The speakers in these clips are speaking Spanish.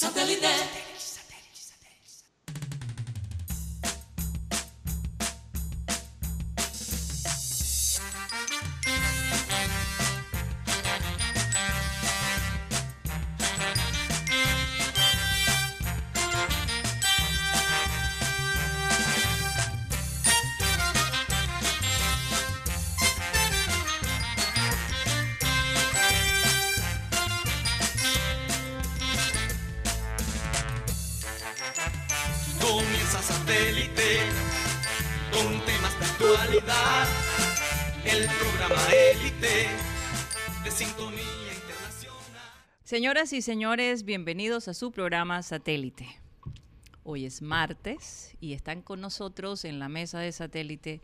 Satellite. Señoras y señores, bienvenidos a su programa Satélite. Hoy es martes y están con nosotros en la mesa de satélite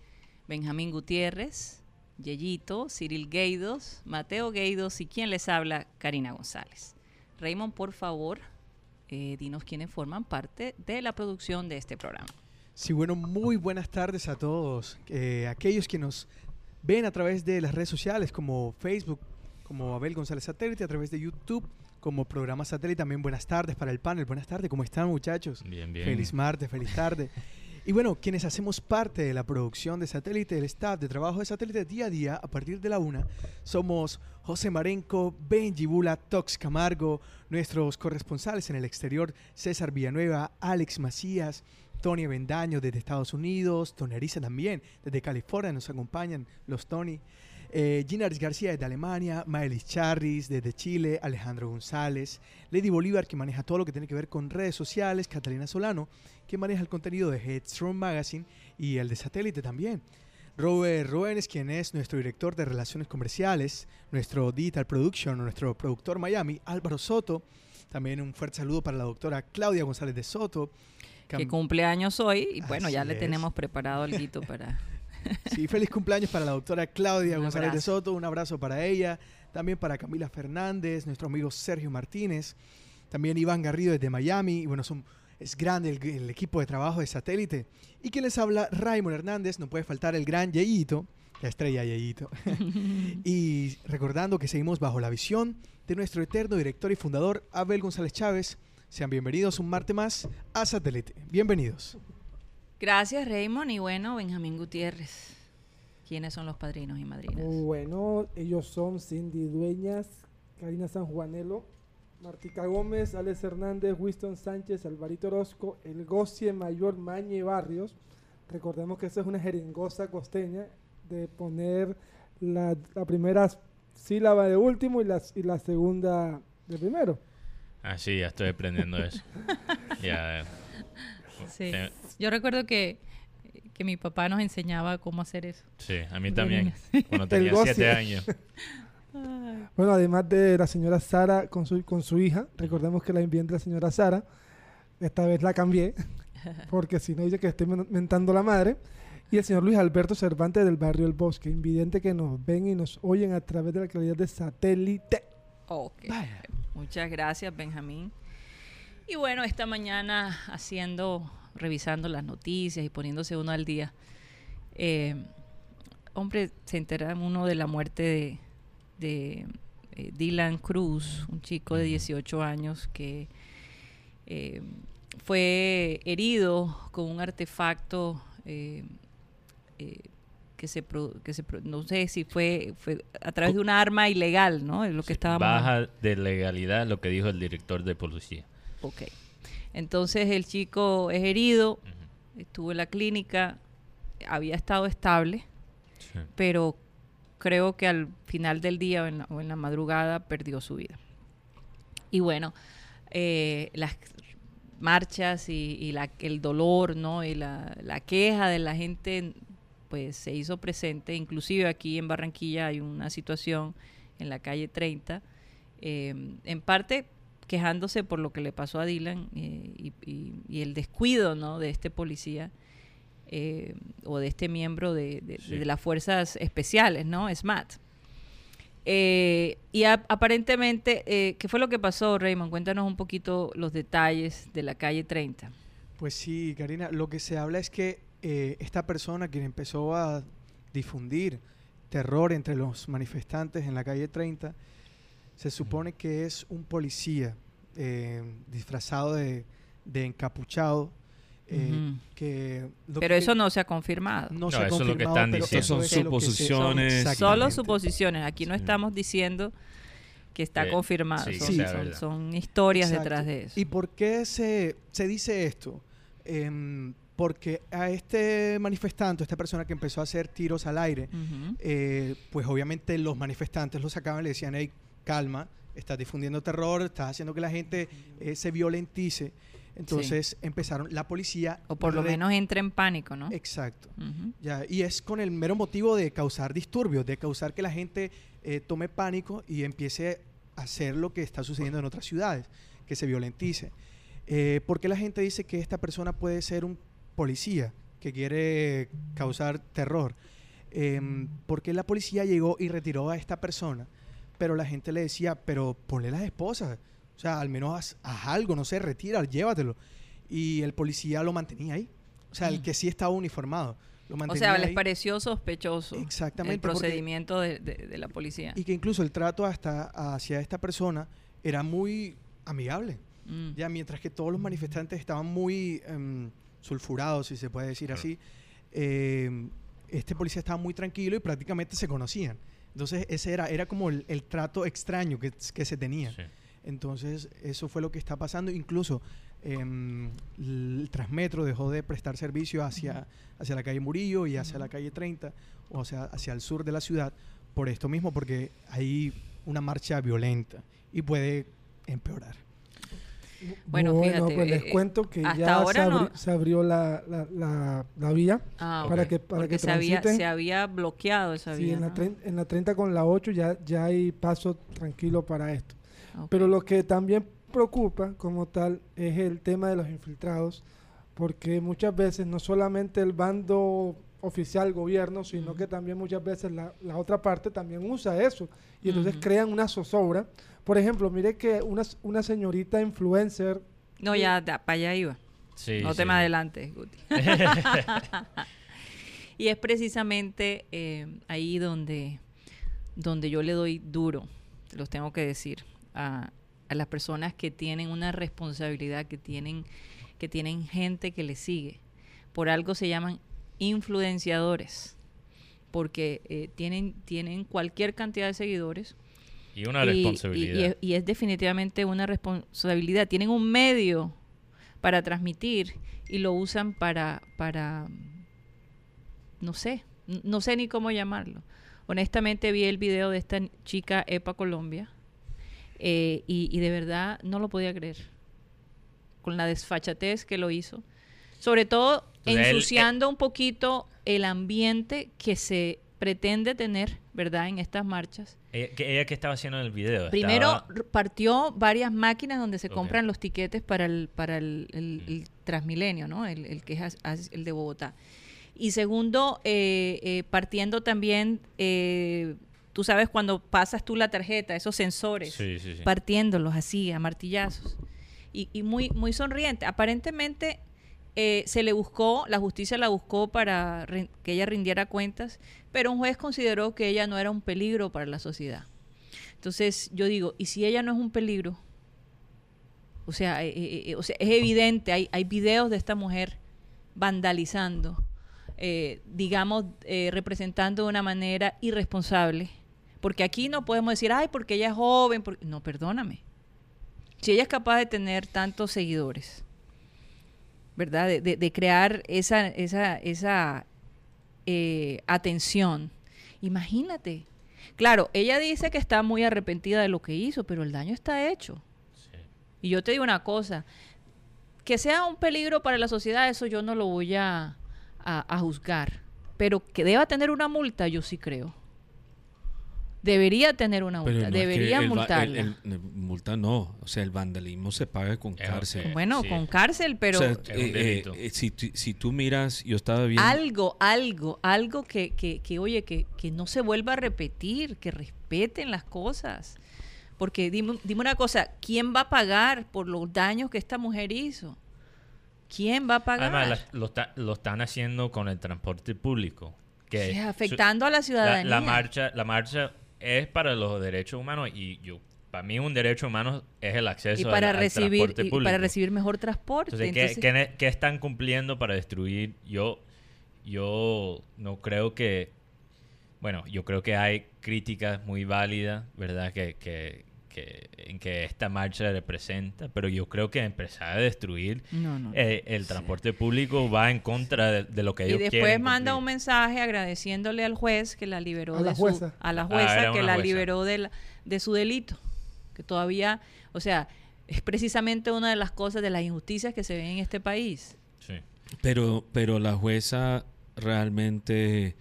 Benjamín Gutiérrez, Yeyito, Cyril Gueidos, Mateo Gueidos y quien les habla, Karina González. Raymond, por favor, eh, dinos quiénes forman parte de la producción de este programa. Sí, bueno, muy buenas tardes a todos. Eh, aquellos que nos ven a través de las redes sociales como Facebook, como Abel González Satélite, a través de YouTube, como programa Satélite. También buenas tardes para el panel. Buenas tardes, ¿cómo están muchachos? Bien, bien. Feliz martes, feliz tarde. Y bueno, quienes hacemos parte de la producción de Satélite, el staff de trabajo de Satélite día a día, a partir de la una, somos José Marenco, Benji Bula, Tox Camargo, nuestros corresponsales en el exterior, César Villanueva, Alex Macías, Tony Bendaño desde Estados Unidos, Tony Ariza también, desde California nos acompañan los Tony. Eh, Gina Aris García desde Alemania, Maelis Charris desde Chile, Alejandro González, Lady Bolívar que maneja todo lo que tiene que ver con redes sociales, Catalina Solano que maneja el contenido de Headstrong Magazine y el de Satélite también. Robert Roenes, quien es nuestro director de relaciones comerciales, nuestro digital production, nuestro productor Miami, Álvaro Soto, también un fuerte saludo para la doctora Claudia González de Soto. Que cumple años hoy y bueno, ya le es. tenemos preparado el guito para... Sí, feliz cumpleaños para la doctora Claudia González de. Soto, un abrazo para ella, también para Camila Fernández, nuestro amigo Sergio Martínez, también Iván Garrido desde Miami, y bueno, son, es grande el, el equipo de trabajo de satélite. Y quien les habla, Raymond Hernández, no puede faltar el gran Yeyito, la estrella Yeyito. y recordando que seguimos bajo la visión de nuestro eterno director y fundador, Abel González Chávez. Sean bienvenidos un martes más a Satélite. Bienvenidos. Gracias, Raymond. Y bueno, Benjamín Gutiérrez. ¿Quiénes son los padrinos y madrinas? Bueno, ellos son Cindy Dueñas, Karina Sanjuanelo, Martica Gómez, Alex Hernández, Winston Sánchez, Alvarito Orozco, El Gocie Mayor Mañe Barrios. Recordemos que esa es una jeringosa costeña de poner la, la primera sílaba de último y la, y la segunda de primero. Ah, sí, ya estoy aprendiendo eso. ya. Sí. eh, Yo recuerdo que, que mi papá nos enseñaba cómo hacer eso. sí, a mí también. Cuando tenía siete años. Bueno, además de la señora Sara con su, con su hija, recordemos que la envié la señora Sara. Esta vez la cambié, porque si no dice que estoy men- mentando la madre. Y el señor Luis Alberto Cervantes del barrio El Bosque, invidente que nos ven y nos oyen a través de la calidad de satélite. Ok. Muchas gracias, Benjamín. Y bueno, esta mañana haciendo, revisando las noticias y poniéndose uno al día, eh, hombre, se entera uno de la muerte de, de, eh, Dylan Cruz, un chico de 18 años que eh, fue herido con un artefacto que se, que se no sé si fue, fue a través de una arma ilegal, ¿no? Es lo que estábamos Baja de legalidad lo que dijo el director de policía. Ok. Entonces el chico es herido, estuvo en la clínica, había estado estable, Sí. pero creo que al final del día o en la, o en la madrugada perdió su vida. Y bueno, eh, las marchas y, y la- el dolor, ¿no? Y la, la queja de la gente, pues se hizo presente. Inclusive aquí en Barranquilla hay una situación en la calle 30, eh, en parte quejándose por lo que le pasó a Dylan eh, y, y- y el descuido, ¿no? De este policía eh, o de este miembro de, de- Sí. de las fuerzas especiales, ¿no? SMAT. Eh, y a- aparentemente, eh, ¿qué fue lo que pasó, Raymond? Cuéntanos un poquito los detalles de la calle 30. Pues sí, Karina, lo que se habla es que esta persona quien empezó a difundir terror entre los manifestantes en la calle 30, se supone que es un policía eh, disfrazado de, de encapuchado. eh, que lo Pero que- eso no se ha confirmado. no se ha eso es lo que confirmado, están pero diciendo. eso Son suposiciones. Solo suposiciones. Aquí no Sí. estamos diciendo que está Eh, confirmado. sí, son, historias Exacto. detrás de eso. ¿Y por qué se, se dice esto? Em, porque a este manifestante, esta persona que empezó a hacer tiros al aire, eh, pues obviamente los manifestantes lo sacaban y le decían, hey, calma, estás difundiendo terror, estás haciendo que la gente eh, se violentice. Entonces empezaron, la policía... O por lo menos entra en pánico, ¿no? Exacto. Ya, y es con el mero motivo de causar disturbios, de causar que la gente eh, tome pánico y empiece a hacer lo que está sucediendo en otras ciudades, que se violentice. Eh, ¿Por qué la gente dice que esta persona puede ser un policía que quiere causar terror? Em, porque la policía llegó y retiró a esta persona, pero la gente le decía, pero ponle las esposas, o sea, al menos haz, haz algo, no sé, retira, llévatelo. Y el policía lo mantenía ahí. O sea, el que sí estaba uniformado. Lo O sea, les pareció sospechoso Exactamente, el porque- procedimiento de, de- de la policía. Y que incluso el trato hasta hacia esta persona era muy amigable. Mm. Ya mientras que todos los manifestantes estaban muy em, sulfurados, si se puede decir Claro. así, em, este policía estaba muy tranquilo y prácticamente se conocían. Entonces ese era, era como el, el trato extraño que, que se tenía. Sí. Entonces, eso fue lo que está pasando. Incluso em, el Transmetro dejó de prestar servicio hacia, hacia la calle Murillo y hacia la calle 30, o sea, hacia el sur de la ciudad, por esto mismo, porque hay una marcha violenta y puede empeorar. Bueno, fíjate, pues les eh, cuento que hasta ya ahora se, abri- no- se abrió la, la, la, la vía Ah, para que, para Porque que se había, se había bloqueado esa Sí, vía. en, la ¿no? tren- en la 30 con la 8 ya, ya hay paso tranquilo para esto. Pero lo que también preocupa como tal es el tema de los infiltrados, porque muchas veces no solamente el bando oficial, gobierno, sino que también muchas veces la, la otra parte también usa eso y entonces crean una zozobra. Por ejemplo, mire que una, una señorita influencer No, ya, para allá iba. Sí, no te sí. me adelantes, Guti. y es precisamente eh, ahí donde, donde yo le doy duro, te los tengo que decir, a, a las personas que tienen una responsabilidad, que tienen, que tienen gente que les sigue. Por algo se llaman influenciadores, porque eh, tienen, tienen cualquier cantidad de seguidores Y una y- responsabilidad. Y, es, y es definitivamente una responsabilidad. Tienen un medio para transmitir y lo usan para, para no sé, no sé ni cómo llamarlo. Honestamente vi el video de esta chica Epa Colombia eh, y de verdad no lo podía creer. Con la desfachatez que lo hizo. Sobre todo Entonces, él- ensuciando un poquito el ambiente que se pretende tener, ¿verdad? En estas marchas. Ella, que, ella estaba haciendo en el video. Primero Estaba- partió varias máquinas donde se compran los tiquetes para el, para el, el- el Transmilenio, ¿no? El, el que es el de Bogotá. Y segundo, eh, eh, partiendo también, eh, tú sabes cuando pasas tú la tarjeta, esos sensores, Sí, sí, sí. partiéndolos así, a martillazos. Y, y muy, muy sonriente. Aparentemente eh, se le buscó, la justicia la buscó para que ella rindiera cuentas, pero un juez consideró que ella no era un peligro para la sociedad. Entonces yo digo, ¿y si ella no es un peligro? O sea, eh, eh, eh, o sea es evidente, hay, hay videos de esta mujer vandalizando, digamos, representando de una manera irresponsable. Porque aquí no podemos decir, ay, porque ella es joven. porque-". No, perdóname. Si ella es capaz de tener tantos seguidores, ¿verdad? De, de- de crear esa, esa, esa eh, atención. Imagínate. Claro, ella dice que está muy arrepentida de lo que hizo, pero el daño está hecho. Sí. Y yo te digo una cosa, que sea un peligro para la sociedad, eso yo no lo voy a, a- a juzgar. Pero que deba tener una multa, yo sí creo. Debería tener una multa, no es que debería el multarla. el- el- el- multa no, o sea, el vandalismo se paga con cárcel. eh, bueno, sí. con cárcel, pero o sea, eh, eh, eh, si, tú- si tú miras, yo estaba viendo... algo, algo, algo que, que, que, oye, que, que no se vuelva a repetir, que respeten las cosas. Porque dime, dime una cosa, ¿quién va a pagar por los daños que esta mujer hizo? ¿Quién va a pagar? Además, la- lo, está- lo están haciendo con el transporte público. Que Sí, su- afectando a la la, ciudadanía. la marcha, la marcha es para los derechos humanos y yo para mí un derecho humano es el acceso y para al, al recibir transporte y público. para recibir mejor transporte. Entonces, ¿qué, Entonces, qué ne- qué están cumpliendo para destruir? Yo, yo no creo que, bueno, yo creo que hay críticas muy válidas, ¿verdad? Que, que, que- en que esta marcha representa, pero yo creo que empezar a destruir no, no. eh, el transporte público va en contra de, de lo que y ellos después quieren manda un mensaje agradeciéndole al juez que la liberó A de la su- jueza. a la Ah, jueza que la jueza. liberó de, la- de su delito que todavía o sea es precisamente una de las cosas de las injusticias que se ven en este país Sí. Pero, pero la jueza realmente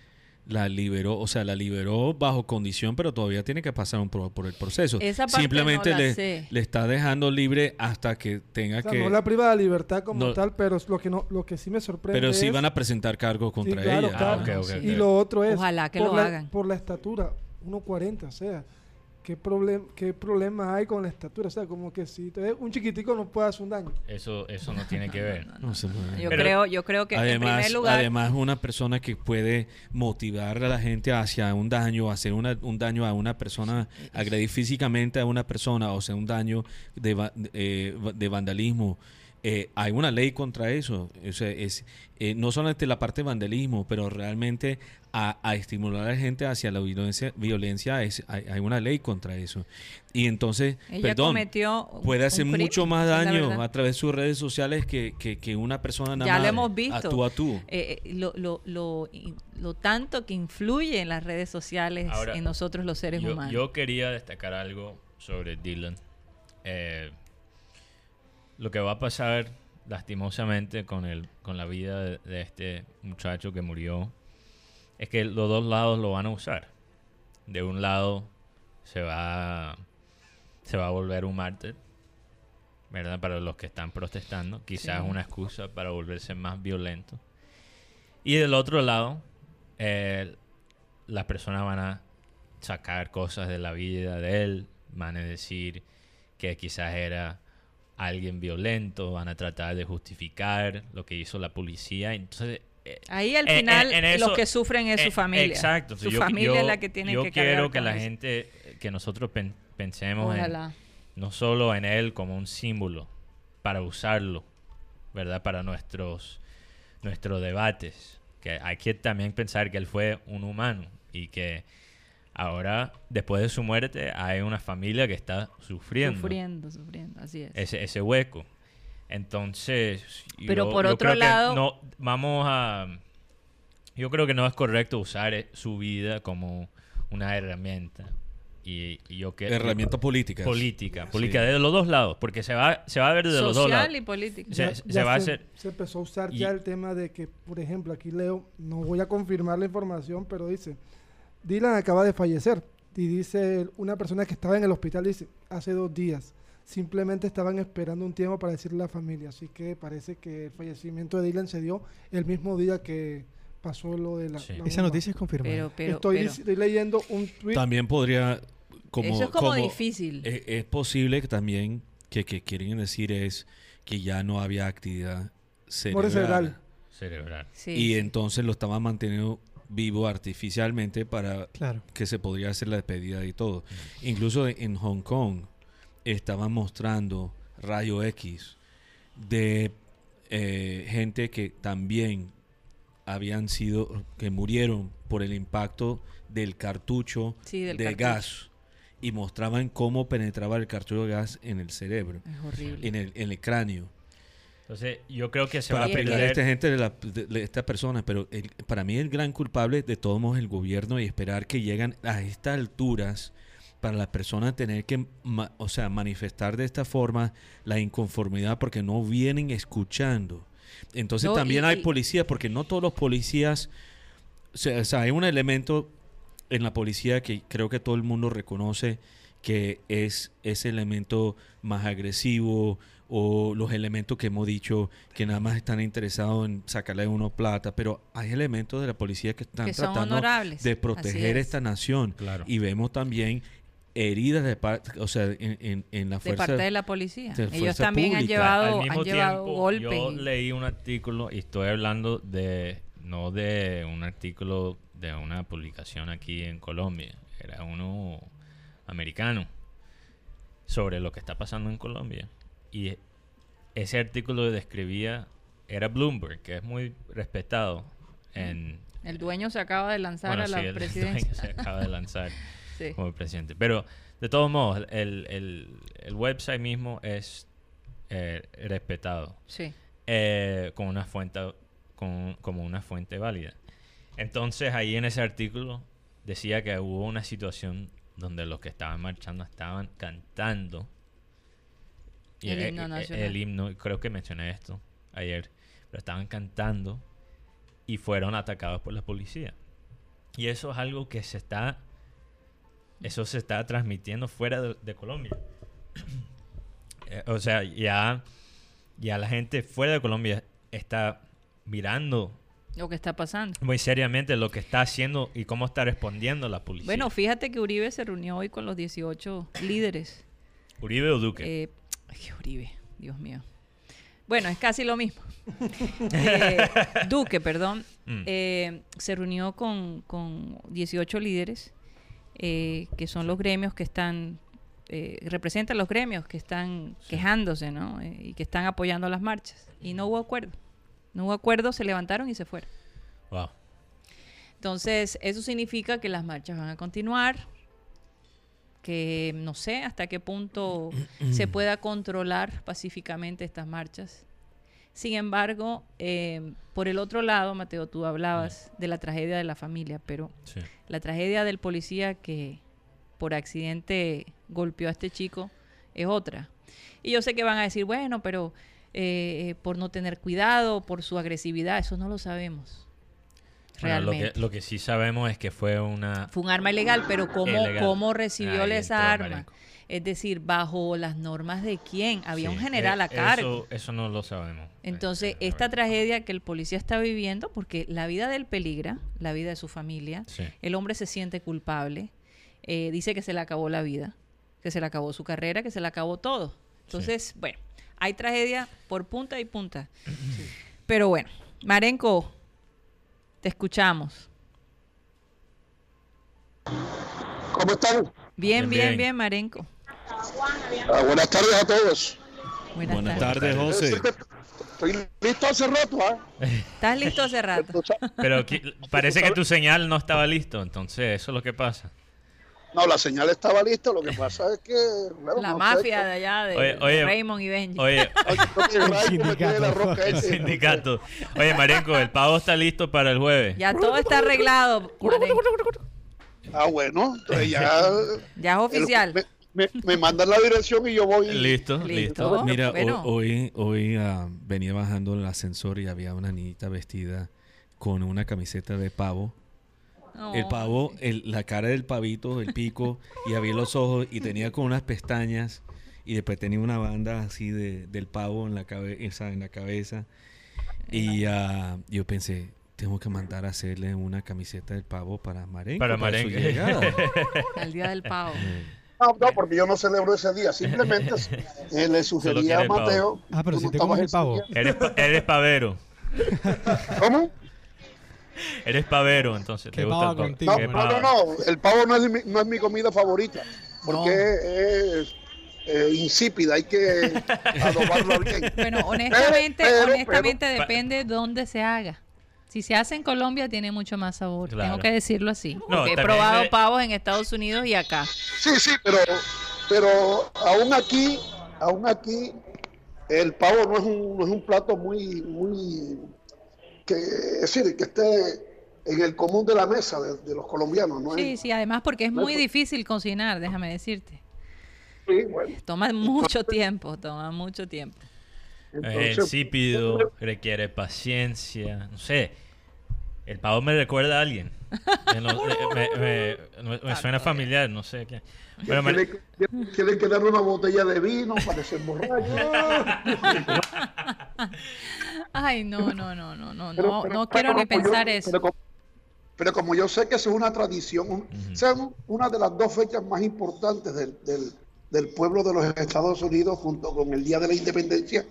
la liberó, o sea, la liberó bajo condición, pero todavía tiene que pasar un pro- por el proceso. Esa parte Simplemente no la le, sé. le está dejando libre hasta que tenga O sea, que... no la priva de libertad como No. tal, pero lo que no, lo que sí me sorprende pero sí es- van a presentar cargos contra claro, ella. claro. Ah, ok, ok, Sí. ok. Y lo otro es Ojalá que por lo la, hagan. por la estatura, 1.40, o sea, ¿qué, problem, ¿qué problema hay con la estatura? O sea, como que si te- un chiquitico no puede hacer un daño. Eso, eso no tiene que ver. No se puede. yo Pero- creo yo creo que en además, primer lugar además una persona que puede motivar a la gente hacia un daño, hacer una- un daño a una persona, agredir físicamente a una persona, o sea, un daño de, eh, de vandalismo. Eh, hay una ley contra eso. O sea, es, eh, no solamente la parte de vandalismo, pero realmente a, a estimular a la gente hacia la violencia, violencia es, hay, hay una ley contra eso. Y entonces, ella perdón, puede hacer mucho más daño a través de sus redes sociales que, que, que una persona nada Ya lo más hemos visto. a tú a tú. Eh, eh, lo, lo, lo, tanto que influye en las redes sociales Ahora, en nosotros los seres yo, humanos. yo quería destacar algo sobre Dylan. Eh, lo que va a pasar lastimosamente con, el, con la vida de, de este muchacho que murió es que los dos lados lo van a usar. De un lado se va, se va a volver un mártir, ¿verdad? Para los que están protestando. Quizás Sí. una excusa para volverse más violento. Y del otro lado, eh, las personas van a sacar cosas de la vida de él, van a decir que quizás era alguien violento, van a tratar de justificar lo que hizo la policía. Entonces, eh, Ahí al en- final en- en eso- los que sufren es eh, su familia. Exacto. Su Yo- familia yo- es la que tiene yo que cargar quiero que la eso. gente, que nosotros pen- pensemos en, no solo en él como un símbolo para usarlo, ¿verdad? Para nuestros, nuestros debates. Que hay que también pensar que él fue un humano y que ahora, después de su muerte, hay una familia que está sufriendo, Sufriendo, sufriendo, así es. Ese, ese hueco. Entonces, Pero yo- por yo otro creo que lado- no, vamos a... Yo creo que no es correcto usar eh, su vida como una herramienta. Y, y yo que Herramientas políticas. política, Sí. política de los dos lados, porque se va, se va a ver de los dos lados. Social y político. Se- Ya- se ya va a hacer- se empezó a usar y- ya el tema de que, por ejemplo, aquí leo, no voy a confirmar la información, pero dice, Dylan acaba de fallecer. Y dice una persona que estaba en el hospital, dice, hace dos días. Simplemente estaban esperando un tiempo para decirle a la familia. Así que parece que el fallecimiento de Dylan se dio el mismo día que pasó lo de la... Sí. la Esa noticia es confirmada. pero, pero, estoy, pero dic- estoy leyendo un tweet. También podría, como, eso es como, como- difícil. Es, es posible que también que, que quieren decir es que ya no había actividad cerebral. cerebral. Cerebral. sí, Y entonces lo estaban manteniendo vivo artificialmente para Claro. que se podría hacer la despedida y todo. Incluso en Hong Kong estaban mostrando rayo X de eh, gente que también habían sido, que murieron por el impacto del cartucho Sí, del de cartucho. gas y mostraban cómo penetraba el cartucho de gas en el cerebro, Es horrible. en el, en el cráneo. Entonces, yo creo que se Para va a pegar a esta perder. gente, de, la- de- de estas personas, pero el- para mí el gran culpable de todos modos es el gobierno y esperar que llegan a estas alturas para las personas tener que, ma- o sea, manifestar de esta forma la inconformidad porque no vienen escuchando. Entonces No, también y- hay policías, porque no todos los policías, o sea, o sea, hay un elemento en la policía que creo que todo el mundo reconoce que es ese elemento más agresivo o los elementos que hemos dicho que nada más están interesados en sacarle a uno plata, pero hay elementos de la policía que están que tratando honorables. de proteger es. esta nación Claro. y vemos también heridas de parte, o sea, en, en, en la de fuerza parte de la policía. de Ellos también han llevado, Al mismo han llevado tiempo, golpes. yo leí un artículo y estoy hablando de no de un artículo de una publicación aquí en Colombia, era uno americano sobre lo que está pasando en Colombia. Y ese artículo describía, era Bloomberg, que es muy respetado en... El dueño se acaba de lanzar bueno, a la sí, el presidencia. dueño se acaba de lanzar Sí. como presidente. Pero de todos modos, el, el- el website mismo es eh, respetado Sí. eh, con una fuente con- como una fuente válida. Entonces ahí en ese artículo decía que hubo una situación donde los que estaban marchando estaban cantando y El eh, himno nacional. el himno, y creo que mencioné esto ayer, pero estaban cantando y fueron atacados por la policía. Y eso es algo que se está eso se está transmitiendo fuera de, de Colombia. Eh, o sea, ya ya la gente fuera de Colombia está mirando Lo que está pasando. muy seriamente lo que está haciendo y cómo está respondiendo la policía. Bueno, fíjate que Uribe se reunió hoy con los 18 líderes. Uribe o Duque. Eh, ay, Uribe, Dios mío. Bueno, es casi lo mismo. Eh, Duque, perdón, Mm. eh, se reunió con, con 18 líderes, eh, que son los gremios que están, representan los gremios que están quejándose, ¿no? Y que están apoyando las marchas. Y no hubo acuerdo. No hubo acuerdo, se levantaron y se fueron. Wow. Entonces, eso significa que las marchas van a continuar, que no sé hasta qué punto se pueda controlar pacíficamente estas marchas. Sin embargo, eh, por el otro lado, Mateo, tú hablabas de la tragedia de la familia, pero Sí. la tragedia del policía que por accidente golpeó a este chico es otra. Y yo sé que van a decir, bueno, pero eh, por no tener cuidado, por su agresividad, eso no lo sabemos. Bueno, lo, que, lo que sí sabemos es que fue una... Fue un arma ilegal, pero ¿cómo, Ilegal. cómo recibió Ahí esa arma? Es decir, bajo las normas de quién? Había Sí, un general eh, a cargo. Eso, eso no lo sabemos. Entonces, Este, esta tragedia que el policía está viviendo, porque la vida de él peligra, la vida de su familia, Sí. el hombre se siente culpable, eh, dice que se le acabó la vida, que se le acabó su carrera, que se le acabó todo. Entonces, bueno, hay tragedia por punta y punta. Pero bueno, Marenco, te escuchamos. ¿Cómo están? Bien, Bien, bien, bien. Marenco. Ah, buenas tardes a todos. Buenas, Buenas tardes. tardes, José. Estoy listo hace rato, ¿ah? ¿Estás listo hace rato? Pero parece que tu señal no estaba listo, entonces eso es lo que pasa. No, la señal estaba lista, lo que pasa es que... bueno, La no mafia de allá de, Oye, de oye, Raymond y Benji. Oye, el ese. sindicato. Oye, Marenco, el pavo está listo para el jueves. ya todo está arreglado. Marenco. Ah, bueno, entonces ya... Ya es oficial. Me, me- me mandan la dirección y yo voy... Listo, Listo. listo. Mira, Bueno. hoy, hoy ah, venía bajando el ascensor y había una niñita vestida con una camiseta de pavo. El pavo, el- la cara del pavito, el pico, y había los ojos y tenía con unas pestañas y después tenía una banda así de, del pavo en la, cabeza en la cabeza. Y ah, yo pensé, tengo que mandar a hacerle una camiseta del pavo para Marenco. Para su Marenco. llegada. Al día del pavo. No, no, porque yo no celebro ese día. Simplemente eh, le sugería a. Mateo... Ah, pero si te comes el pavo. Eres, eres pavero. ¿Cómo? Eres pavero, entonces. ¿Te gusta el pavo? contigo. No, no, no, no. El pavo no es mi, no es mi comida favorita. Porque es eh, insípida. Hay que adobarla bien. Bueno, honestamente, pero- honestamente pero- depende de dónde se haga. Si se hace en Colombia tiene mucho más sabor. Claro. Tengo que decirlo así. No, porque he probado pavos en Estados Unidos y acá. Sí, sí, pero, pero aún aquí, aún aquí, el pavo no es un, no es un plato muy, muy, que, es decir, que esté en el común de la mesa de, de los colombianos, ¿no? Sí, es- sí, además porque es No, muy difícil cocinar, déjame decirte. sí, bueno, Toma mucho tiempo, toma mucho tiempo. Es entonces, insípido, requiere paciencia, no sé. El pavo me recuerda a alguien. Me, lo- me- me- me- me suena familiar, no sé qué. Bueno, Mar- que- darle una botella de vino para ser borracho. Ay, no, no, no, no, no, Pero- no, pero- no pero quiero ni yo- pensar eso. Pero como, pero como yo sé que eso es una tradición, o sea, un- una de las dos fechas más importantes del, del- del pueblo de los Estados Unidos junto con el Día de la Independencia,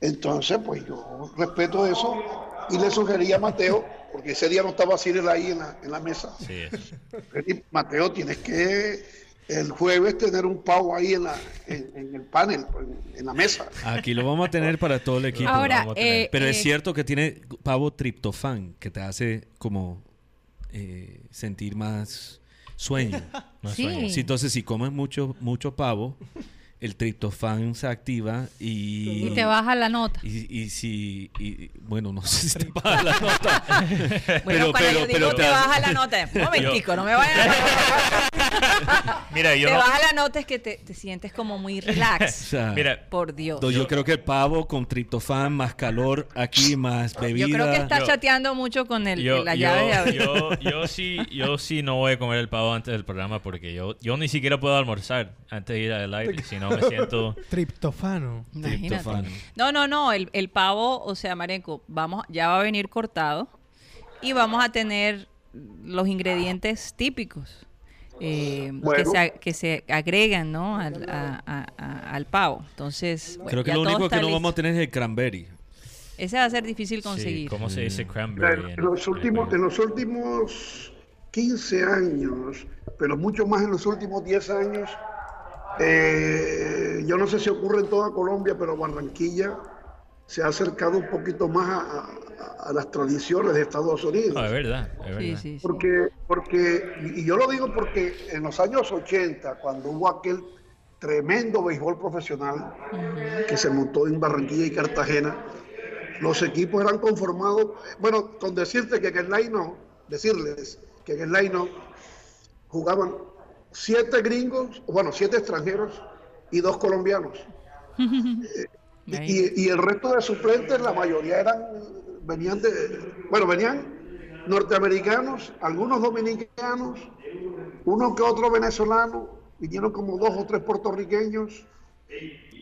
entonces pues yo respeto eso y le sugería a Mateo, porque ese día no estaba Cyril ahí en la, en la mesa, sí, Mateo tienes que el jueves tener un pavo ahí en, la, en, en el panel, en, en la mesa. Aquí lo vamos a tener para todo el equipo. Ahora, vamos a tener. eh, Pero es eh, cierto que tiene pavo triptofán, que te hace como eh, sentir más sueño. Sí. sueño. Sí, entonces, si comes mucho, mucho pavo, el triptofán se activa y... Y te baja la nota. Y, y si, y- bueno, no sé si te baja la nota. Bueno, pero, cuando pero, yo digo pero te baja la nota, un momentico, no me vayan a... Mira, yo te no- baja la nota es que te, te sientes como muy O relax. sea, Mira, Por Dios. yo, yo creo que el pavo con triptofán, más calor aquí, más bebida. Yo creo que está Yo- chateando mucho con el, yo, la yo- llave de abril. yo, yo sí, yo sí no voy a comer el pavo antes del programa porque yo, yo ni siquiera puedo almorzar antes de ir al live, si no me siento Triptofano. Imagínate. Triptofano. No, no, no, el, el pavo, o sea, Marenco, vamos, ya va a venir cortado y vamos a tener los ingredientes típicos eh, que, se, que se agregan, ¿no? Al, a- a- a- al pavo. Entonces, bueno, Creo que lo único que no listo. vamos a tener es el cranberry. Ese va a ser difícil sí, conseguir. ¿cómo se dice Mira, cranberry? En los últimos, en los últimos 15 años, pero mucho más en los últimos 10 años, eh, yo no sé si ocurre en toda Colombia, pero Barranquilla se ha acercado un poquito más a, a- a las tradiciones de Estados Unidos. No, es verdad, es verdad. Sí, sí, sí. Porque, porque, y yo lo digo porque en los años 80, cuando hubo aquel tremendo béisbol profesional que se montó en Barranquilla y Cartagena, los equipos eran conformados, bueno, con decirte que en el decirles que en el jugaban siete gringos, bueno, siete extranjeros y dos colombianos. Eh, y, y el resto de suplentes, la mayoría eran, venían de, bueno, venían norteamericanos, algunos dominicanos, uno que otro venezolano, vinieron como dos o tres puertorriqueños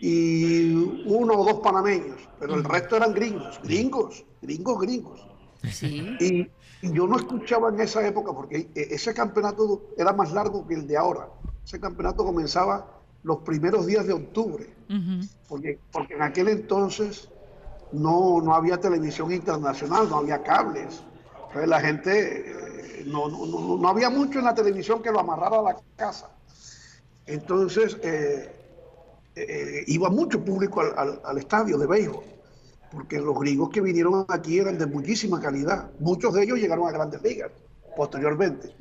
y uno o dos panameños, pero el resto eran gringos, gringos, gringos, gringos. Sí. Y, yo no escuchaba en esa época, porque e- ese campeonato era más largo que el de ahora. Ese campeonato comenzaba los primeros días de octubre, porque, porque en aquel entonces no, no había televisión internacional, no había cables. Entonces la gente, eh, no, no, no- no había mucho en la televisión que lo amarrara a la casa. Entonces eh, eh, iba mucho público al, al- al estadio de béisbol, porque los gringos que vinieron aquí eran de muchísima calidad. Muchos de ellos llegaron a grandes ligas posteriormente.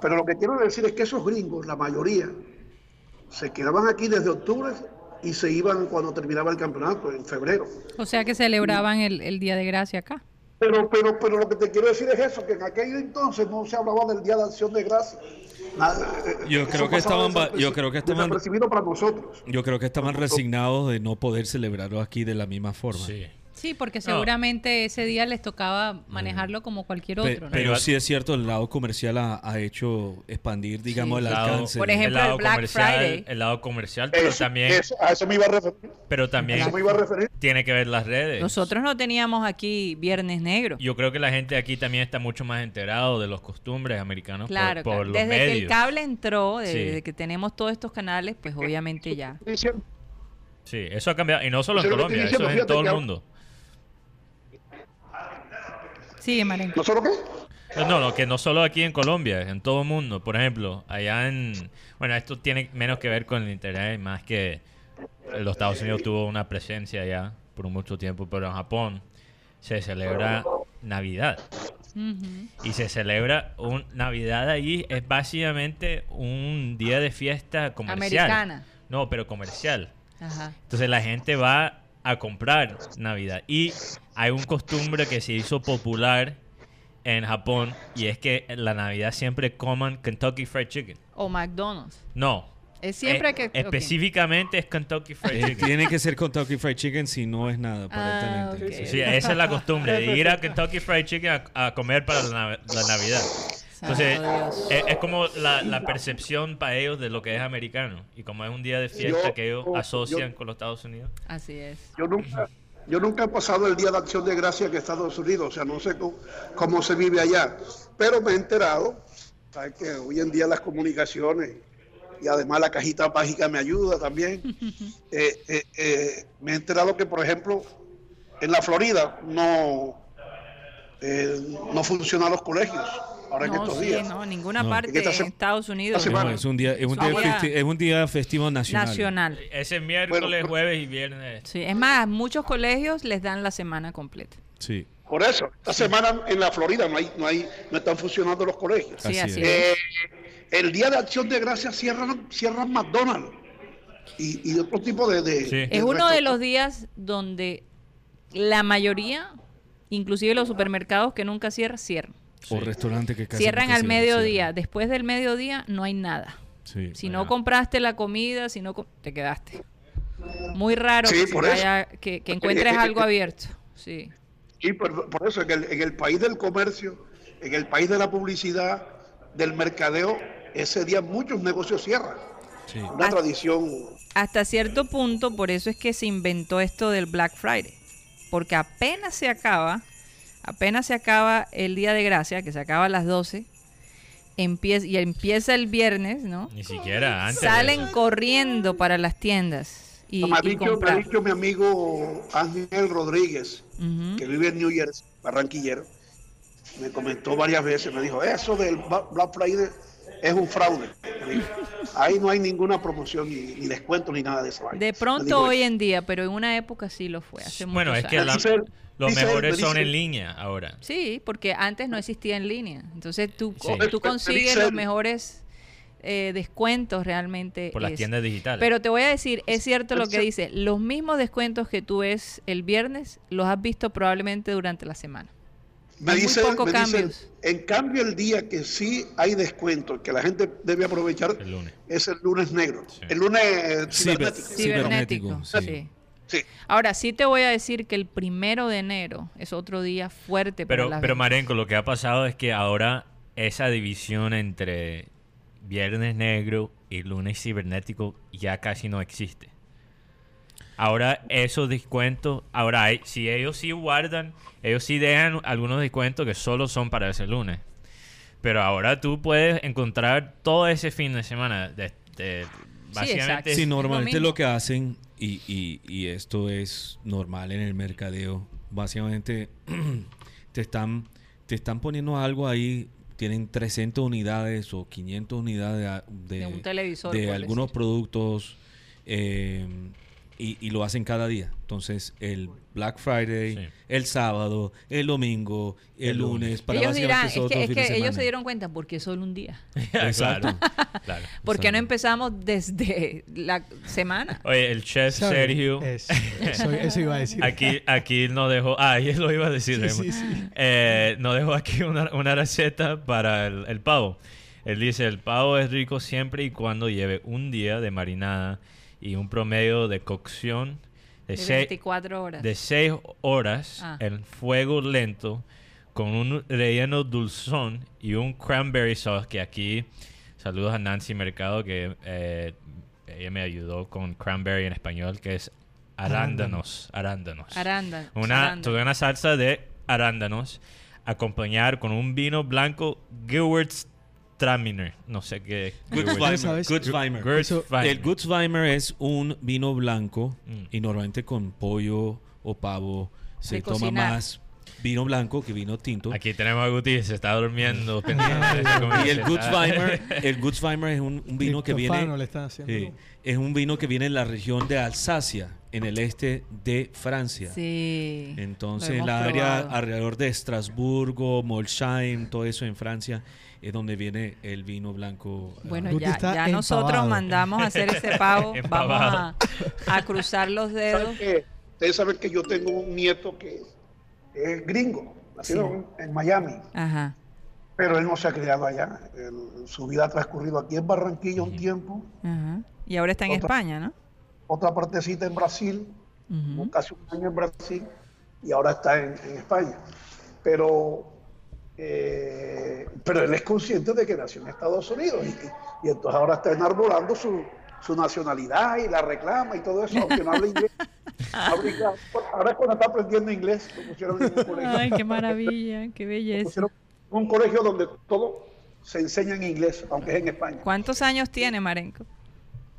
Pero lo que quiero decir es que esos gringos, la mayoría, se quedaban aquí desde octubre y se iban cuando terminaba el campeonato, en febrero. O sea que celebraban el, el Día de Gracia acá. Pero, pero, pero lo que te quiero decir es eso, que en aquel entonces no se hablaba del Día de Acción de Gracias. Nada, eh, Yo creo que estaban yo creo que estaban- para nosotros. Yo creo que estaban resignados de no poder celebrarlo aquí de la misma forma. Sí. Sí, porque No. seguramente ese día les tocaba manejarlo como cualquier Pe- otro. ¿no? pero sí es cierto, el lado comercial ha, ha hecho expandir, digamos, Sí. el El lado- alcance. Por ejemplo, el lado el Black comercial, Friday. el lado comercial, pero Eso- también, eso- a eso me iba a referir. pero también eso me iba a referir. tiene que ver las redes. Nosotros no teníamos aquí Viernes Negro. Yo creo que la gente aquí también está mucho más enterado de los costumbres americanos por- Claro, por, claro. los desde medios. que el cable entró, desde, Sí. desde que tenemos todos estos canales, pues obviamente ya. Sí, eso ha cambiado. Y no solo en Colombia, eso es en todo el mundo. Marenco. ¿No solo qué? No, no, que no solo aquí en Colombia, en todo el mundo. Por ejemplo, allá en... Bueno, esto tiene menos que ver con el internet, más que los Estados Unidos tuvo una presencia allá por mucho tiempo, pero en Japón se celebra Navidad. Y se celebra un Navidad allí, es básicamente un día de fiesta comercial. Americana. No, pero comercial. Ajá. Entonces la gente va a comprar Navidad. Y hay un costumbre que se hizo popular en Japón y es que en la Navidad siempre coman Kentucky Fried Chicken. O McDonald's. No. Es siempre Eh, que... Específicamente es Kentucky Fried Eh, Chicken. tiene que ser Kentucky Fried Chicken si no es nada, Ah, aparentemente. ok. Sí, esa es la costumbre, de ir a Kentucky Fried Chicken a, a comer para la, la Navidad. Entonces, Dios. es, es como la, la percepción para ellos de lo que es americano. Y como es un día de fiesta Yo- que ellos yo- asocian con los Estados Unidos. Así es. Yo nunca, yo nunca he pasado el Día de Acción de Gracia que Estados Unidos, o sea, no sé cómo, cómo se vive allá, pero me he enterado, sabes que hoy en día las comunicaciones y además la cajita mágica me ayuda también. Eh, eh, eh, me he enterado que, por ejemplo, en la Florida no, eh, no funcionan los colegios. Ahora en No, estos sí, días. no, ninguna No. parte de Estados Unidos No, es un día, es un día, festi- es un día festivo nacional. nacional. Ese miércoles, Bueno, jueves y viernes. Sí, es más, muchos colegios les dan la semana completa. Sí. Por eso, esta semana en la Florida no hay, no hay, no están funcionando los colegios. Sí, Así es. Eh, el día de Acción de Gracias cierran, cierran McDonald's y, y otro tipo de, de- Sí. de Es uno de los días donde la mayoría, inclusive los supermercados que nunca cierran, cierran. O restaurantes que casi Cierran al mediodía. cierran. Después del mediodía no hay nada. Sí. Si no compraste la comida, si no te quedaste. Muy raro Sí, que, por vaya- que, que encuentres algo abierto. Sí. Y por, por eso, en el, en el país del comercio, en el país de la publicidad, del mercadeo, ese día muchos negocios cierran. Sí. Una tradición. Hasta cierto punto, por eso es que se inventó esto del Black Friday. Porque apenas se acaba, apenas se acaba el día de gracia, que se acaba a las 12, empieza, y empieza el viernes, ¿no? Ni siquiera antes. Salen corriendo para las tiendas y, me, ha y dicho, me ha dicho mi amigo Ángel Rodríguez, Ujú. que vive en New Jersey, barranquillero, me comentó varias veces, me dijo, eso del Black Friday es un fraude. Ahí no hay ninguna promoción, ni, ni descuento, ni nada de eso. De pronto hoy en día, pero en una época sí lo fue. Hace Bueno, es muchos que la- los mejores me son en línea ahora. Sí, porque antes no existía en línea. Entonces tú, Sí. tú consigues Dice los mejores eh, descuentos realmente. Por las es- tiendas digitales. Pero te voy a decir, es cierto lo que Dice- dice, los mismos descuentos que tú ves el viernes, los has visto probablemente durante la semana. Me Hay muy dice, pocos me dice, en cambio el día que sí hay descuento, que la gente debe aprovechar, El lunes. es el lunes negro. Sí. El lunes eh, Ciber- cibernético. Cibernético. Cibernético, sí. Ahora sí te voy a decir que el primero de enero es otro día fuerte para Pero, las pero ventas. Marenco, lo que ha pasado es que ahora esa división entre viernes negro y lunes cibernético ya casi no existe. Ahora esos descuentos, ahora hay, si ellos sí guardan, ellos sí dejan algunos descuentos que solo son para ese lunes. Pero ahora tú puedes encontrar todo ese fin de semana. De, de- básicamente Sí, lo normalmente lo, que hacen, y, y- y esto es normal en el mercadeo, básicamente te están, te están poniendo algo ahí, tienen 300 unidades o 500 unidades de, De un televisor, de algunos decir. productos eh, y, y lo hacen cada día. Entonces, el Black Friday, Sí. el sábado, el domingo, el, El lunes, lunes. para ellos dirán, es que, es que ellos se dieron cuenta porque solo un día. Exacto. Claro, claro. ¿Por qué no empezamos desde la semana? Oye, el chef ¿Sabe? Sergio. Es- eso, eso iba a decir. Aquí, aquí nos dejó. Ah, ahí lo iba a decir. Sí, sí, sí. Eh, nos dejó aquí una, una receta para el, el pavo. Él dice: el pavo es rico siempre y cuando lleve un día de marinada y un promedio de cocción de, De se- 24 horas. de 6 horas Ah. en fuego lento con un relleno dulzón y un cranberry sauce que aquí saludos a Nancy Mercado que eh, ella me ayudó con cranberry en español que es arándanos arándanos Arándano. una, arándano. tuve una salsa de arándanos acompañar con un vino blanco Gewürztraminer no sé qué Gutzweimer. El Gutzweimer es un vino blanco Mm. y normalmente con pollo o pavo se De toma cocinar. más vino blanco que vino tinto. aquí tenemos a Guti se está durmiendo. Y el Gutzweimer, el Gutzweimer es un, un vino que viene le están haciendo. sí, es un vino que viene en la región de Alsacia, en el este de Francia. Sí. Entonces, la área alrededor de Estrasburgo, Molsheim, todo eso en Francia, es donde viene el vino blanco. ah, Bueno, ya, nosotros mandamos a hacer ese pavo. Vamos a, a cruzar los dedos. ¿Saben que- Ustedes saben que yo tengo un nieto que es gringo, nacido en Miami, Ajá. pero él no se ha criado allá. Él- su vida ha transcurrido aquí en Barranquilla un tiempo, Ajá. Y ahora está en Otra- España, ¿no? otra partecita en Brasil, Ujú. casi un año en Brasil, y ahora está en, en España. Pero, eh, pero él es consciente de que nació en Estados Unidos y, y entonces ahora está enarbolando su, su nacionalidad y la reclama y todo eso, aunque no habla inglés. Ahora es cuando está aprendiendo inglés. Ay, qué maravilla, qué belleza. un colegio donde todo se enseña en inglés, aunque es en España. ¿Cuántos años tiene Marenco?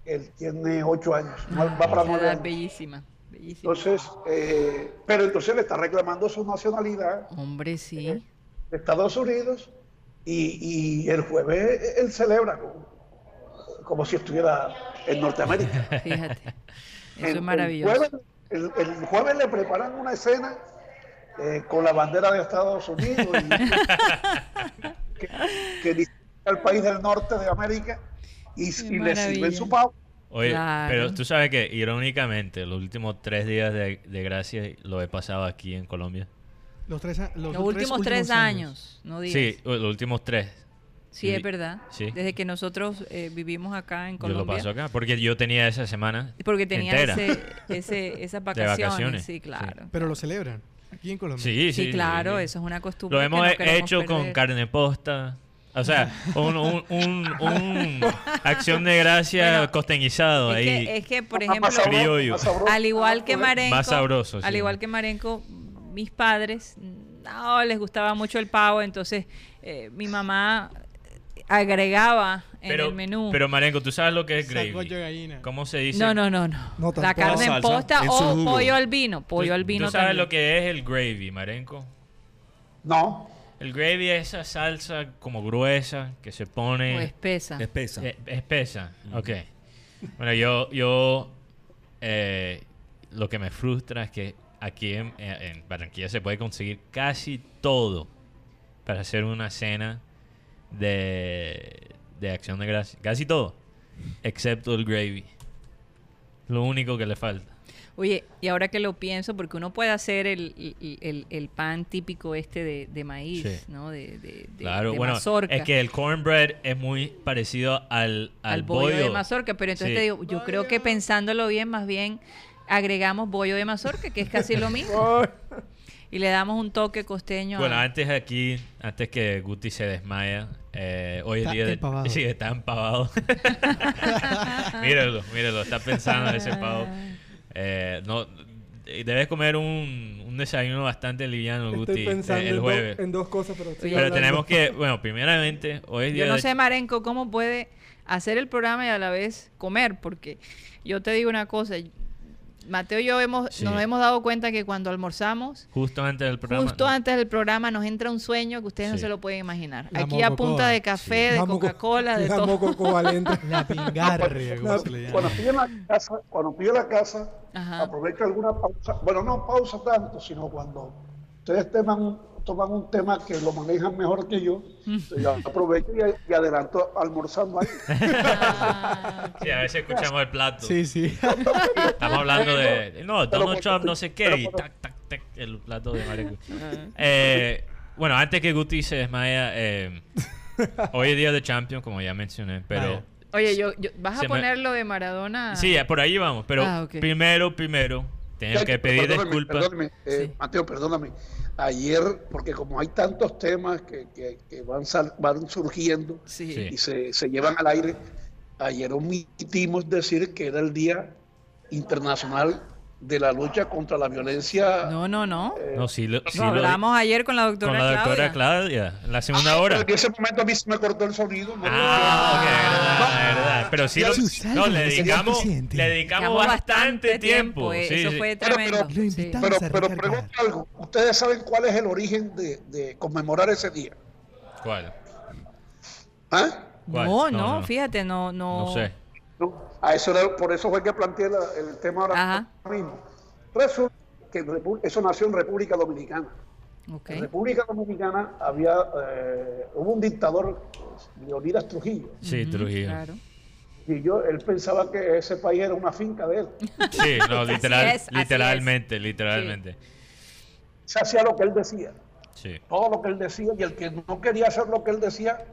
Él tiene ocho años, va para Esa nueve años. bellísima, bellísima. Entonces, eh, pero entonces le está reclamando su nacionalidad Hombre, sí. De Estados Unidos y, y el jueves él celebra como, como si estuviera en Norteamérica. Fíjate. El- Eso es el maravilloso. jueves- El, el jueves le preparan una escena eh, con la bandera de Estados Unidos y que, que dice el país del norte de América y, y le sirven su pavo. Oye, Claro. pero tú sabes que irónicamente los últimos tres días de, de gracia lo he pasado aquí en Colombia. Los, tres, los Los últimos tres años, no digas. Sí, los últimos tres. Sí, es Sí. verdad. Sí. Desde que nosotros eh, vivimos acá en Yo lo Colombia. paso acá porque yo tenía esa semana Porque tenía entera. ese, ese, esas vacaciones. vacaciones, Sí, claro. Pero lo celebran aquí en Colombia. Sí, Sí, sí, claro, sí. eso es una costumbre. Lo que hemos no he- queremos hecho con perder. carne posta. O sea, un, un, un, un acción de gracia Bueno, costeñizado Es ahí. que, es que, por ejemplo, criollo. al igual que Marenco, Más sabroso, sí. al igual que Marenco, mis padres no les gustaba mucho el pavo, entonces eh, mi mamá agregaba en el menú. pero Marenco, ¿tú sabes lo que es Sancocho gravy? de gallina. ¿Cómo se dice? no, no, no, no. No La carne en posta o pollo al vino, pollo ¿Tú- al vino ¿Tú sabes también. lo que es el gravy, Marenco? No, El gravy es esa salsa como gruesa que se pone... O espesa. Espesa. Eh, espesa, ok. Bueno, yo, yo eh, lo que me frustra es que aquí en, eh, en Barranquilla se puede conseguir casi todo para hacer una cena de, de acción de gracia. Casi todo, excepto el gravy. Lo único que le falta. Oye, y ahora que lo pienso, porque uno puede hacer el, el- el- el pan típico este de, de maíz, Sí. ¿no? De, de, de- Claro, de bueno, mazorca. es que el cornbread es muy parecido al, al, al bollo, de mazorca, pero entonces Sí. te digo, yo creo que pensándolo bien, más bien agregamos bollo de mazorca, que es casi lo mismo, y le damos un toque costeño. a- Bueno, antes aquí, antes que Guti se desmaya, eh, hoy es Está día de... empavado. Sí, está empavado. míralo, míralo, está pensando en ese pavo. Eh, no, debes comer un, un desayuno bastante liviano, Guti, Estoy pensando eh, en, el do- jueves. en dos cosas, pero estoy Oye, Pero hablando- tenemos que, bueno, primeramente, hoy es día Yo no de... sé, Marenco, cómo puede hacer el programa y a la vez comer, porque yo te digo una cosa, Mateo y yo hemos, Sí. nos hemos dado cuenta que cuando almorzamos, Justo antes del programa. justo ¿no? antes del programa nos entra un sueño que ustedes no se lo pueden imaginar. La Aquí a punta de café, de La Coca-Cola, de la todo. moco covalente. La pingarria, como se le cuando llama. estoy en la casa, cuando en la casa, Ajá. aprovecho alguna pausa, bueno, no pausa tanto, sino cuando ustedes toman, toman un tema que lo manejan mejor que yo, entonces yo aprovecho y, y adelanto almorzando ahí. Ah, Sí, a veces escuchamos el plato. Sí, sí. Estamos hablando de. No, Donald Trump, no sé qué. Y tac, tac, tac, el plato de Marenco. Eh, bueno, antes que Guti se desmaya, eh, hoy es día de Champions, como ya mencioné, pero. Oye, yo, yo- ¿vas a me- poner lo de Maradona? Sí, por ahí vamos, pero Ah, primero, primero, tengo Ya, que pedir perdóname, disculpas. Perdóname, eh, Sí. Mateo, perdóname. Ayer, porque como hay tantos temas que, que- que van, sal- van surgiendo Sí. Y se, se llevan al aire, ayer omitimos decir que era el Día Internacional de la Lucha contra la Violencia. No, no, no. No, sí, lo, sí Lo lo hablamos ayer con la doctora con la doctora Claudia. Claudia, en la segunda Ah, hora. pero En ese momento a mí se me cortó el sonido. no Ah, ok, verdad, verdad. Pero sí, lo, Susana, no, le dedicamos, le dedicamos bastante tiempo. eh, Sí, Eso sí. fue Pero- tremendo. pero-. Pero, pero recargar. pregunto algo. ¿Ustedes saben cuál es el origen de, de conmemorar ese día? ¿Cuál? ¿Ah? ¿Cuál? No, No, no, no. fíjate, no, no. No sé. No, a eso era- por eso fue que planteé la- el tema ahora Ajá. mismo. Resulta que eso nació en República Dominicana. En República Dominicana había eh, hubo un dictador, Leonidas Trujillo, Sí, Trujillo. Claro. y yo él pensaba que ese país era una finca de él. Sí, no, literal, es, así literalmente, literalmente. Se hacía lo que él decía, Sí. todo lo que él decía, y el que no quería hacer lo que él decía,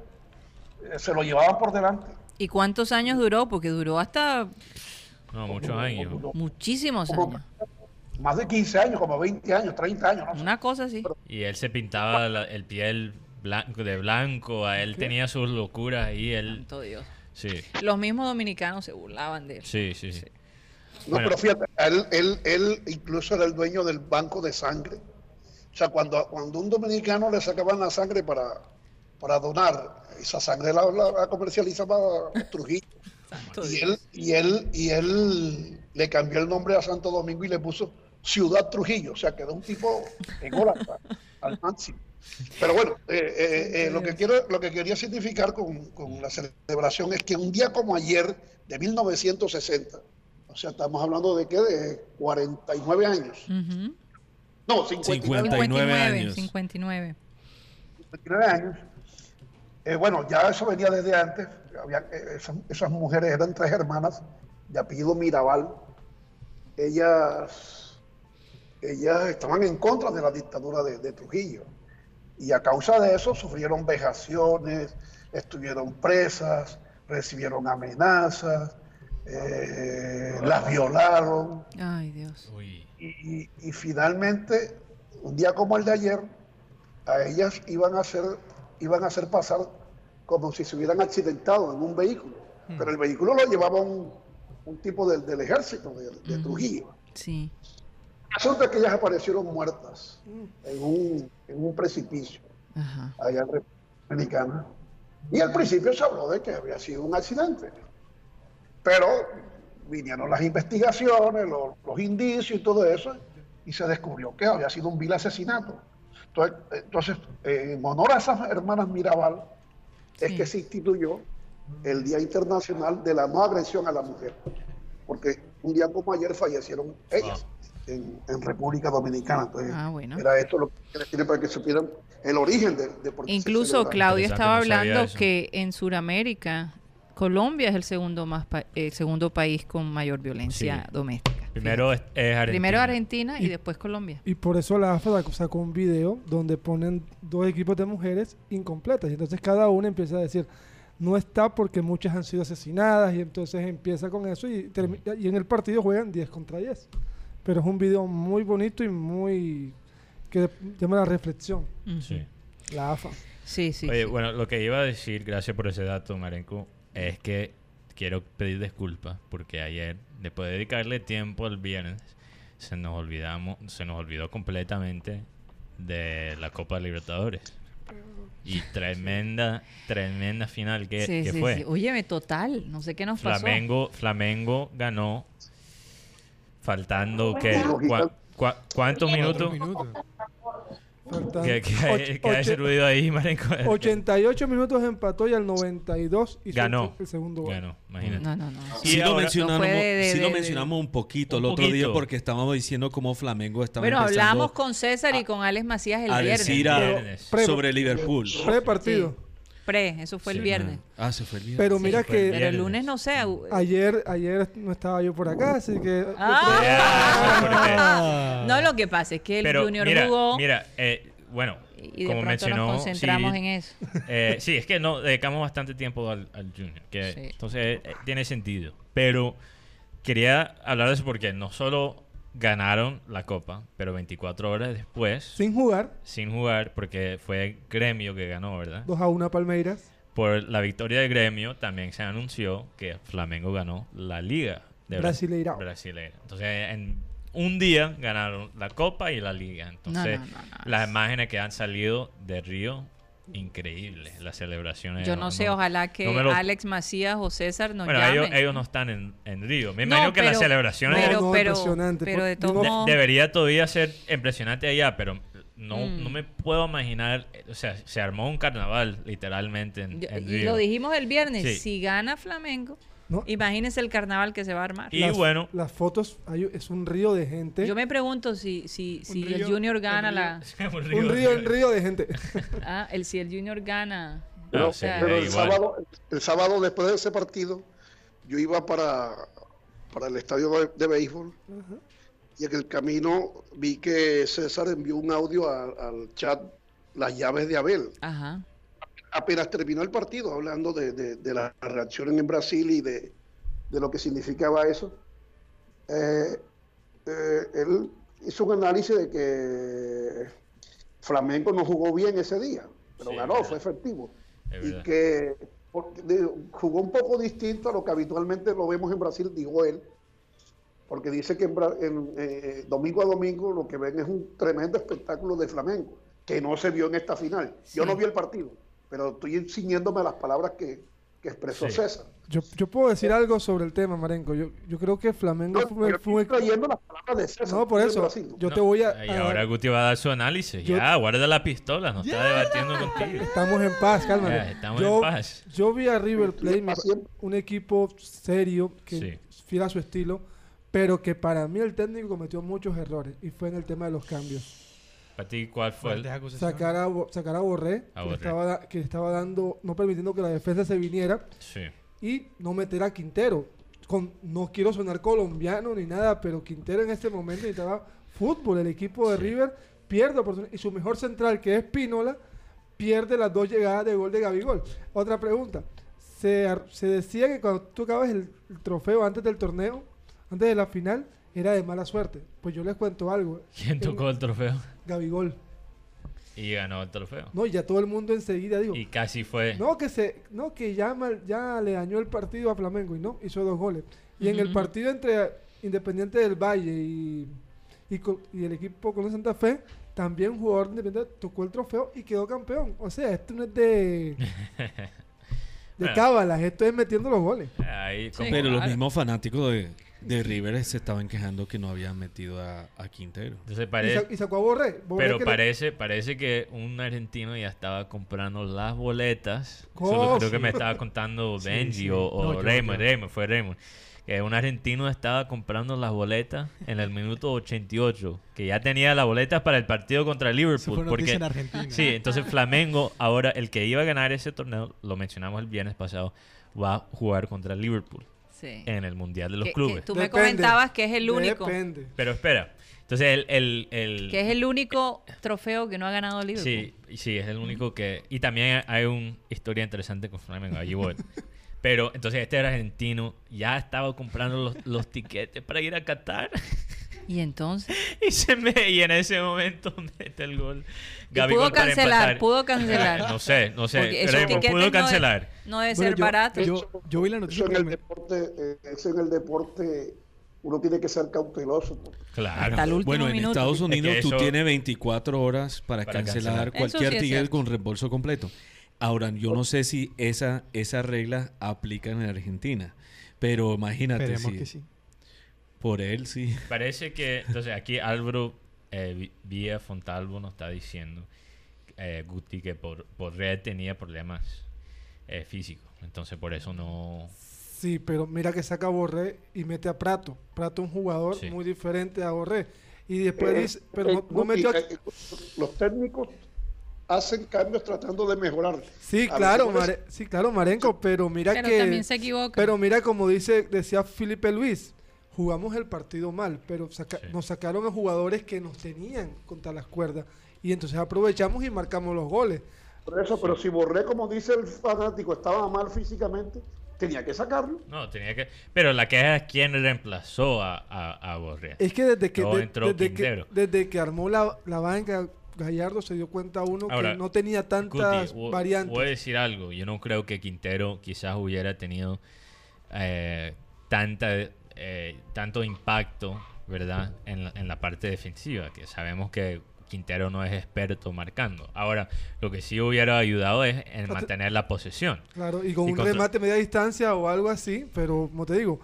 eh, se lo llevaban por delante. ¿Y cuántos años duró? Porque duró hasta No, muchos años. muchísimos años. más de 15 años, como 20 años, 30 años, no sé. Una cosa así. Y él se pintaba la- el piel blanco, de blanco, a él tenía sus locuras y él... Santo Dios. Sí, Los mismos dominicanos se burlaban de él. sí, sí. sí. No, Bueno. pero fíjate, él, él, él incluso era el dueño del banco de sangre. O sea, cuando, cuando un dominicano le sacaban la sangre para, para donar, esa sangre la, la- la comercializaba Trujillo. Y él, y, él, y él le cambió el nombre a Santo Domingo y le puso Ciudad Trujillo. O sea, quedó un tipo ególatra. al máximo. Pero bueno, eh, eh, eh, lo, que quiero, lo que quería significar con, con la celebración es que un día como ayer, de 1960, o sea, estamos hablando de qué, de 49 años. Ujú. No, 59, 59 años. 59. 59 años. Eh, bueno, ya eso venía desde antes. Había, eh, esas, esas mujeres eran tres hermanas de apellido Mirabal. Ellas, ellas estaban en contra de la dictadura de, de Trujillo. Y a causa de eso sufrieron vejaciones, estuvieron presas, recibieron amenazas, eh, las violaron. Ay, Dios. Y, y- y finalmente, un día como el de ayer, a ellas iban a hacer, iban a hacer pasar como si se hubieran accidentado en un vehículo. Pero el vehículo lo llevaba un, un tipo del, del ejército de, de Trujillo. Sí. Resulta que ellas aparecieron muertas en un, en un precipicio Ajá. allá en República Dominicana. Y al principio se habló de que había sido un accidente. Pero vinieron las investigaciones, los, los indicios y todo eso, y se descubrió que había sido un vil asesinato. Entonces, entonces, eh, en honor a esas hermanas Mirabal, es que se instituyó el Día Internacional de la No Agresión a la Mujer. Porque un día como ayer fallecieron ellas en, en República Dominicana. Entonces, Ah, bueno. era esto lo que tiene para que supieran el origen de, de por qué se Incluso. Claudia estaba hablando eso. que en Sudamérica Colombia es el segundo más pa- el segundo país con mayor violencia Sí. doméstica. Primero es, es Argentina. Primero Argentina y después Colombia. Y por eso la AFA sacó un video donde ponen dos equipos de mujeres incompletas. Y entonces cada una empieza a decir, no está porque muchas han sido asesinadas. Y entonces empieza con eso y, y en el partido juegan 10 contra 10. Pero es un video muy bonito y muy... que llama la reflexión. Sí. La AFA. Sí, sí. Oye, sí. bueno, lo que iba a decir, gracias por ese dato, Marenco, es que quiero pedir disculpas porque ayer, después de dedicarle tiempo al viernes, se nos olvidamos, se nos olvidó completamente de la Copa Libertadores. Y tremenda, tremenda final que, Sí, que sí, fue. sí. Óyeme, total. No sé qué nos pasó. Flamengo, Flamengo ganó faltando que. ¿cuántos minutos? Faltan ¿Qué, qué, och- qué hay ese ruido ahí, Marenco? 88 minutos empató y al 92 hizo Ganó. el segundo gol. Ganó, imagínate. No, no, no. Y Sí, lo mencionamos, No de- de- sí lo de- mencionamos un poquito el Un otro día poquito. porque estábamos diciendo cómo Flamengo estaba Bueno, hablamos con César y con Alex Macías el a viernes. decir a- sobre Liverpool. Pre-partido. Pre, eso fue el viernes. Ah, se fue el viernes. Pero Sí, mira fue el que Pero el lunes no sé. ayer, ayer no estaba yo por acá, así que... Ah. No, lo que pasa es que el Pero Junior mira, jugó mira, eh, bueno, y de como pronto mencionó, nos concentramos sí, en eso. eh, sí, es que no dedicamos bastante tiempo al, al Junior, que Sí. entonces eh, tiene sentido. Pero quería hablar de eso porque no solo ganaron la Copa, pero 24 horas después, Sin jugar, sin jugar, porque fue Gremio que ganó, ¿verdad? 2 a 1 Palmeiras. Por la victoria de Gremio también se anunció que Flamengo ganó la Liga de Bra- Brasileirao. Brasileira. Entonces, en un día ganaron la Copa y la Liga. Entonces, no, no, no. las imágenes que han salido de Río, increíbles. Las celebraciones. Yo no sé, ojalá que no me lo- Alex Macías o César nos Bueno, llamen. ellos, ellos no están en, en Río. Me No, imagino que las pero- celebraciones Pero, No, no, pero, impresionante. pero de todos de- modos- debería todavía ser impresionante allá, pero no, Mm. no me puedo imaginar. O sea, se armó un carnaval literalmente en, Yo- en y Río. lo dijimos el viernes, Sí. si gana Flamengo, ¿no? imagínense el carnaval que se va a armar. Y Las- bueno, Las fotos, hay- es un río de gente. Yo me pregunto si, si, si el Junior un gana río- la... un río en río de gente. Ah, el, si el Junior gana... Sea, pero el, igual. sábado, el sábado después de ese partido, yo iba para, para el estadio de, de béisbol y en el camino vi que César envió un audio a- al chat Las llaves de Abel. Ajá. Apenas terminó el partido, hablando de, de, de las reacciones en Brasil y de, de lo que significaba eso, eh, eh, él hizo un análisis de que Flamengo no jugó bien ese día, pero Sí, ganó, fue efectivo. Y que jugó un poco distinto a lo que habitualmente lo vemos en Brasil, dijo él, porque dice que en, eh, domingo a domingo lo que ven es un tremendo espectáculo de Flamengo, que no se vio en esta final. Yo no vi el partido, pero estoy ciñéndome a las palabras que, que expresó Sí. César. Yo, yo puedo decir algo sobre el tema, Marenco. Yo, yo creo que Flamengo No, fue, fue las palabras de César. No, por eso. Yo No, te voy a. Y a- ahora Guti va a dar su análisis. Yo- ya, guarda la pistola, no está debatiendo contigo. Estamos en paz, cálmate. Ya, estamos yo, en paz. yo vi a River Plate, un equipo serio, que Sí. fiel a su estilo, pero que para mí el técnico cometió muchos errores y fue en el tema de los cambios. Para ti, ¿cuál fue el...? Sacar a, sacar a Borré, A que, Borré. Estaba, da- que estaba dando, no permitiendo que la defensa se viniera Sí. y no meter a Quintero. Con, no quiero sonar colombiano ni nada, pero Quintero en este momento necesitaba fútbol. El equipo de Sí. River pierde oportunidad. Y su mejor central, que es Pínola, pierde las dos llegadas de gol de Gabigol. Otra pregunta. Se, decía que cuando tú acabas el, el trofeo antes del torneo, antes de la final, era de mala suerte. Pues yo les cuento algo. ¿Quién tocó el trofeo? Gabigol. Y ganó el trofeo. No, y ya todo el mundo enseguida dijo. Y casi fue... No, que se, no, que ya, mal- ya le dañó el partido a Flamengo y no, hizo dos goles. Y en el partido entre Independiente del Valle y, y, el equipo con Santa Fe, también un jugador de Independiente tocó el trofeo y quedó campeón. O sea, esto no es de, de Bueno. cábalas, esto es metiendo los goles. Ahí, Pero los mismos fanáticos de, de River se estaban quejando que no habían metido a, a Quintero. Entonces Y, parece... sa- y sacó a Borré. Borré Pero que le- parece, parece que un argentino ya estaba comprando las boletas. ¿Cómo? Solo creo que me estaba contando Benji sí. o, o No, yo- Raymond. Raymond, fue Raymond. Que un argentino estaba comprando las boletas en el minuto 88. Que ya tenía las boletas para el partido contra Liverpool. Porque, en Argentina. sí, entonces Flamengo, ahora el que iba a ganar ese torneo, lo mencionamos el viernes pasado, va a jugar contra Liverpool Sí. en el Mundial de los Que- que Clubes. tú me comentabas que es el único. Depende. Pero espera. Entonces el... el, el- Que es el único trofeo que no ha ganado Liverpool. Sí, sí, es el único que... Y también hay una historia interesante con Flamengo, allí voy. Pero entonces este era argentino, ya estaba comprando los, los tiquetes para ir a Qatar Y entonces. y, se me, y en ese momento mete el gol. Y Gabigol pudo para cancelar, empatar. pudo cancelar. No sé, no sé. Tiquetes pudo cancelar. No debe Bueno, ser yo- barato. Yo, yo vi la noticia. Eso en el me- deporte, eh, eso en el deporte, uno tiene que ser cauteloso. Claro. Hasta el último Bueno, en minuto. Estados que Unidos tú eso- tienes 24 horas para, Para cancelar, cancelar. Cualquier sí es ticket con reembolso completo. Ahora, yo no sé si esa, esas reglas aplican en Argentina, pero imagínate Esperemos si que sí. Por él sí. Parece que, entonces aquí Álvaro eh, Vía Fontalvo nos está diciendo, eh, Guti, que por, por red tenía problemas eh, físicos. Entonces por eso no... Sí, pero mira que saca a Borré y mete a Prato. Prato es un jugador Sí. muy diferente a Borré. Y después Eh, dice, pero eh, no, no Guti, metió a- eh, los técnicos hacen cambios tratando de mejorar. Sí, A claro, Mare- sí, claro, Marenco, pero mira Pero que también se equivoca. pero mira como dice decía Felipe Luis, jugamos el partido mal, pero saca- Sí. nos sacaron a jugadores que nos tenían contra las cuerdas y entonces aprovechamos y marcamos los goles. Por eso, pero si Borré, como dice el fanático, estaba mal físicamente, tenía que sacarlo. No, tenía que... Pero la queja es quién reemplazó a, a, a Borré. Es que desde que de- entró desde, que Quintero. desde que armó la, la banca Gallardo se dio cuenta uno Ahora, que no tenía Guti, tantas vo- variantes. Voy a decir algo. Yo no creo que Quintero quizás hubiera tenido eh, tanta, eh, tanto impacto, ¿verdad? En la, en la parte defensiva, que sabemos que Quintero no es experto marcando. Ahora, lo que sí hubiera ayudado es en mantener la posesión. Claro, y con Y un remate media distancia o algo así, pero como te digo,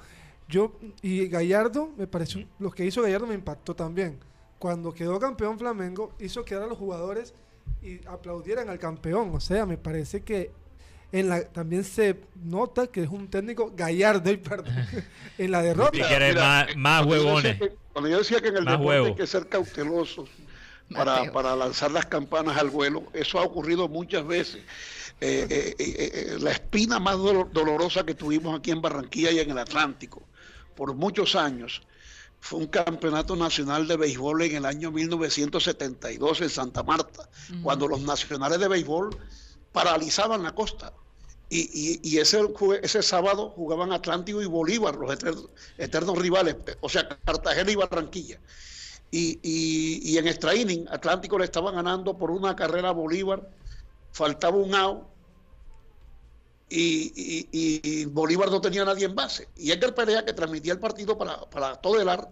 yo y Gallardo, me pareció, lo que hizo Gallardo me impactó también. Cuando quedó campeón Flamengo, hizo quedar a los jugadores y aplaudieran al campeón. O sea, me parece que en la también se nota que es un técnico Gallardo, y perdón, en la derrota. Y que eres más, más cuando yo huevones. decía que- Cuando yo decía que en el Más deporte huevo. hay que ser cautelosos para, para lanzar las campanas al vuelo, eso ha ocurrido muchas veces. Eh, eh, eh, la espina más dolo- dolorosa que tuvimos aquí en Barranquilla y en el Atlántico por muchos años fue un campeonato nacional de béisbol en el año 1972 en Santa Marta, cuando los nacionales de béisbol paralizaban la costa. Y, ese, ese sábado jugaban Atlántico y Bolívar, los eternos, rivales, o sea, Cartagena y Barranquilla. Y, en extra inning, Atlántico le estaba ganando por una carrera a Bolívar, faltaba un out, y, Bolívar no tenía nadie en base. Y Edgar Perea, que transmitía el partido para, para todo el ar,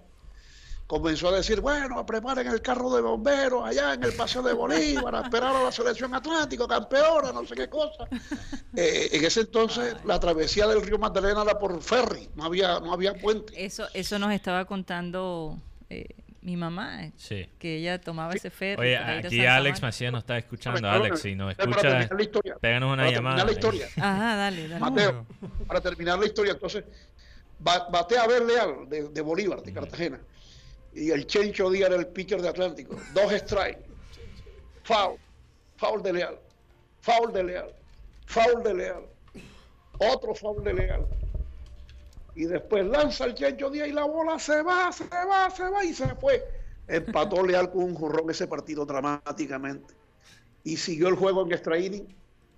comenzó a decir, bueno, preparen el carro de bomberos allá en el Paseo de Bolívar, a esperar a la selección Atlántico, campeona, no sé qué cosa. Eh, en ese entonces la travesía del río Magdalena era por ferry, no había, no había puente. Eso, eso nos estaba contando eh, mi mamá, eh, Sí. que ella tomaba ese ferry. Oye, aquí Alex. Macías nos está escuchando. Alex, si nos para escucha, terminar la historia, péganos una para llamada. terminar la historia. Ajá, dale, dale. Mateo, para terminar la historia, entonces, ba- batea a ver Leal de, de Bolívar, de Cartagena. Y el Chencho Díaz era el pitcher de Atlántico. Dos strikes. Foul. Foul de Leal. Foul de Leal. Foul de Leal. Otro foul de Leal. Y después lanza el Chencho Díaz y la bola se va, se va, se va y se fue. Empató Leal con un jorrón ese partido dramáticamente. Y siguió el juego en extra inning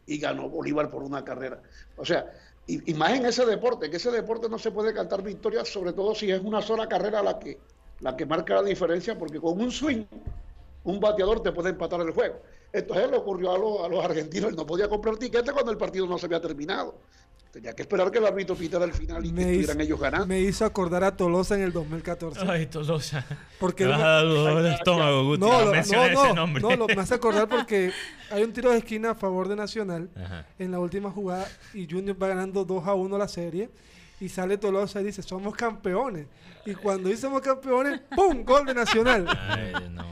y ganó Bolívar por una carrera. O sea, y, ese deporte, que ese deporte no se puede cantar victoria, sobre todo si es una sola carrera la que, la que marca la diferencia, porque con un swing, un bateador te puede empatar el juego. Entonces le ocurrió a, los- a los argentinos, él no podía comprar tiquete cuando el partido no se había terminado. Tenía que esperar que el árbitro pitara el final y que Me estuvieran hizo, ellos ganando. me hizo acordar a Tolosa en el 2014. Ay, Tolosa. Porque Me vas a dar dolor de estómago, Guti. no, No, lo- no, ese no, nombre. no, lo me hace acordar porque hay un tiro de esquina a favor de Nacional Ajá. en la última jugada y Junior va ganando 2 a 1 la serie y sale Tolosa y dice, somos campeones. Y cuando dice somos campeones, ¡pum! Gol de Nacional. Ay, no.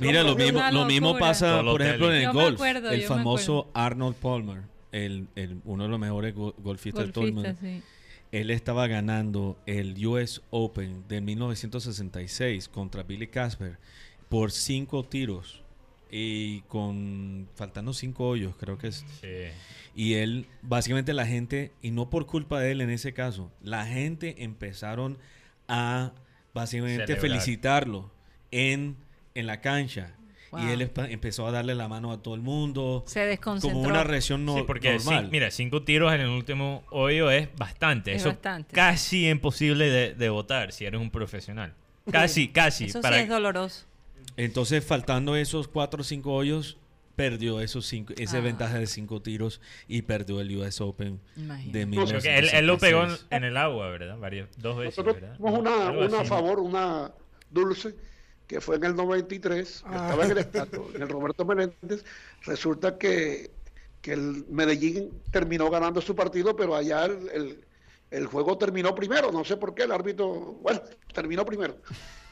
Mira, lo mismo, lo mismo pasa, por ejemplo, en el golf. acuerdo, el famoso Arnold Palmer, el, el- uno de los mejores go- golfistas de todo el Golfista, mundo. sí. Él estaba ganando el US Open de 1966 contra Billy Casper por cinco tiros y con faltando cinco hoyos, creo que es. Sí. Y él, básicamente la gente, y no por culpa de él en ese caso, la gente empezaron a básicamente Celebrar. felicitarlo en, en la cancha. Wow. Y él empe- empezó a darle la mano a todo el mundo. Se desconcentró. Como una reacción no, Sí, porque normal. mira, cinco tiros en el último hoyo es bastante. Es Eso bastante. casi imposible de, de votar si eres un profesional. Casi, casi. Eso para- sí es doloroso. Entonces, faltando esos cuatro o cinco hoyos, perdió esos cinco, ese Ah. ventaja de cinco tiros y perdió el US Open Imagínate. de No, Creo que él, él lo pegó en, 1966. en el agua, ¿verdad? Varias, dos veces, Nosotros ¿verdad? tuvimos una, una favor, una dulce, que fue en el 93, que Ah. estaba en el estadio, en el Roberto Meléndez. Resulta que, que el Medellín terminó ganando su partido, pero allá el, el- el juego terminó primero. No sé por qué, el árbitro, bueno, terminó primero.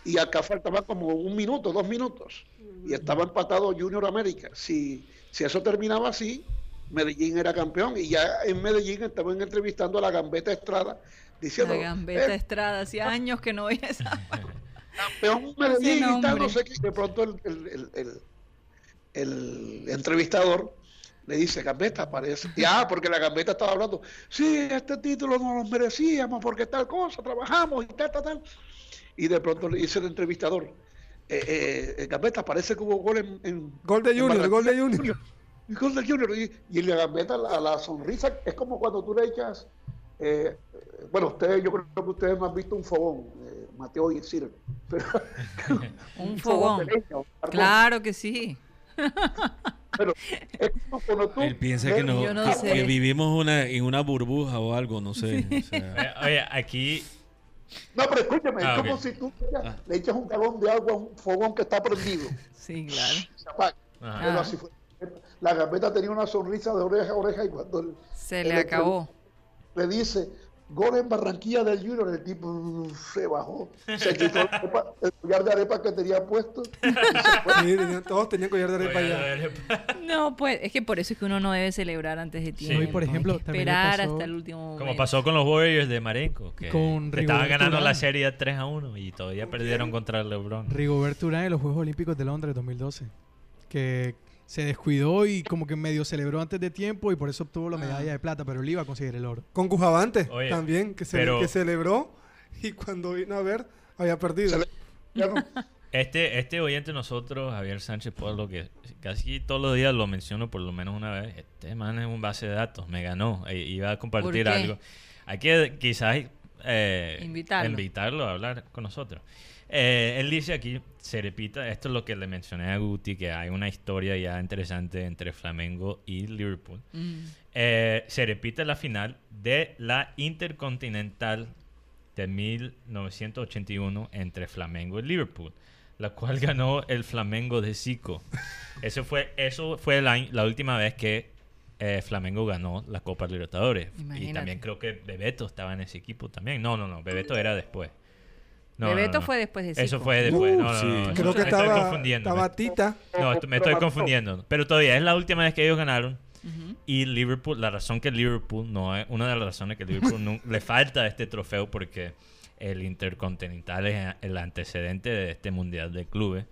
Y acá faltaba como un minuto, dos minutos. Y estaba empatado Junior América. Si, si eso terminaba así, Medellín era campeón. Y ya en Medellín estaban entrevistando a la Gambeta Estrada diciendo. La gambeta "Eh, Estrada, hacía años que no veía esa. campeón Medellín y tal, no sé qué. De pronto el, el, el, el- el entrevistador le dice, Gambetta, parece. Y, ah, porque la Gambetta estaba hablando, sí, este título no lo merecíamos porque tal cosa, trabajamos y tal, tal, tal. Y de pronto le dice el entrevistador, eh, eh, Gambetta, parece que hubo gol en... en- Gol de en Junior, gol de Barranquilla". Junior. Y gol de Junior. Y, y la Gambetta, la, la sonrisa, es como cuando tú le echas... eh, bueno, ustedes, yo creo que ustedes no han visto un fogón, eh, Mateo y. Pero, Un fogón. leña, un carbón. Claro que sí. Pero es como cuando tú Él piensa que, no, no que, vivimos una, en una burbuja o algo, no sé. o sea. Oye, oye, aquí No, pero escúchame, Ah, es como si tú le echas- Ah. le echas un galón de agua a un fogón que está prendido. Sí, claro. Se apaga. Ajá. Pero Ah. así fue. La gambeta tenía una sonrisa de oreja a oreja y cuando Se el le acabó. le dice gol en Barranquilla del Junior, el tipo uh, se bajó, se quitó el, arepa- el collar de arepa que tenía puesto y se fue. Sí, tenían- todos tenían collar de arepa Oye, oye, No, pues es que por eso es que uno no debe celebrar antes de tiempo. No, y por ejemplo, hay que esperar pasó- hasta el último momento. Como pasó con los Warriors de Marenco, que Con que estaban ganando la serie 3 a 1 y todavía perdieron contra el LeBron. Rigoberto Urán en los Juegos Olímpicos de Londres 2012. Que se descuidó y como que medio celebró antes de tiempo y por eso obtuvo la Ah. medalla de plata, pero él iba a conseguir el oro. Con Cujavante Oye, también, que, se, pero- que celebró y cuando vino a ver había perdido. Este, este oyente nosotros, Javier Sánchez Pueblo, que casi todos los días lo menciono por lo menos una vez, este man es un base de datos, me ganó, e iba a compartir algo. Hay que quizás eh, Invitarlo. invitarlo a hablar con nosotros. Eh, él dice aquí, se repita, esto es lo que le mencioné a Guti, que hay una historia ya interesante entre Flamengo y Liverpool. Mm. Eh, se repite la final de la Intercontinental de 1981 entre Flamengo y Liverpool, la cual ganó el Flamengo de Zico. Eso fue, eso fue la, la última vez que eh, Flamengo ganó la Copa Libertadores. Y Imagínate. también creo que Bebeto estaba en ese equipo también. No, no, no, Bebeto era después. No, Bebeto no. fue después de Eso Zico. fue después. Uh, no, no, sí. no, no, Creo que me estoy estaba, confundiendo. estaba Tita. no, me estoy confundiendo. Pero todavía es la última vez que ellos ganaron. Y Liverpool, la razón que Liverpool no es, una de las razones que Liverpool no- le falta este trofeo porque el Intercontinental es el antecedente de este Mundial de Clubes.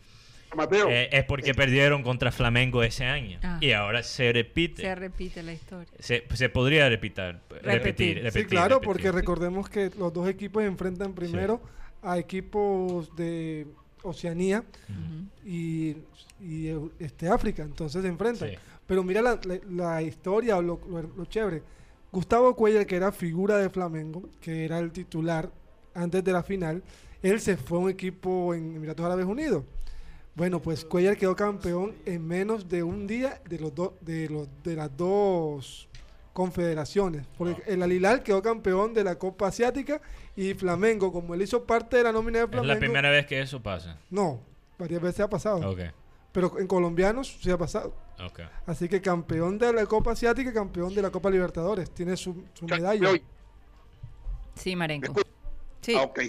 Mateo, eh, es porque perdieron contra Flamengo ese año. Ah. Y ahora se repite. Se repite la historia. Se, se podría repitar, repetir, repetir. Sí, claro, repetir. porque recordemos que los dos equipos enfrentan primero a equipos de Oceanía y, y, este, África, entonces se enfrentan. Sí. Pero mira la, la- la historia o lo, lo- lo chévere. Gustavo Cuellar, que era figura de Flamengo, que era el titular antes de la final, él se fue a un equipo en Emiratos Árabes Unidos. Bueno, pues Cuellar quedó campeón en menos de un día de los dos de los de las dos confederaciones. Porque el Alilal quedó campeón de la Copa Asiática y Flamengo, como él hizo parte de la nómina de Es Flamengo. la primera vez que eso pasa. No, varias veces ha pasado. Ok, Pero en colombianos sí ha pasado. ok. Así que campeón de la Copa Asiática, campeón de la Copa Libertadores. Tiene su, su medalla. Sí, Marenco. ¿Me Sí. Ah, ok.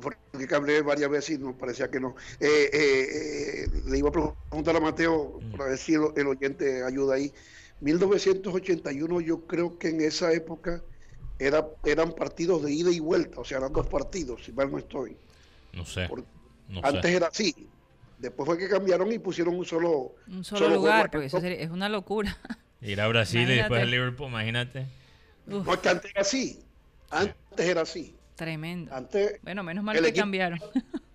Porque que hablé varias veces y no parecía que no. Eh, eh, eh, le iba a preguntar a Mateo, Mm. para ver si el, el oyente ayuda ahí. 1981, yo creo que en esa época era, eran partidos de ida y vuelta, o sea, eran dos partidos, si mal no estoy. No sé. No Antes sé. era así. Después fue que cambiaron y pusieron un solo. Un solo, solo lugar, porque eso sería- es una locura. Ir a Brasil y después a. Liverpool, imagínate. Uf, No, es que antes era así. Antes era así. tremendo. Antes Bueno, menos mal que equipo- cambiaron.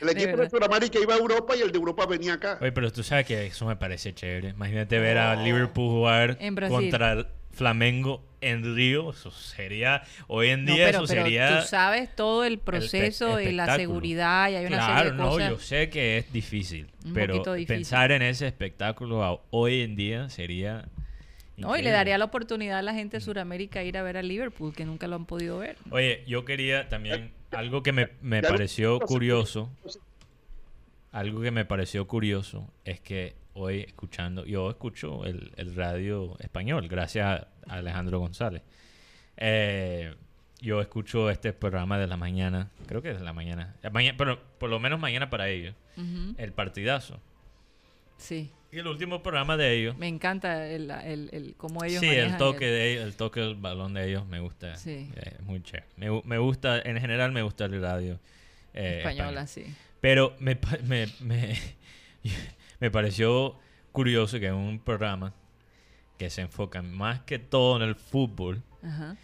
el equipo de verdad. Sudamérica iba a Europa y el de Europa venía acá. Oye, pero tú sabes que eso me parece chévere. Imagínate ver a Liverpool jugar contra el Flamengo en Río. Eso sería. Hoy en No, día pero, eso pero sería. tú sabes todo el proceso y la seguridad y hay una claro, serie de no, cosas. yo sé que es difícil. Un pero poquito difícil. pensar en ese espectáculo a- hoy en día sería. No, y le daría la oportunidad a la gente de Sudamérica ir a ver a Liverpool, que nunca lo han podido ver. Oye, yo quería también. Algo que me, me pareció curioso. Algo que me pareció curioso es que hoy escuchando, yo escucho el, el radio español, gracias a Alejandro González. Eh, yo escucho este programa de la mañana, creo que es de la mañana, eh, maña- pero por lo menos mañana para ellos, el partidazo. Sí, Y el último programa de ellos, me encanta el, el, el- cómo ellos sí, el toque el- de ellos, el toque del balón de ellos me gusta, Sí. eh, es muy chévere. Me, gu- me gusta, en general me gusta el radio eh, española, español. sí. Pero me, me, me, me pareció curioso que en un programa que se enfoca más que todo en el fútbol, Ajá.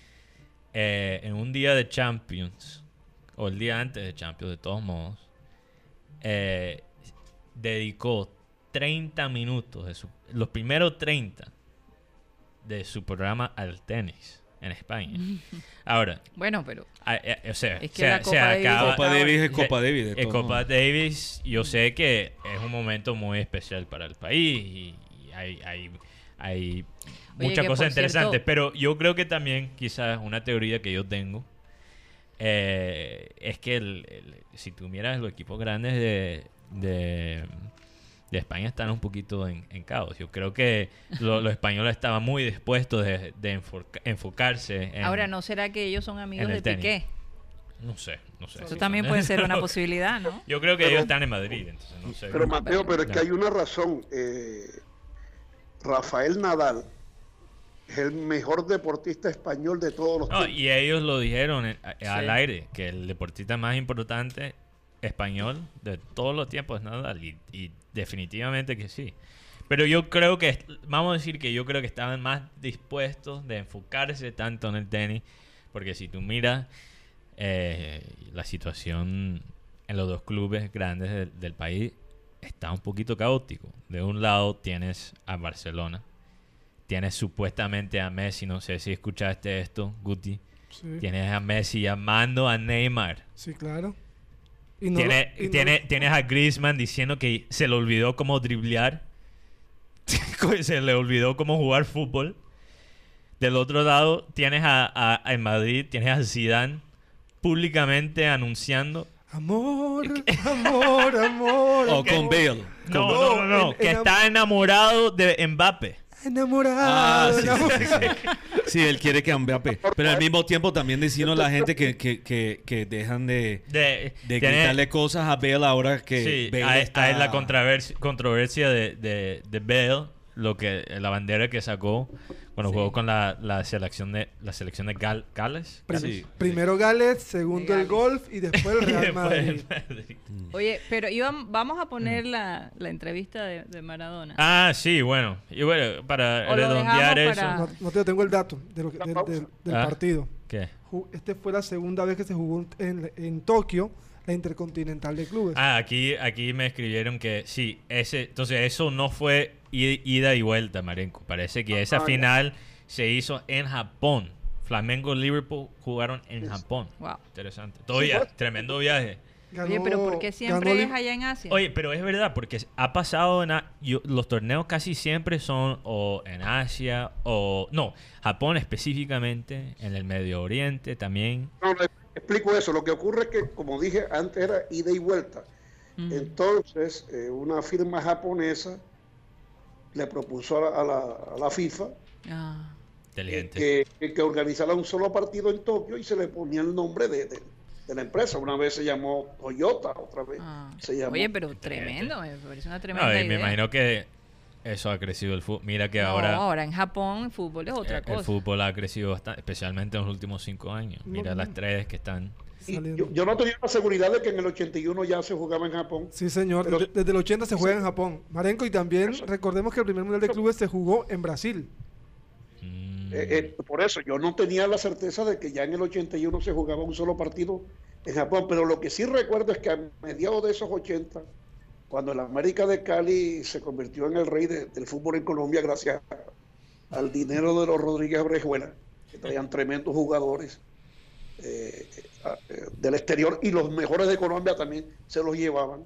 eh, en un día de Champions, o el día antes de Champions, de todos modos, eh, dedicó 30 minutos, de su, los primeros 30 de su programa al tenis en España. Ahora, Bueno, pero a- a- o sea, Es que se, la se Copa Davis acaba... Copa Davis es Copa Davis. de Copa yo sé que es un momento muy especial para el país y, y hay, hay, hay Oye, muchas cosas cierto- interesantes, pero yo creo que también quizás una teoría que yo tengo eh, es que el- el- si tú miras los equipos grandes de, de, de España están un poquito en, en caos. Yo creo que lo- los españoles estaban muy dispuestos de, de enfoca- enfocarse en... ahora no será que ellos son amigos de tenis. Piqué. No sé, no sé. Eso también puede ser una posibilidad, ¿no? Yo creo que Pero- ellos están en Madrid, entonces no sé. Pero Mateo, pero es que hay una razón. eh, Rafael Nadal es el mejor deportista español de todos los No, tiempos. y ellos lo dijeron a- al Sí. aire, que el deportista más importante español de todos los tiempos es Nadal, y, y definitivamente que sí. Pero yo creo que, vamos a decir que yo creo que estaban más dispuestos de enfocarse tanto en el tenis, porque si tú miras eh, la situación en los dos clubes grandes del, del país, está un poquito caótico. De un lado tienes a Barcelona, tienes supuestamente a Messi, no sé si escuchaste esto, Guti. Sí, Tienes a Messi llamando a Neymar. sí, claro. Y no Tiene- lo- y no tiene- lo- tienes a Griezmann diciendo que se le olvidó cómo driblear. se le olvidó cómo jugar fútbol. Del otro lado tienes a, a- en Madrid, tienes a Zidane públicamente anunciando. Amor, amor, amor. O con. Bale. No, No, no, no, no, en- que en- está enamorado de Mbappe. Enamorado. Ah, sí, sí, enamorado. sí, sí. Sí, él quiere que Mbappé. Pero al mismo tiempo también decimos la gente que, que, que, que dejan de, De, de tiene- gritarle cosas a Bale ahora que sí, Bale hay, está... hay la controversia, controversia de, de, de Bale, lo que, la bandera que sacó cuando Sí. jugó con la, la selección de la selección de Gal- Gales. Prim- Sí. Primero Gales, segundo el golf y después el Real después Madrid. el Madrid. Oye, pero iban, vamos a poner la, la entrevista de, de Maradona. Ah, sí, bueno. Y bueno, para redondear eso. para- No, no te tengo el dato de lo que- del- Ah. partido. ¿Qué? Este fue la segunda vez que se jugó en, en Tokio la Intercontinental de Clubes. Ah, aquí, aquí me escribieron que sí, ese, entonces eso no fue ida y vuelta, Marenco. Parece que esa Ah, ya. final se hizo en Japón. Flamengo y Liverpool jugaron en Japón. Wow. Interesante. Todavía, pues. tremendo viaje. Oye, pero ¿por qué siempre es allá en Asia? Oye, pero es verdad, porque ha pasado en... a- yo- los torneos casi siempre son o en Asia o... No, Japón específicamente, en el Medio Oriente también. No, le explico eso. Lo que ocurre es que, como dije antes, era ida y vuelta. Mm. Entonces, eh, una firma japonesa le propuso a la, a la- a la FIFA Ah, que, que- que organizara un solo partido en Tokio y se le ponía el nombre de, de- de la empresa. Una vez se llamó Toyota, otra vez ah. se llamó. Oye, pero tremendo, me parece una tremenda No, idea. me imagino que eso ha crecido el fútbol. Mira que No, ahora... ahora en Japón el fútbol es otra Eh, El cosa. fútbol ha crecido bastante, especialmente en los últimos cinco años. Mira No, las tres que están. Y yo, yo no tenía la seguridad de que en el 81 ya se jugaba en Japón. Sí, señor. Pero- desde, desde el 80 se juega en Japón. Marenco, y también recordemos que el primer Mundial de Clubes se jugó en Brasil. Mm, Eh, eh, por eso yo no tenía la certeza de que ya en el 81 se jugaba un solo partido en Japón, pero lo que sí recuerdo es que a mediados de esos 80, cuando el América de Cali se convirtió en el rey de- del fútbol en Colombia gracias al dinero de los Rodríguez Brejuela, que traían tremendos jugadores eh, eh, del exterior y los mejores de Colombia también se los llevaban.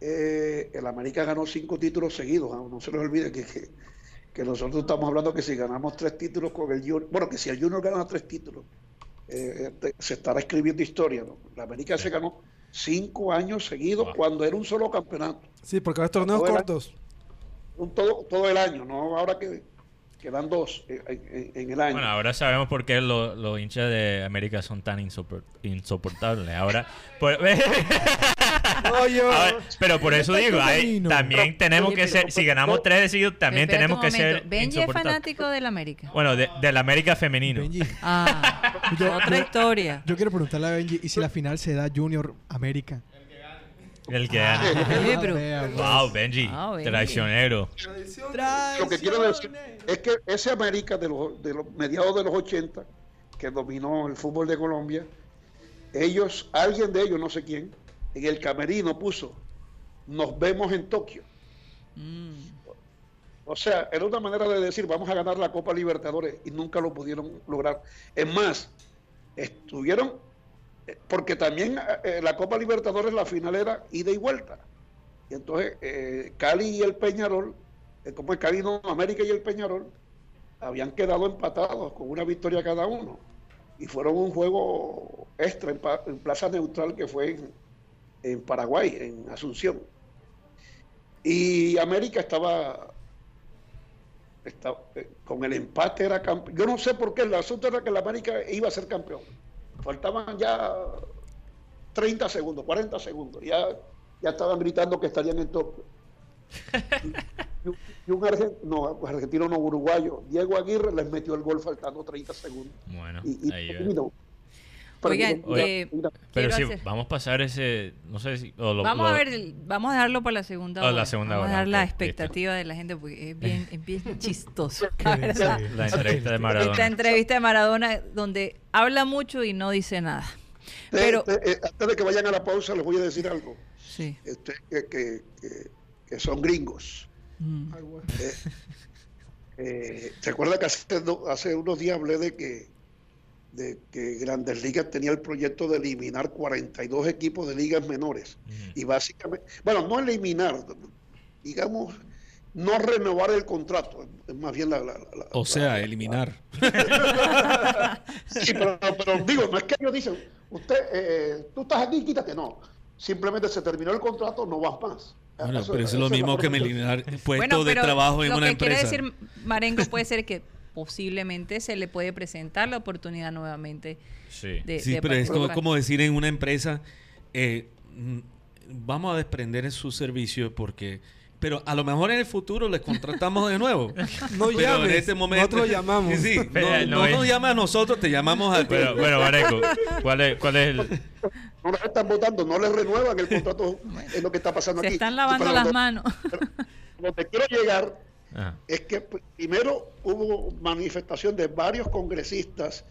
Eh, el América ganó cinco títulos seguidos, ah, no se les olvide que- que nosotros estamos hablando que si ganamos tres títulos con el Junior, bueno, que si el Junior gana tres títulos, eh, se estará escribiendo historia. ¿no? La América se ganó cinco años seguidos Wow. cuando era un solo campeonato, Sí, porque es torneos cortos. un todo, todo el año, no ahora que, que dan dos eh, en, en el año. Bueno, ahora sabemos por qué lo- los hinchas de América son tan insopor- insoportables. Ahora, por- Ahora, pero por eso digo, hay- también tenemos Oye, que pero- ser, si ganamos tres de seguidos, también tenemos que ser Benji es fanático del América. Bueno, de, del América femenino. Benji, Ah, Yo- otra yo- historia. yo quiero preguntarle a Benji, ¿y si la final se da Junior América? El que Ah, pero- pues. Wow, Benji, Wow, Benji. traicionero. Lo que quiero decir es que ese América de los, de los mediados de los 80, que dominó el fútbol de Colombia, ellos, alguien de ellos, no sé quién, en el camerino puso, nos vemos en Tokio. Mm. O sea, era una manera de decir, vamos a ganar la Copa Libertadores y nunca lo pudieron lograr. Es más, estuvieron, porque también eh, la Copa Libertadores, la final era ida y vuelta. Y entonces eh, Cali y el Peñarol, eh, como es Cali no, América y el Peñarol, habían quedado empatados con una victoria cada uno. Y fueron un juego extra en, Plaza Neutral que fue en, Paraguay, en Asunción. Y América estaba, estaba eh, con el empate era campeón. Yo no sé por qué, el asunto era que la América iba a ser campeón. Faltaban ya 30 segundos, 40 segundos. Ya, ya estaban gritando que estarían en Tokio. Y, y- un argentino, no, argentino no, uruguayo, Diego Aguirre les metió el gol faltando 30 segundos. Bueno, Y, y ahí va. Oigan, eh, Pero hacer- vamos a pasar ese, no sé si... o lo- Vamos a ver, el- vamos a dejarlo para la segunda Oh, hora. la segunda vamos hora, a dar la expectativa de la gente porque es bien, es bien chistoso. La verdad. sí. La entrevista de Maradona. Esta entrevista de Maradona donde habla mucho y no dice nada. te- Pero, te- eh, antes de que vayan a la pausa, les voy a decir algo. sí. Este, que, que- que- que son gringos. Mm. Eh, eh, ¿Se acuerda que hace, hace unos días hablé de que, de que Grandes Ligas tenía el proyecto de eliminar 42 equipos de ligas menores? Y básicamente, bueno, no eliminar, digamos, no renovar el contrato, es- más bien la... la- la- O la- sea, eliminar. Sí, pero, pero digo, no es que ellos dicen, usted, eh, tú estás aquí, quítate, no. Simplemente se terminó el contrato, no vas más. Bueno, Eso- pero eso es lo mismo que eliminar puestos Bueno, de trabajo en lo una que empresa. quiere decir Marengo puede ser que posiblemente se le puede presentar la oportunidad nuevamente Sí. de, Sí, de pero es como, decir en una empresa, eh, mm, vamos a desprender su servicio porque... Pero a lo mejor en el futuro les contratamos de nuevo. No pero llames, en este momento... nosotros llamamos. Sí, no, Pero no no es- nos llama a nosotros, te llamamos a ti. Bueno, bueno, Mareco, ¿cuál es, cuál es el...? No les están votando, no les renuevan el contrato, es lo que está pasando Se aquí. están lavando Pero las manos. Donde quiero llegar Ah, es que pr- primero hubo manifestación de varios congresistas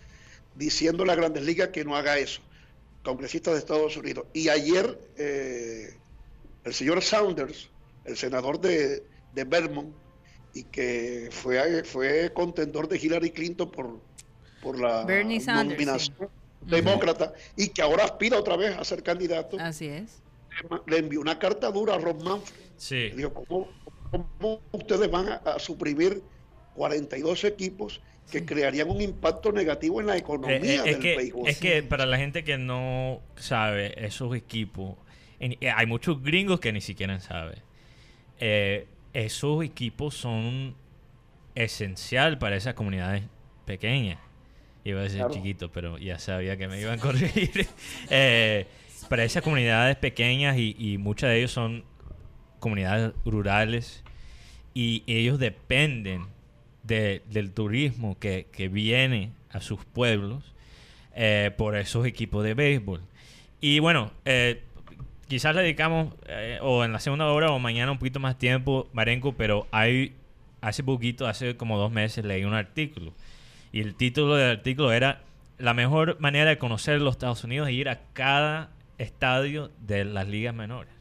diciéndole a Grandes Ligas que no haga eso, congresistas de Estados Unidos. Y ayer eh, el señor Saunders, el senador de, de Vermont, y que fue, fue contendor de Hillary Clinton por, por la Bernie Sanders, nominación demócrata, y que ahora aspira otra vez a ser candidato, Así es. le envió una carta dura a Ron Manfred. sí. Digo, ¿cómo, cómo ustedes van a, a suprimir 42 equipos que crearían un impacto negativo en la Eh, economía eh, es, del que, es que para la gente que no sabe esos equipos, en- eh, hay muchos gringos que ni siquiera saben. Eh, esos equipos son esencial para esas comunidades pequeñas. Iba a decir Claro. chiquito, pero ya sabía que me iban a corregir. Eh, para esas comunidades pequeñas y, y muchas de ellos son comunidades rurales y ellos dependen de- del turismo que, que viene a sus pueblos eh, por esos equipos de béisbol. Y bueno, eh, quizás le dedicamos eh, o en la segunda hora o mañana un poquito más tiempo, Marenco, pero hay hace poquito, hace como dos meses leí un artículo y el título del artículo era la mejor manera de conocer los Estados Unidos es ir a cada estadio de las ligas menores.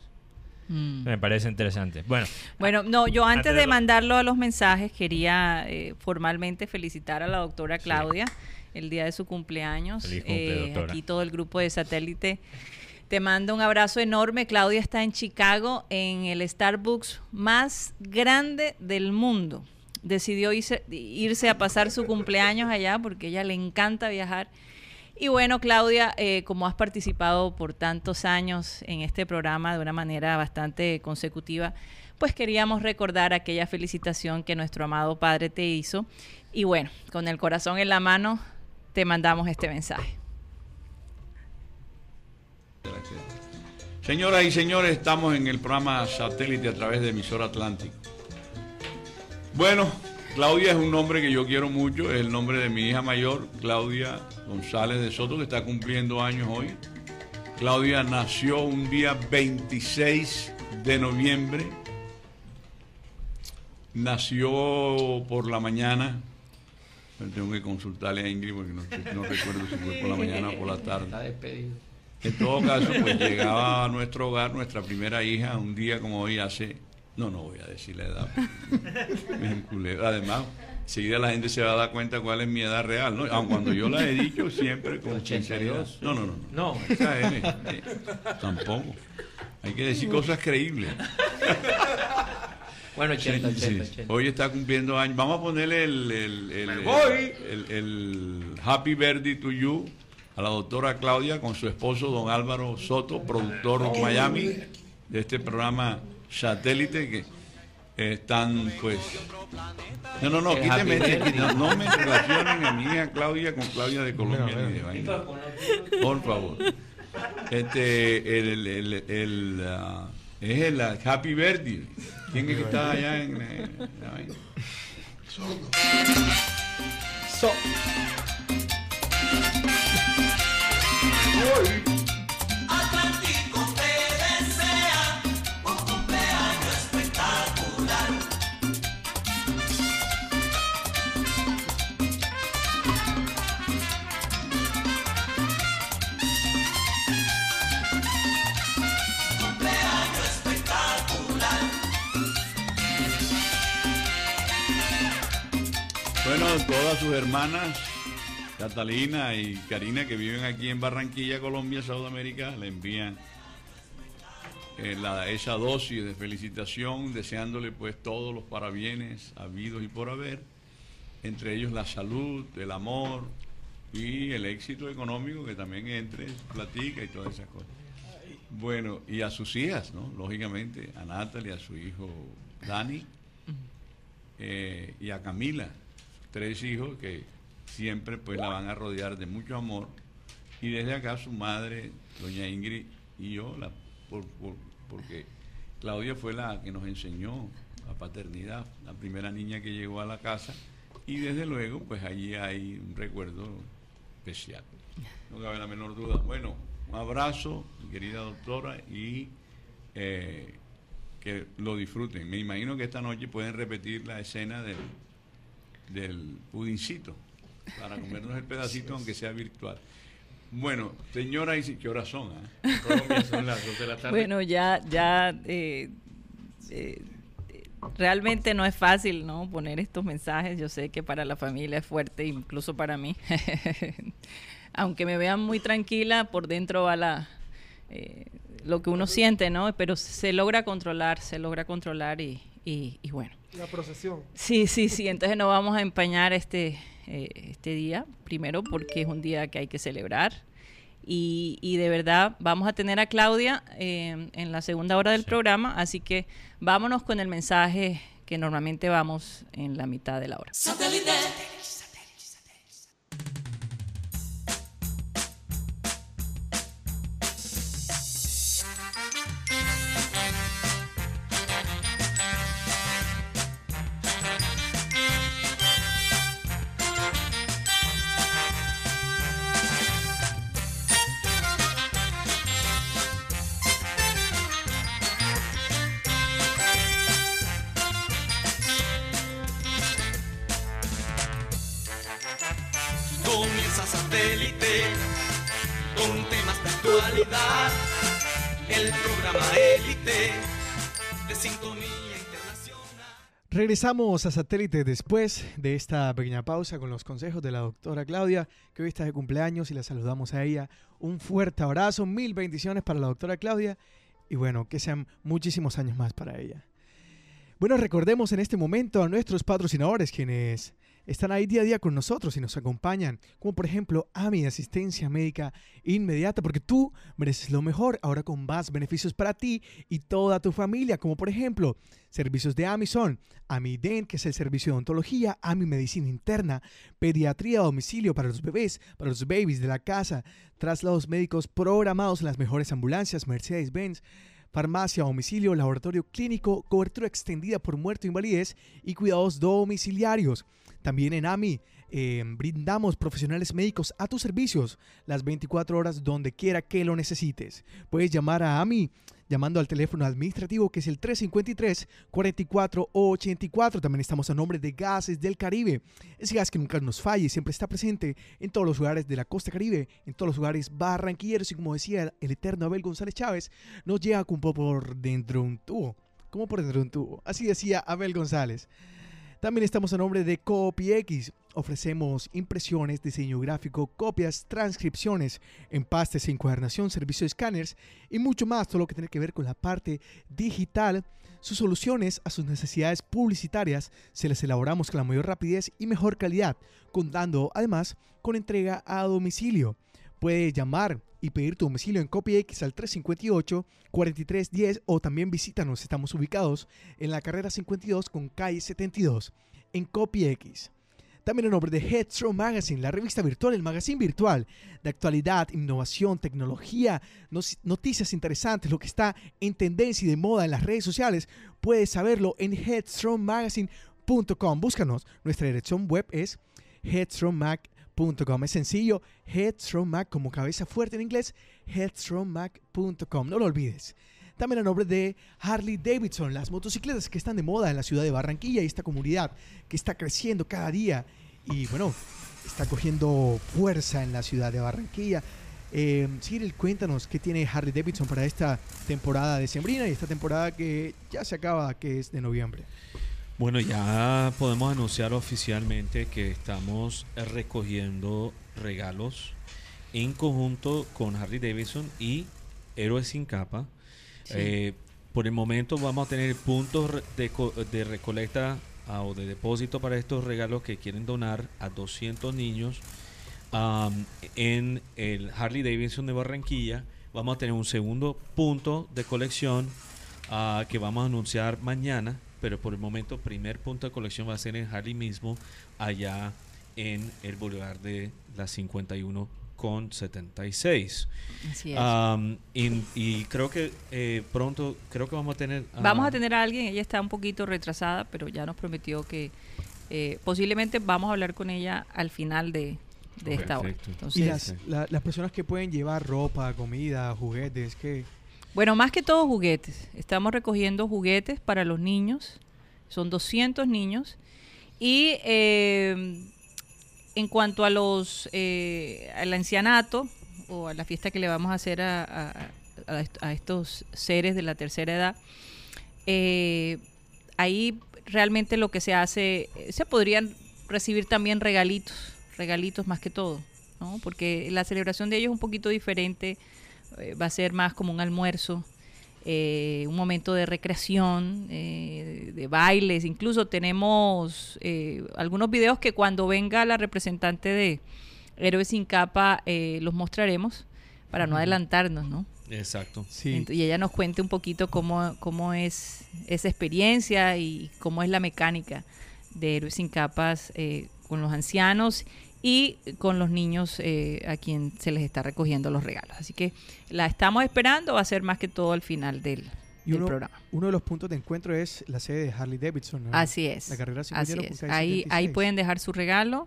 Mm. Me parece interesante. Bueno, Bueno, no, yo antes, Antes de de lo- mandarlo a los mensajes quería eh, formalmente felicitar a la doctora Claudia el día de su cumpleaños. Feliz cumple, Eh. Aquí todo el grupo de satélite te manda un abrazo enorme. Claudia está en Chicago en el Starbucks más grande del mundo. Decidió irse, irse a pasar su cumpleaños allá porque a ella le encanta viajar. Y bueno, Claudia, eh, como has participado por tantos años en este programa de una manera bastante consecutiva, pues queríamos recordar aquella felicitación que nuestro amado Padre te hizo. Y bueno, con el corazón en la mano, te mandamos este mensaje. Señoras y señores, estamos en el programa satélite a través de emisor Atlántico. Bueno, Claudia es un nombre que yo quiero mucho, es el nombre de mi hija mayor, Claudia González de Soto, que está cumpliendo años hoy. Claudia nació un día 26 de noviembre. Nació por la mañana. Pero Tengo que consultarle a Ingrid porque no, no recuerdo si fue por la mañana o por la tarde. En todo caso, pues llegaba a nuestro hogar nuestra primera hija un día como hoy hace... No, no voy a decir la edad. Me enculé. Además, enseguida la gente se va a dar cuenta cuál es mi edad real, ¿no? Aun cuando yo la he dicho siempre con sinceridad. No, no, no. No, esa es, eh, tampoco. Hay que decir cosas creíbles. Bueno, Sí, 80, sí, 80, sí. 80. Hoy está cumpliendo años. Vamos a ponerle el, el, el, el- el- el Happy Birthday to You a la doctora Claudia con su esposo don Álvaro Soto, productor de Miami de este programa satélite que están pues no no no quíteme no, no me relacionen a mi hija Claudia con Claudia de Colombia ni de vaina. por favor. Este el, el, el- el, ah, es el ah, Happy Birthday. Quién es que está allá en, eh, la vaina? So, sus hermanas, Catalina y Karina, que viven aquí en Barranquilla, Colombia, Sudamérica, le envían eh, la- esa dosis de felicitación, deseándole pues todos los parabienes habidos y por haber, entre ellos la salud, el amor y el éxito económico que también entre, platica y todas esas cosas. Bueno, y a sus hijas, ¿no? Lógicamente, a Natalie, a su hijo Dani eh, y a Camila, tres hijos que siempre pues la van a rodear de mucho amor. Y desde acá su madre, doña Ingrid, y yo, la, por- por- porque Claudia fue la que nos enseñó la paternidad, la primera niña que llegó a la casa. Y desde luego, pues allí hay un recuerdo especial. No cabe la menor duda. Bueno, un abrazo, querida doctora, y eh, que lo disfruten. Me imagino que esta noche pueden repetir la escena del, del pudincito para comernos el pedacito, aunque sea virtual. Bueno, señora, y ¿qué horas son? ah? En Colombia son las 2 de la tarde. Bueno, ya, ya eh, eh, realmente no es fácil, ¿no? Poner estos mensajes. Yo sé que para la familia es fuerte, incluso para mí. Aunque me vean muy tranquila, por dentro va la eh, lo que uno siente, ¿no? Pero se logra controlar, se logra controlar y, y- y bueno. La procesión. Sí, sí, sí. Entonces no vamos a empañar este, eh, este día, primero porque es un día que hay que celebrar. Y, y de verdad vamos a tener a Claudia eh, en la segunda hora del programa, así que vámonos con el mensaje que normalmente vamos en la mitad de la hora. Satellite. Comienza Regresamos a Satélite después de esta pequeña pausa con los consejos de la doctora Claudia, que hoy está de cumpleaños y la saludamos a ella. Un fuerte abrazo, mil bendiciones para la doctora Claudia y bueno, que sean muchísimos años más para ella. Bueno, recordemos en este momento a nuestros patrocinadores quienes están ahí día a día con nosotros y nos acompañan, como por ejemplo AMI Asistencia Médica Inmediata, porque tú mereces lo mejor, ahora con más beneficios para ti y toda tu familia, como por ejemplo servicios de AMI son AMI DEN, que es el servicio de odontología, AMI Medicina Interna, pediatría a domicilio para los bebés, para los babies de la casa, traslados médicos programados en las mejores ambulancias, Mercedes-Benz, farmacia domicilio, laboratorio clínico, cobertura extendida por muerte o invalidez y cuidados domiciliarios. También en AMI eh, brindamos profesionales médicos a tus servicios las 24 horas donde quiera que lo necesites. Puedes llamar a AMI llamando al teléfono administrativo que es el 353-4484. También estamos a nombre de Gases del Caribe. Ese gas que nunca nos falla y siempre está presente en todos los lugares de la costa caribe, en todos los lugares barranquilleros y como decía el eterno Abel González Chávez, nos llega como por dentro de un tubo. Como por dentro de un tubo. Así decía Abel González. También estamos a nombre de CopyX. Ofrecemos impresiones, diseño gráfico, copias, transcripciones, empastes, encuadernación, servicio de escáneres y mucho más, todo lo que tiene que ver con la parte digital. Sus soluciones a sus necesidades publicitarias se las elaboramos con la mayor rapidez y mejor calidad, contando además con entrega a domicilio. Puedes llamar y pedir tu domicilio en CopyX al 358-4310 o también visítanos. Estamos ubicados en la carrera 52 con calle 72 en CopyX. También en nombre de Headstrong Magazine, la revista virtual, el magazine virtual de actualidad, innovación, tecnología, noticias interesantes, lo que está en tendencia y de moda en las redes sociales, puedes saberlo en headstrongmagazine.com. Búscanos. Nuestra dirección web es headstrongmag.com. Es sencillo, Headstrong como cabeza fuerte en inglés, headstrongmag.com. No lo olvides. También a nombre de Harley Davidson, las motocicletas que están de moda en la ciudad de Barranquilla y esta comunidad que está creciendo cada día y bueno, está cogiendo fuerza en la ciudad de Barranquilla. Eh, Cyril, cuéntanos qué tiene Harley Davidson para esta temporada de Sembrina y esta temporada que ya se acaba, que es de noviembre. Bueno, ya podemos anunciar oficialmente que estamos recogiendo regalos en conjunto con Harley Davidson y Héroes sin capa Sí. Eh, por el momento vamos a tener puntos de, de recolecta ah, o de depósito para estos regalos que quieren donar a 200 niños am, en el Harley Davidson de Barranquilla. Vamos a tener un segundo punto de colección ah, que vamos a anunciar mañana, pero por el momento primer punto de colección va a ser en Harley mismo, allá en el Boulevard de la 51 con 76. Así es. Am, y, y creo que eh, pronto, creo que vamos a tener... Vamos ah, a tener a alguien, ella está un poquito retrasada, pero ya nos prometió que eh, posiblemente vamos a hablar con ella al final de, de esta hora. Perfecto. Entonces, Y las, la- las personas que pueden llevar ropa, comida, juguetes, que Bueno, más que todo juguetes. Estamos recogiendo juguetes para los niños. Son 200 niños. Y eh, en cuanto a los eh, al ancianato o a la fiesta que le vamos a hacer a, a- a est- a estos seres de la tercera edad, eh, ahí realmente lo que se hace, se podrían recibir también regalitos, regalitos más que todo, ¿no? Porque la celebración de ellos es un poquito diferente, eh, va a ser más como un almuerzo, eh, un momento de recreación, eh, de bailes, incluso tenemos eh, algunos videos que cuando venga la representante de Héroes sin capa eh, los mostraremos para no adelantarnos, ¿no? Exacto. sí. Y ella nos cuente un poquito cómo, cómo es esa experiencia y cómo es la mecánica de Héroes sin Capas eh, con los ancianos y con los niños eh, a quien se les está recogiendo los regalos. Así que la estamos esperando, va a ser más que todo al final del, Y del uno, programa. uno de los puntos de encuentro es la sede de Harley Davidson. ¿no? Así es. La carrera Así 51 es. con calle Ahí, ahí 76. pueden dejar su regalo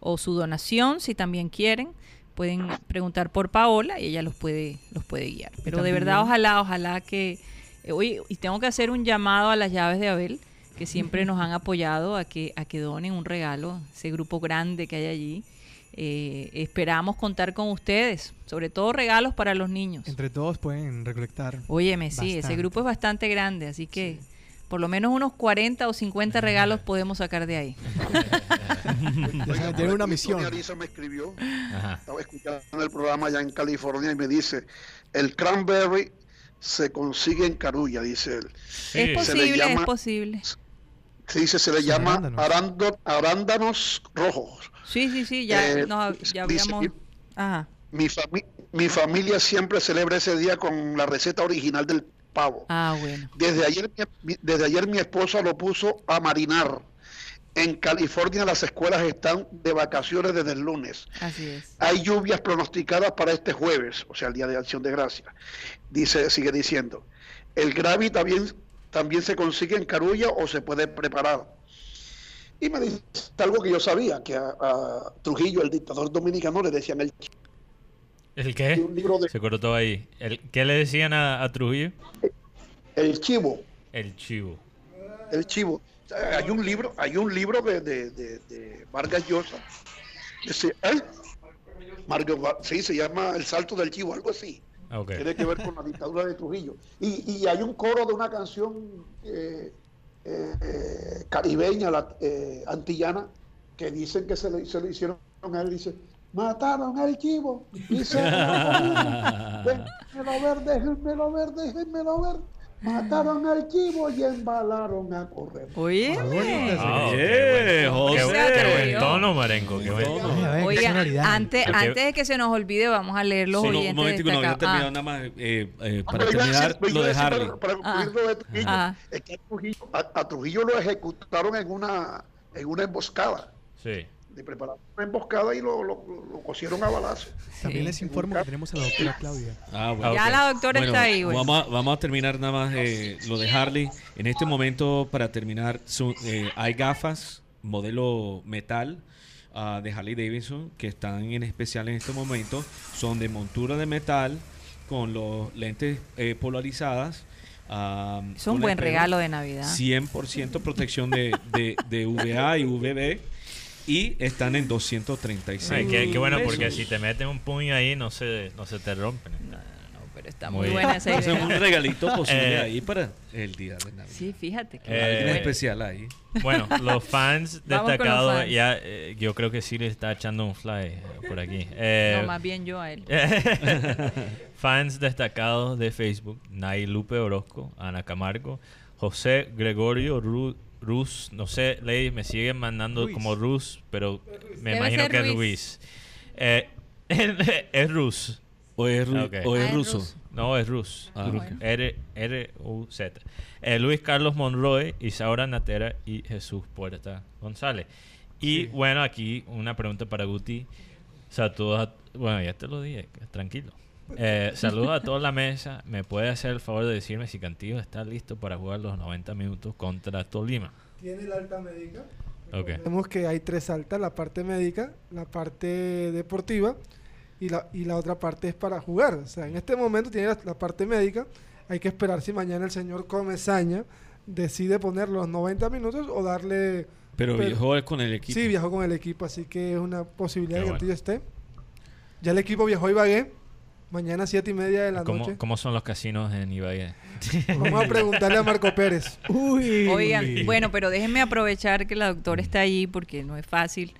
o su donación si también quieren. Pueden preguntar por Paola y ella los puede, los puede guiar. Pero de verdad, ojalá, ojalá que... eh, Oye, y tengo que hacer un llamado a las llaves de Abel, que siempre nos han apoyado a que, a que donen un regalo, ese grupo grande que hay allí. Eh, esperamos contar con ustedes, sobre todo regalos para los niños. Entre todos pueden recolectar. Óyeme, sí, ese Bastante. grupo es bastante grande, así que por lo menos unos 40 o 50 regalos podemos sacar de ahí. Tienen una misión. Arisa me escribió, Ajá. estaba escuchando el programa allá en California y me dice, el cranberry se consigue en Carulla, dice él. Sí. Es posible, es llama- Se dice, se le llama arándanos. arándanos rojos. Sí, sí, sí, ya, Eh, nos, ya dice habíamos... que- Ajá. Mi, fami- mi familia siempre celebra ese día con la receta original del pavo. Ah, bueno. Desde ayer, mi- desde ayer mi esposa lo puso a marinar. En California las escuelas están de vacaciones desde el lunes. Así es. Hay lluvias pronosticadas para este jueves, o sea, el Día de Acción de Gracia. Dice, sigue diciendo, el Gravi también, también se consigue en Carulla o se puede preparar. Y me dice algo que yo sabía, que a, a Trujillo, el dictador dominicano, le decían el, ¿El qué? un libro de Se cortó ahí. ¿El, ¿Qué le decían a, a Trujillo? el chivo, El chivo. el chivo. Hay un libro, hay un libro de, de, de- de Vargas Llosa. ¿eh? Sí, se llama El Salto del Chivo, algo así. Ah, tiene que ver con la dictadura de Trujillo. Y, y hay un coro de una canción eh, eh, caribeña, la- eh, antillana, que dicen que se lo, se lo hicieron a él. Dice, mataron al chivo y se lo comieron. Déjenmelo ver, déjenmelo ver, déjenmelo ver. Mataron al chivo y embalaron a correr. Oye, Ah, Eh, bueno. Qué, José. qué buen tono, Marenco. Qué buen tono. oiga, antes, antes de que se nos olvide, vamos a leer los un oyentes momentico, no, yo destacados. termino Ah, nada más eh, eh, Ah, para terminar pero lo de decir Harley. Para, para concluir Ah. lo de Trujillo, Ah. es que a Trujillo, a- a Trujillo lo ejecutaron en una, en una emboscada. Sí. Le prepararon una emboscada y lo, lo, lo cosieron a balazo. También les informo que tenemos a la doctora Claudia. Ah, bueno. Ya la doctora Bueno, está ahí, güey. Vamos a, vamos a terminar nada más eh, lo de Harley. En este momento, para terminar, su- eh, hay gafas modelo metal ah, de Harley Davidson que están en especial en este momento. Son de montura de metal con los lentes eh, polarizadas. ah, Es un buen regalo de Navidad. 100% protección de, de, de VA y VB. Y están en 236. Ay, qué, qué bueno, pesos. porque si te meten un puño ahí, no se, no se te rompen. pero está muy, Muy buena esa O sea, un idea. regalito posible Eh, ahí para el día de Navidad. Sí, fíjate que Eh, Alguien bueno. especial ahí. Bueno, los fans destacados, fans. ya eh, yo creo que sí le está echando un fly eh, por aquí. Eh, no, más bien yo a él. fans destacados de Facebook, Nay Lupe Orozco, Ana Camargo, José Gregorio Ru- Ruz, no sé, Ley, me siguen mandando Ruiz. como Ruz, pero me Debe imagino que es Ruiz. Luis. Eh, es Ruz. O es, ru- o es Ah, es ruso. ruso. No, es Rus. Ah, bueno. R, R U Z. Eh, Luis Carlos Monroy, Isaura Natera y Jesús Puerta González. Y bueno, aquí una pregunta para Guti. Saludos a- bueno, ya te lo dije, tranquilo. Eh, saludos a toda la mesa. ¿Me puede hacer el favor de decirme si Cantillo está listo para jugar los 90 minutos contra Tolima? Tiene la alta médica. Ok. Vemos que hay tres altas, la parte médica, la parte deportiva y la, y la otra parte es para jugar. O sea, en este momento tiene la, la parte médica. Hay que esperar si mañana el señor Comesaña decide poner los 90 minutos o darle... Pero Pero- viajó con el equipo. Sí, viajó con el equipo, así que es una posibilidad Qué de que bueno. Cantillo esté. Ya el equipo viajó a Ibagué. Mañana siete y media de la ¿Cómo, noche. cómo son los casinos en Ibagué? Vamos a preguntarle a Marco Pérez. Uy. Oigan, bueno, pero déjenme aprovechar que la doctora está allí porque no es fácil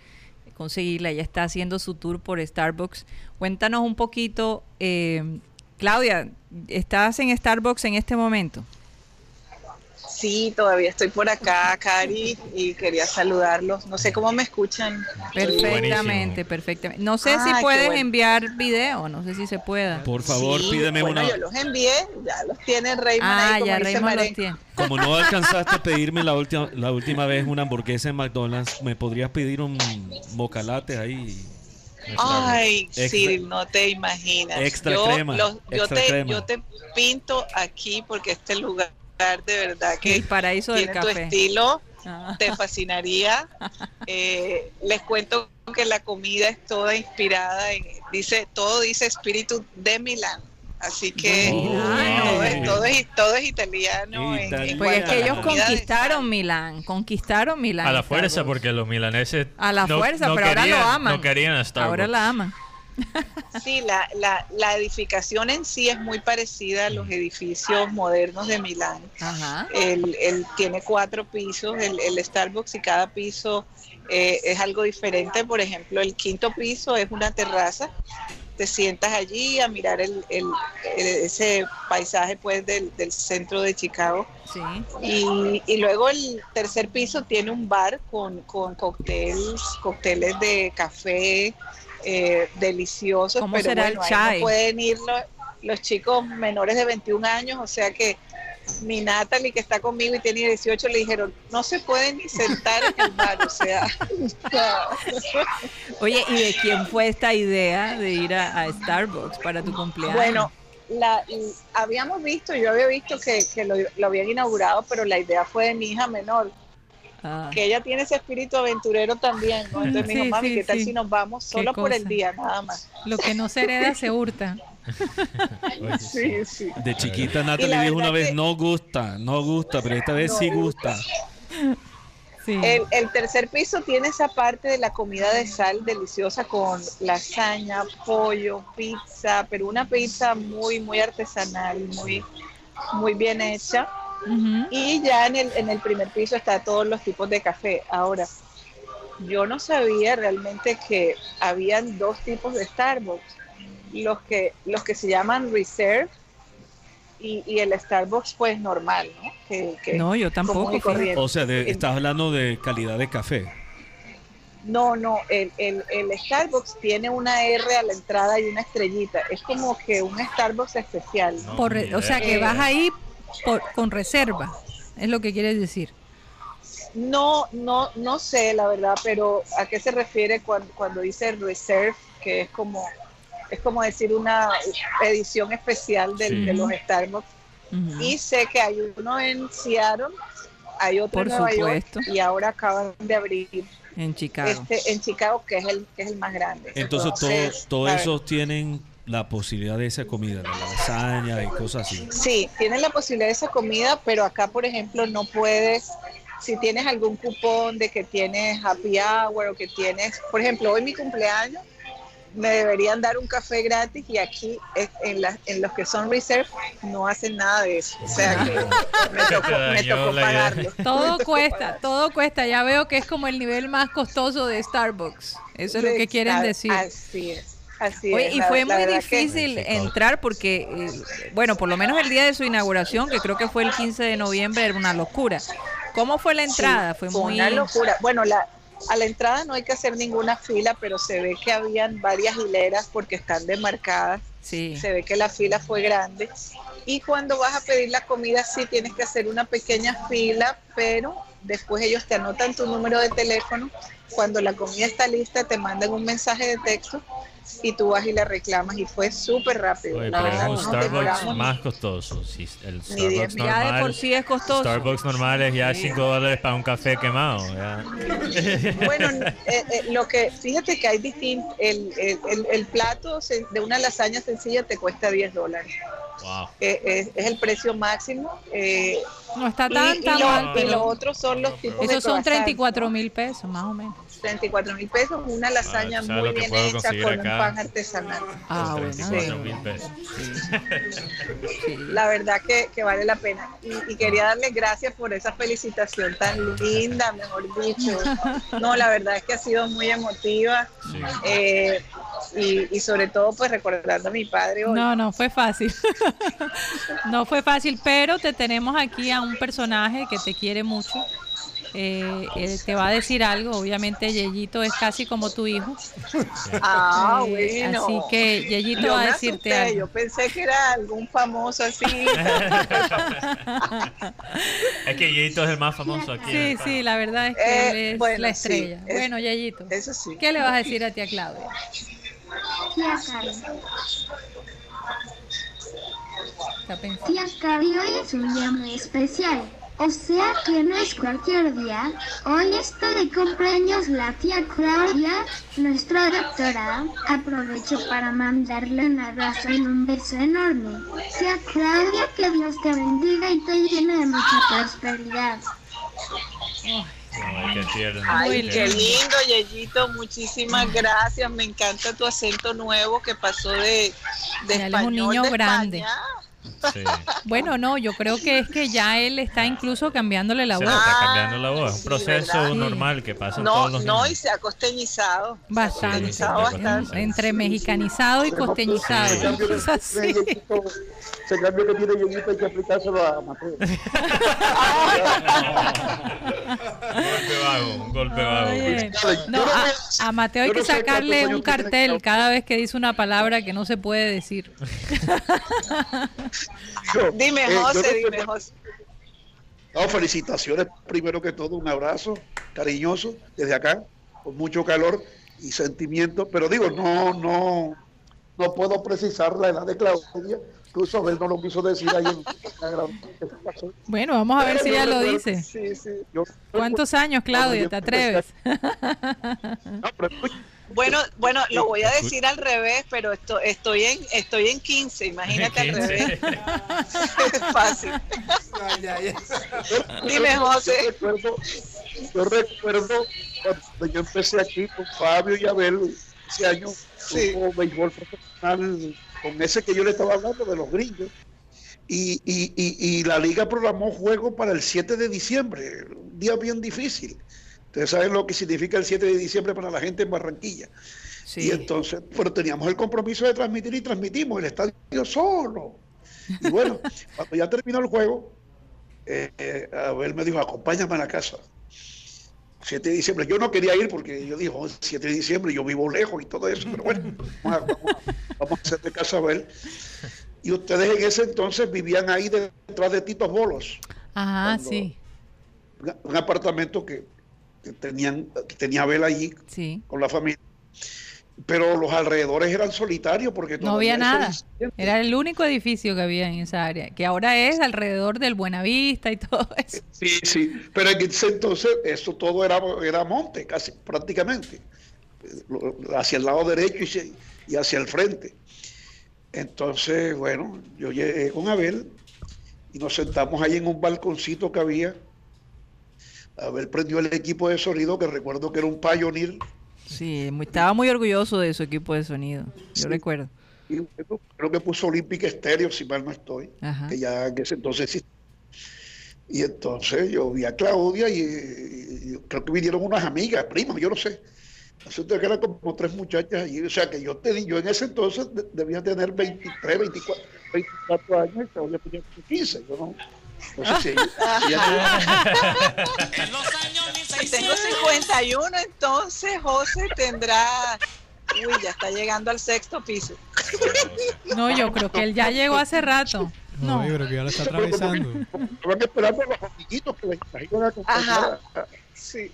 conseguirla. Ella está haciendo su tour por Starbucks. Cuéntanos un poquito, eh, Claudia, ¿estás en Starbucks en este momento? Sí, todavía estoy por acá, Cari, y quería saludarlos. No sé cómo me escuchan. Perfectamente, perfectamente. No sé Ah, si puedes bueno. enviar video, no sé si se pueda. Por favor, Sí, pídeme bueno, una. yo los envié, ya los tiene Raymond Ah, ahí, como ya Raymond los tiene. Como no alcanzaste a pedirme la última, la última vez una hamburguesa en McDonald's, ¿me podrías pedir un mocalate ahí? Ay, Extra- sí, no te imaginas. extra yo, crema, los- yo, extra te, crema. yo te pinto aquí porque este lugar de verdad que El paraíso del tiene tu café. estilo, Ah. te fascinaría. Eh, les cuento que la comida es toda inspirada en, dice, todo dice espíritu de Milán. Así que Milano. todo, es, todo, es, todo es italiano. en-. Pues es que ellos de conquistaron Milán, conquistaron Milán. A la fuerza, porque los milaneses. A la no- fuerza, no pero ahora lo querían- aman. No querían a Starbucks. Ahora la aman. Sí, la, la, la edificación en sí es muy parecida a los edificios modernos de Milán. Ajá. Él, él tiene cuatro pisos, el, el Starbucks, y cada piso eh, es algo diferente. Por ejemplo, el quinto piso es una terraza. Te sientas allí a mirar el, el- el- ese paisaje pues del, del centro de Chicago. Sí. Y, y luego el tercer piso tiene un bar con, con cócteles, cócteles de café eh, deliciosos. ¿Cómo pero será bueno, el chai? no pueden ir los, los chicos menores de 21 años, o sea que mi Natalie que está conmigo y tiene 18 le dijeron, no se pueden ni sentar en el bar, o sea... Oye, ¿y de quién fue esta idea de ir a, a Starbucks para tu cumpleaños? Bueno, la, habíamos visto, yo había visto que, que lo, lo habían inaugurado, pero la idea fue de mi hija menor, Ah, que ella tiene ese espíritu aventurero también, ¿no? Entonces me dijo, Sí, mami, sí, ¿qué tal sí. si nos vamos solo por el día, nada más? lo que no se hereda se hurta. Oye, Sí, sí. De chiquita Natalie dijo una vez, que- no gusta, no gusta, pero esta vez No sí gusta. gusta. Sí. El, el tercer piso tiene esa parte de la comida de sal deliciosa con lasaña, pollo, pizza, pero una pizza muy, muy artesanal, muy, muy bien hecha. Y ya en el, en el primer piso está todos los tipos de café. Ahora, yo no sabía realmente que habían dos tipos de Starbucks. Los que, los que se llaman Reserve y, y el Starbucks pues normal, ¿no? Que, que No, yo tampoco. O sea, de- estás hablando de calidad de café. No, no, el, el, el Starbucks tiene una R a la entrada y una estrellita. Es como que un Starbucks especial. ¿no? Por o sea, que vas ahí por- con reserva, es lo que quieres decir. No, no, no sé la verdad, pero ¿a qué se refiere cuando, cuando dice reserve? Que es como, es como decir una edición especial del- Sí. de los Starbucks. Y sé que hay uno en Seattle, hay otro Por en Nueva supuesto. York y ahora acaban de abrir En Chicago. este en Chicago, que es el, que es el más grande. Entonces, Entonces, todos ver. esos tienen la posibilidad de esa comida, de la lasaña y cosas así. Sí, tienes la posibilidad de esa comida, pero acá, por ejemplo, no puedes, si tienes algún cupón de que tienes happy hour o que tienes, por ejemplo, hoy mi cumpleaños, me deberían dar un café gratis y aquí en, la- en los que son reserve no hacen nada de eso. O sea que me tocó, me tocó pagarlo. Todo cuesta, todo cuesta. Ya veo que es como el nivel más costoso de Starbucks. Eso es lo que quieren decir. Así es. Así Oye, es. y La- fue la muy difícil entrar porque, eh, bueno, por lo menos el día de su inauguración, que creo que fue el 15 de noviembre, era una locura. ¿Cómo fue la entrada? Sí, fue muy... una locura. Bueno, la, a la entrada no hay que hacer ninguna fila, pero se ve que habían varias hileras porque están demarcadas. Sí. Se ve que la fila fue grande. Y cuando vas a pedir la comida, sí tienes que hacer una pequeña fila, pero después ellos te anotan tu número de teléfono. Cuando la comida está lista, te mandan un mensaje de texto y tú vas y la reclamas. Y fue súper rápido. Oye, pero es un no Starbucks ni- más costoso. Si el Ni diez. Starbucks Ya de normal, por sí es costoso. Starbucks normal es ya 5 dólares para un café quemado. ya. Bueno, eh, eh, lo que, fíjate que hay distinto, el, el, el- el plato de una lasaña sencilla te cuesta 10 dólares. Wow. Eh, es, es el precio máximo. eh, No está y, tan, y tan lo, mal, y pero lo otro son los tipos de esos son croissants, 34 mil pesos, más o menos. 34 mil pesos, una lasaña Ah, ¿sabes muy bien hecha con un pan artesanal. Ah, bueno. 34 sí. La verdad que, que vale la pena. Y, y quería darles gracias por esa felicitación tan linda, mejor dicho. No, la verdad es que ha sido muy emotiva. Sí. eh, y, y sobre todo, pues recordando a mi padre hoy. No, no fue fácil. no fue fácil, pero te tenemos aquí a un personaje que te quiere mucho. Eh, él te va a decir algo, obviamente Yeyito es casi como tu hijo. Ah, Eh, bueno. Así que Yeyito Yo va a decirte asusté, algo. Yo pensé que era algún famoso así. Es que Yeyito es el más famoso aquí. Sí, sí, la verdad es que Eh, él es bueno, la sí, estrella. es- bueno, Yeyito, Eso sí. ¿qué le vas a decir a tía Claudia? Tía Cari, hoy es un día muy especial. O sea que no es cualquier día. Hoy está de cumpleaños la tía Claudia, nuestra doctora. Aprovecho para mandarle un abrazo y un beso enorme. Tía Claudia, que Dios te bendiga y te llene de mucha prosperidad. Ay, qué tierno. Ay, Muy qué lindo. Yeyito. Muchísimas gracias. Me encanta tu acento nuevo que pasó de, de Ya él es un español niño de grande. España. Sí. Bueno, no, yo creo que es que ya él está incluso cambiándole la Se voz. le está cambiando la voz. Es un sí, proceso ¿verdad? normal que pasa en No, todos los no, y se ha costeñizado. Bastante. Costeñizado bastante. Entre mexicanizado y costeñizado. Cambio Es así. ese cambio que tiene hay que aplicárselo a Mateo. Un golpe vago, un golpe vago. Yo no, a, a Mateo hay que sacarle un cartel cada vez que dice una palabra que no se puede decir. Yo, Dime, eh, José, dime, José. No, felicitaciones primero que todo, un abrazo cariñoso desde acá, con mucho calor y sentimiento, pero digo, no, no, no puedo precisar la edad de Claudia, incluso él no lo quiso decir ahí en la gran- Bueno, vamos a ver si ella lo dice. Sí, sí, yo- ¿Cuántos años, Claudia? ¿Te atreves? No, pero Bueno, bueno, lo voy a decir al revés, pero esto, estoy en estoy en 15, imagínate al 15. revés. Es fácil. Dime, Yo José. recuerdo, yo recuerdo cuando yo empecé aquí con Fabio y Abel, ese año Sí. béisbol profesional con ese que yo le estaba hablando de los gringos. Y, y, y, y la liga programó juego para el 7 de diciembre, un día bien difícil. Ustedes saben lo que significa el 7 de diciembre para la gente en Barranquilla. Y entonces, pero teníamos el compromiso de transmitir y transmitimos el estadio solo. Y bueno, cuando ya terminó el juego, eh, eh, Abel me dijo, acompáñame a la casa. 7 de diciembre. Yo no quería ir porque yo dije, "Oh, 7 de diciembre, yo vivo lejos y todo eso, pero bueno, vamos a, vamos a- vamos a hacerle caso a Abel. Y ustedes en ese entonces vivían ahí detrás de Titos Bolos, Ajá, Cuando- sí, un, un apartamento que, que tenían, que tenía Abel allí sí. con la familia. Pero los alrededores eran solitarios porque No había nada. Era el único edificio que había en esa área, que ahora es alrededor del Buenavista y todo eso. Sí, sí, pero en ese entonces eso todo era, era monte, casi prácticamente, hacia el lado derecho y hacia el frente. Entonces, bueno, yo llegué con Abel y nos sentamos ahí en un balconcito que había. Abel prendió el equipo de sonido, que recuerdo que era un Pioneer Sí, muy- estaba muy orgulloso de su equipo de sonido. Yo Sí. recuerdo. Y bueno, creo que puso Olympic Stereo, si mal no estoy, Ajá. que ya en ese entonces existía. Y entonces yo vi a Claudia y, y creo que vinieron unas amigas, primas, yo no sé. Que eran como tres muchachas allí. O sea que yo, te, yo en ese entonces de- debía tener 23, 24, 24 años y Claudia tenía como 15. Yo no, no sé si si Si tengo 51, entonces José tendrá. Uy, ya está llegando al sexto piso. No, yo creo que él ya llegó hace rato. No, No. yo creo que ya lo está atravesando. esperando a los amiguitos que les iban a. Ajá. Sí.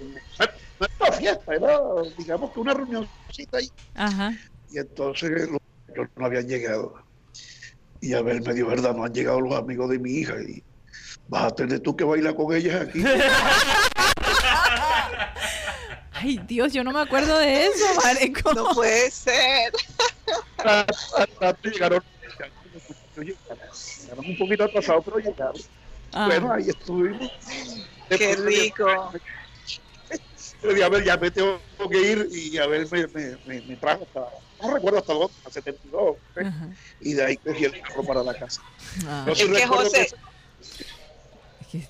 No era una fiesta, era digamos que una reunioncita ahí. Ajá. Y entonces los no habían llegado. Y a ver, me dio verdad, no han llegado los amigos de mi hija. Y vas a tener tú que bailar con ellas aquí. Ay, Dios, yo no me acuerdo de eso, Mareco. No puede ser. Llegaron un poquito atrasados, pero llegaron. Ah. Bueno, ahí estuvimos. Qué rico. A ver, ya me tengo que ir y a ver, me, me, me, me trajo hasta, no recuerdo hasta dónde, hasta 72, ¿eh? Y de ahí cogí el carro para la casa. Ah. Es que, José, que-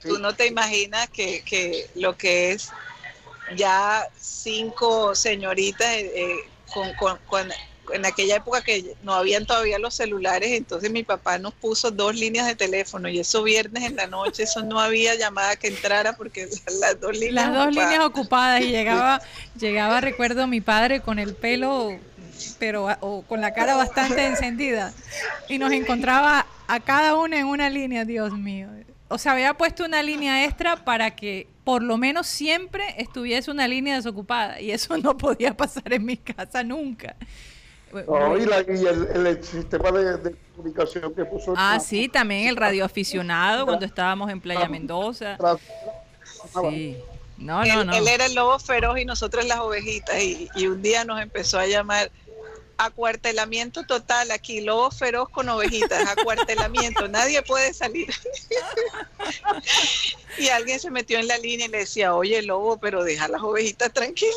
Tú no te imaginas que, que lo que es ya cinco señoritas eh, eh, con, con- con- en aquella época que no habían todavía los celulares, entonces mi papá nos puso dos líneas de teléfono y eso viernes en la noche, eso no había llamada que entrara porque las dos líneas Las dos ocupadas. líneas ocupadas y llegaba, llegaba, recuerdo, mi padre con el pelo, pero o con la cara bastante encendida y nos encontraba a cada una en una línea, Dios mío. O sea, había puesto una línea extra para que por lo menos siempre estuviese una línea desocupada y eso no podía pasar en mi casa nunca. No, y, la- y el, el sistema de, de comunicación que puso. Ah, sí, también el radioaficionado cuando estábamos en Playa Mendoza. Sí. No, él, no, no. él era el lobo feroz y nosotros las ovejitas y, y un día nos empezó a llamar acuartelamiento total aquí, lobo feroz con ovejitas, acuartelamiento, nadie puede salir. y alguien se metió en la línea y le decía, oye lobo, pero deja las ovejitas tranquilas.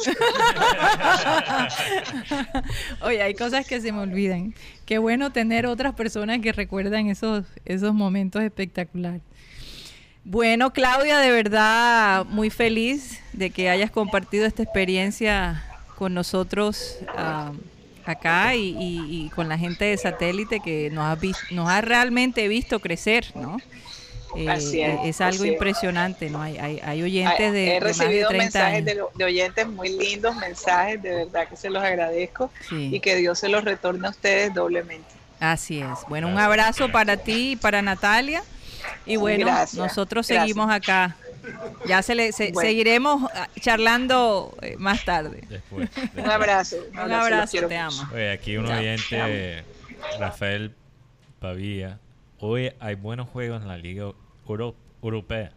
Oye, hay cosas que se me olvidan. Qué bueno tener otras personas que recuerdan esos, esos momentos espectaculares. Bueno, Claudia, de verdad muy feliz de que hayas compartido esta experiencia con nosotros ah, acá y, y- y con la gente de satélite que nos ha, nos ha realmente visto crecer, ¿no? Eh, Así es, es algo así impresionante, ¿no? Hay, hay, hay oyentes de, He de más de recibido 30 mensajes de, oyentes muy lindos, mensajes, de verdad que se los agradezco Sí. y que Dios se los retorne a ustedes doblemente. Así es. Bueno, un abrazo para ti y para Natalia. Y bueno, Gracias, nosotros gracias. seguimos acá. Ya se le, se- Bueno. seguiremos ah, charlando eh, más tarde. Después. Un abrazo. Un abrazo, te mucho. amo. Oye, aquí un oyente, Rafael Pavía. Hoy hay buenos juegos en la Liga Euro- Europea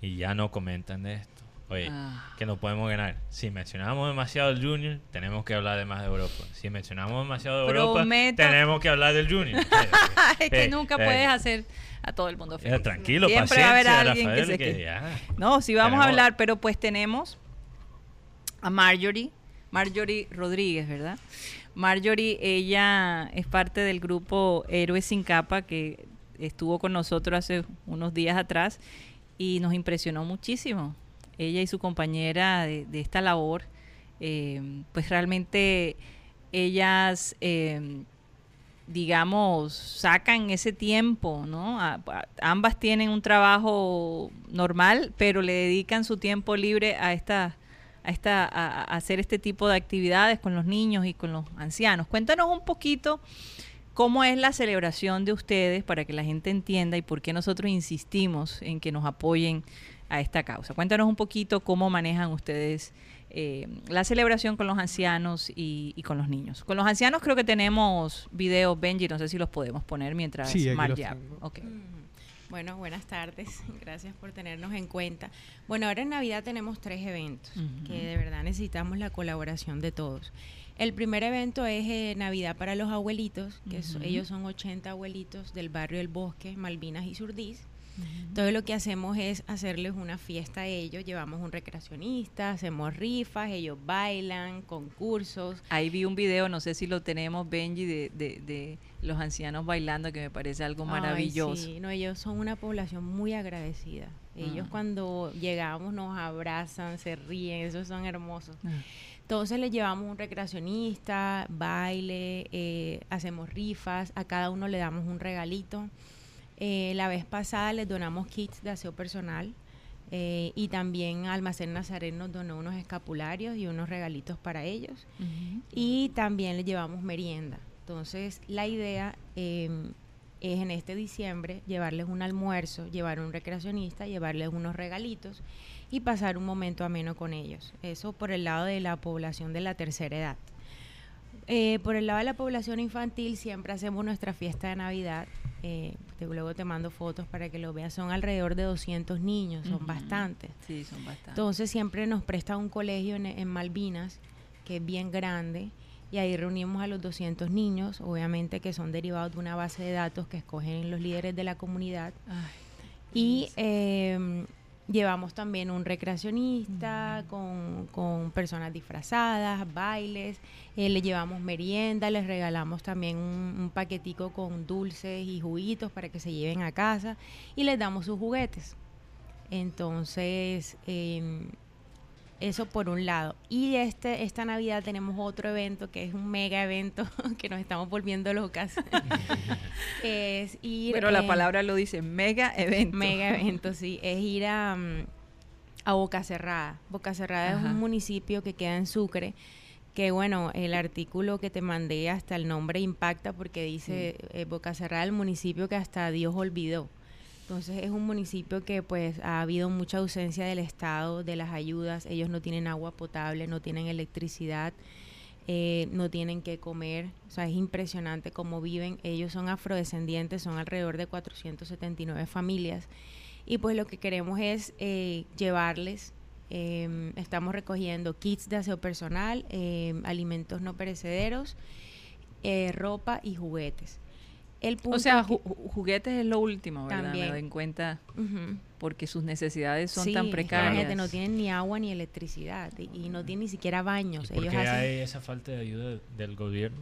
y ya no comentan de esto. Oye, Ah. que no podemos ganar. Si mencionamos demasiado el Junior, tenemos que hablar de más de Europa. Si mencionamos demasiado de Europa, tenemos que hablar del Junior. es que nunca puedes hacer a todo el mundo feliz. tranquilo, Siempre va a haber alguien que se que ya. No, sí vamos a hablar, pero pues tenemos a Marjorie, Marjorie Rodríguez, ¿verdad? Marjorie, ella es parte del grupo Héroes sin capa que estuvo con nosotros hace unos días atrás y nos impresionó muchísimo. Ella y su compañera de, esta labor, eh, pues realmente ellas, eh, digamos, sacan ese tiempo, ¿no? Ambas tienen un trabajo normal, pero le dedican su tiempo libre a esta a esta a hacer este tipo de actividades con los niños y con los ancianos. Cuéntanos un poquito cómo es la celebración de ustedes para que la gente entienda y por qué nosotros insistimos en que nos apoyen a esta causa. Cuéntanos un poquito cómo manejan ustedes eh, la celebración con los ancianos y, y con los niños. Con los ancianos creo que tenemos videos, Benji, no sé si los podemos poner mientras Sí, Mar los ya- tengo. ok. Bueno, buenas tardes. Gracias por tenernos en cuenta. Bueno, ahora en Navidad tenemos tres eventos que de verdad necesitamos la colaboración de todos. El primer evento es eh, Navidad para los abuelitos, que so- ellos son 80 abuelitos del barrio El Bosque, Malvinas y Surdís. Entonces lo que hacemos es hacerles una fiesta a ellos, llevamos un recreacionista, hacemos rifas, ellos bailan, concursos. Ahí vi un video, no sé si lo tenemos, Benji, de, de, de los ancianos bailando, que me parece algo maravilloso. Ay, sí, no, ellos son una población muy agradecida. Ellos Ah. cuando llegamos nos abrazan, se ríen, esos son hermosos. Ah. Entonces les llevamos un recreacionista, baile, eh, hacemos rifas, a cada uno le damos un regalito. Eh, la vez pasada les donamos kits de aseo personal eh, y también Almacén Nazaret nos donó unos escapularios y unos regalitos para ellos. Y también les llevamos merienda. Entonces, la idea eh, es en este diciembre llevarles un almuerzo, llevar un recreacionista, llevarles unos regalitos y pasar un momento ameno con ellos. Eso por el lado de la población de la tercera edad. Eh, por el lado de la población infantil siempre hacemos nuestra fiesta de Navidad. Eh, te- luego te mando fotos para que lo veas. Son alrededor de 200 niños, son Ujú. bastantes. Sí, son bastantes. Entonces siempre nos presta un colegio en, en Malvinas, que es bien grande, y ahí reunimos a los 200 niños, obviamente que son derivados de una base de datos que escogen los líderes de la comunidad. y eh, llevamos también un recreacionista con, con personas disfrazadas, bailes, eh, le llevamos merienda, les regalamos también un, un paquetico con dulces y juguitos para que se lleven a casa y les damos sus juguetes. Entonces, em, eso por un lado. Y este, esta Navidad tenemos otro evento que es un mega evento que nos estamos volviendo locas. es ir, Pero la eh, palabra lo dice, mega evento. Mega evento, sí. Es ir a, mm, a Boca Cerrada. Boca Cerrada es un municipio que queda en Sucre. Que bueno, el artículo que te mandé hasta el nombre impacta porque dice eh, Boca Cerrada, el municipio que hasta Dios olvidó. Entonces es un municipio que pues ha habido mucha ausencia del Estado, de las ayudas. Ellos no tienen agua potable, no tienen electricidad, eh, no tienen que comer. O sea, es impresionante cómo viven. Ellos son afrodescendientes, son alrededor de 479 familias. Y pues lo que queremos es eh, llevarles, eh, estamos recogiendo kits de aseo personal, eh, alimentos no perecederos, eh, ropa y juguetes. El punto O sea, ju- juguetes es lo último, ¿verdad? También. Me doy en cuenta porque sus necesidades son Sí, tan la precarias. gente no tienen ni agua ni electricidad y, y no tienen ni siquiera baños. ¿Por Ellos qué hacen- hay esa falta de ayuda del gobierno?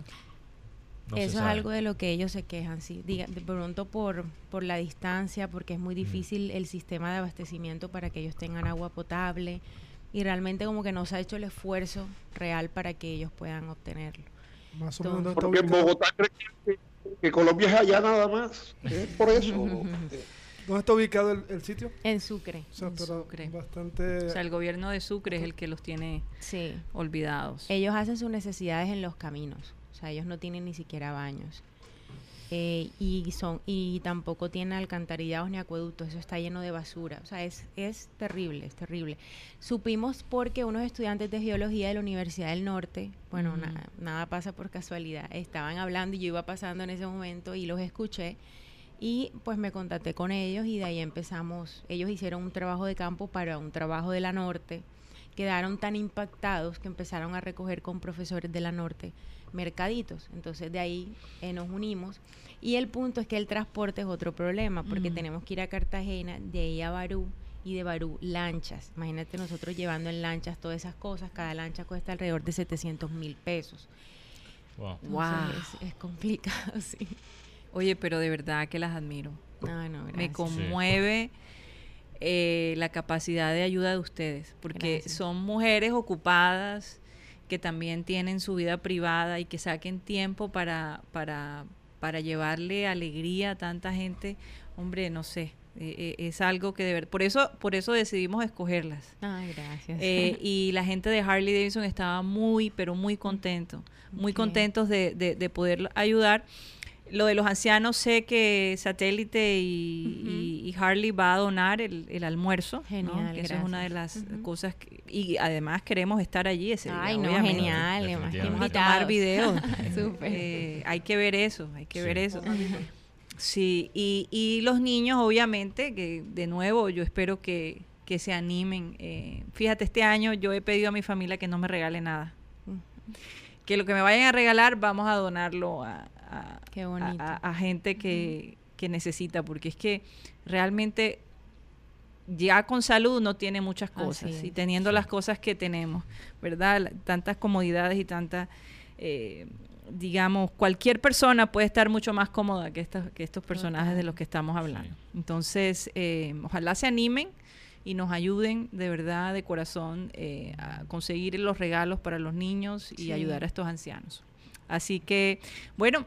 No Eso es algo de lo que ellos se quejan, sí. Diga, de pronto por, por la distancia, porque es muy difícil el sistema de abastecimiento para que ellos tengan agua potable y realmente como que no se ha hecho el esfuerzo real para que ellos puedan obtenerlo. Más o menos Porque en. Bogotá creen que, que Colombia es allá nada más. Es por eso. ¿Dónde está ubicado el, el sitio? En Sucre. O sea, En pero Sucre. bastante... O sea, el gobierno de Sucre es el que los tiene Sí. olvidados. Ellos hacen sus necesidades en los caminos, o sea, ellos no tienen ni siquiera baños. Eh, y son y tampoco tienen alcantarillados ni acueductos, eso está lleno de basura, o sea, es, es terrible, es terrible. Supimos porque unos estudiantes de geología de la Universidad del Norte, bueno, na- nada pasa por casualidad, estaban hablando y yo iba pasando en ese momento y los escuché y pues me contacté con ellos y de ahí empezamos, ellos hicieron un trabajo de campo para un trabajo de la Norte quedaron tan impactados que empezaron a recoger con profesores de la norte mercaditos. Entonces de ahí eh, nos unimos. Y el punto es que el transporte es otro problema, porque Mm. tenemos que ir a Cartagena, de ahí a Barú y de Barú lanchas. Imagínate nosotros llevando en lanchas todas esas cosas, cada lancha cuesta alrededor de 700 mil pesos. Wow. Es, es complicado, sí. Oye, pero de verdad que las admiro. No, no, Me conmueve eh, la capacidad de ayuda de ustedes, porque Gracias. son mujeres ocupadas que también tienen su vida privada y que saquen tiempo para, para, para llevarle alegría a tanta gente. Hombre, no sé, eh, eh, es algo que de ver, por eso, por eso decidimos escogerlas. Ay, gracias. Eh, y la gente de Harley Davidson estaba muy, pero muy contento, muy contentos de, de, de poder ayudar. Lo de los ancianos, sé que Satélite y, y- y Harley va a donar el, el almuerzo. ¿no? Genial, Que Eso es una de las cosas que, y además queremos estar allí ese día, Ay, no, genial. Vamos a tomar videos. Súper. Eh, hay que ver eso, hay que Sí. ver eso. Sí, y, y los niños, obviamente, que de nuevo yo espero que, que se animen. Eh, fíjate, este año yo he pedido a mi familia que no me regale nada. Que lo que me vayan a regalar, vamos a donarlo a, a- gente que, que necesita, porque es que realmente ya con salud no tiene muchas cosas y teniendo las cosas que tenemos, ¿verdad? Tantas comodidades y tantas, eh, digamos, cualquier persona puede estar mucho más cómoda que, estas, que estos personajes de los que estamos hablando. Entonces, eh, ojalá se animen y nos ayuden de verdad, de corazón, eh, a conseguir los regalos para los niños y Sí. ayudar a estos ancianos. Así que, bueno,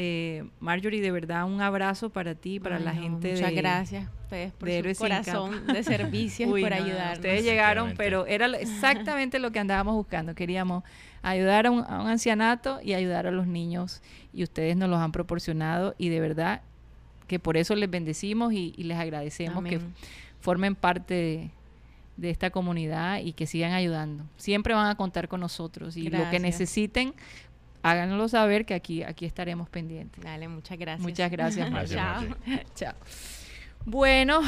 eh, Marjorie, de verdad un abrazo para ti, para Ay, la no, gente Muchas de, gracias a ustedes por de su corazón de servicio y Uy, por no, no, ayudarnos. Ustedes llegaron, pero era exactamente lo que andábamos buscando. Queríamos ayudar a un, a un ancianato y ayudar a los niños y ustedes nos los han proporcionado y de verdad que por eso les bendecimos y, y les agradecemos que formen parte de, de esta comunidad y que sigan ayudando. Siempre van a contar con nosotros y lo que Gracias. necesiten, háganoslo saber que aquí, aquí estaremos pendientes. Dale, muchas gracias. Muchas gracias, Gracias, Chao. Chao. Bueno,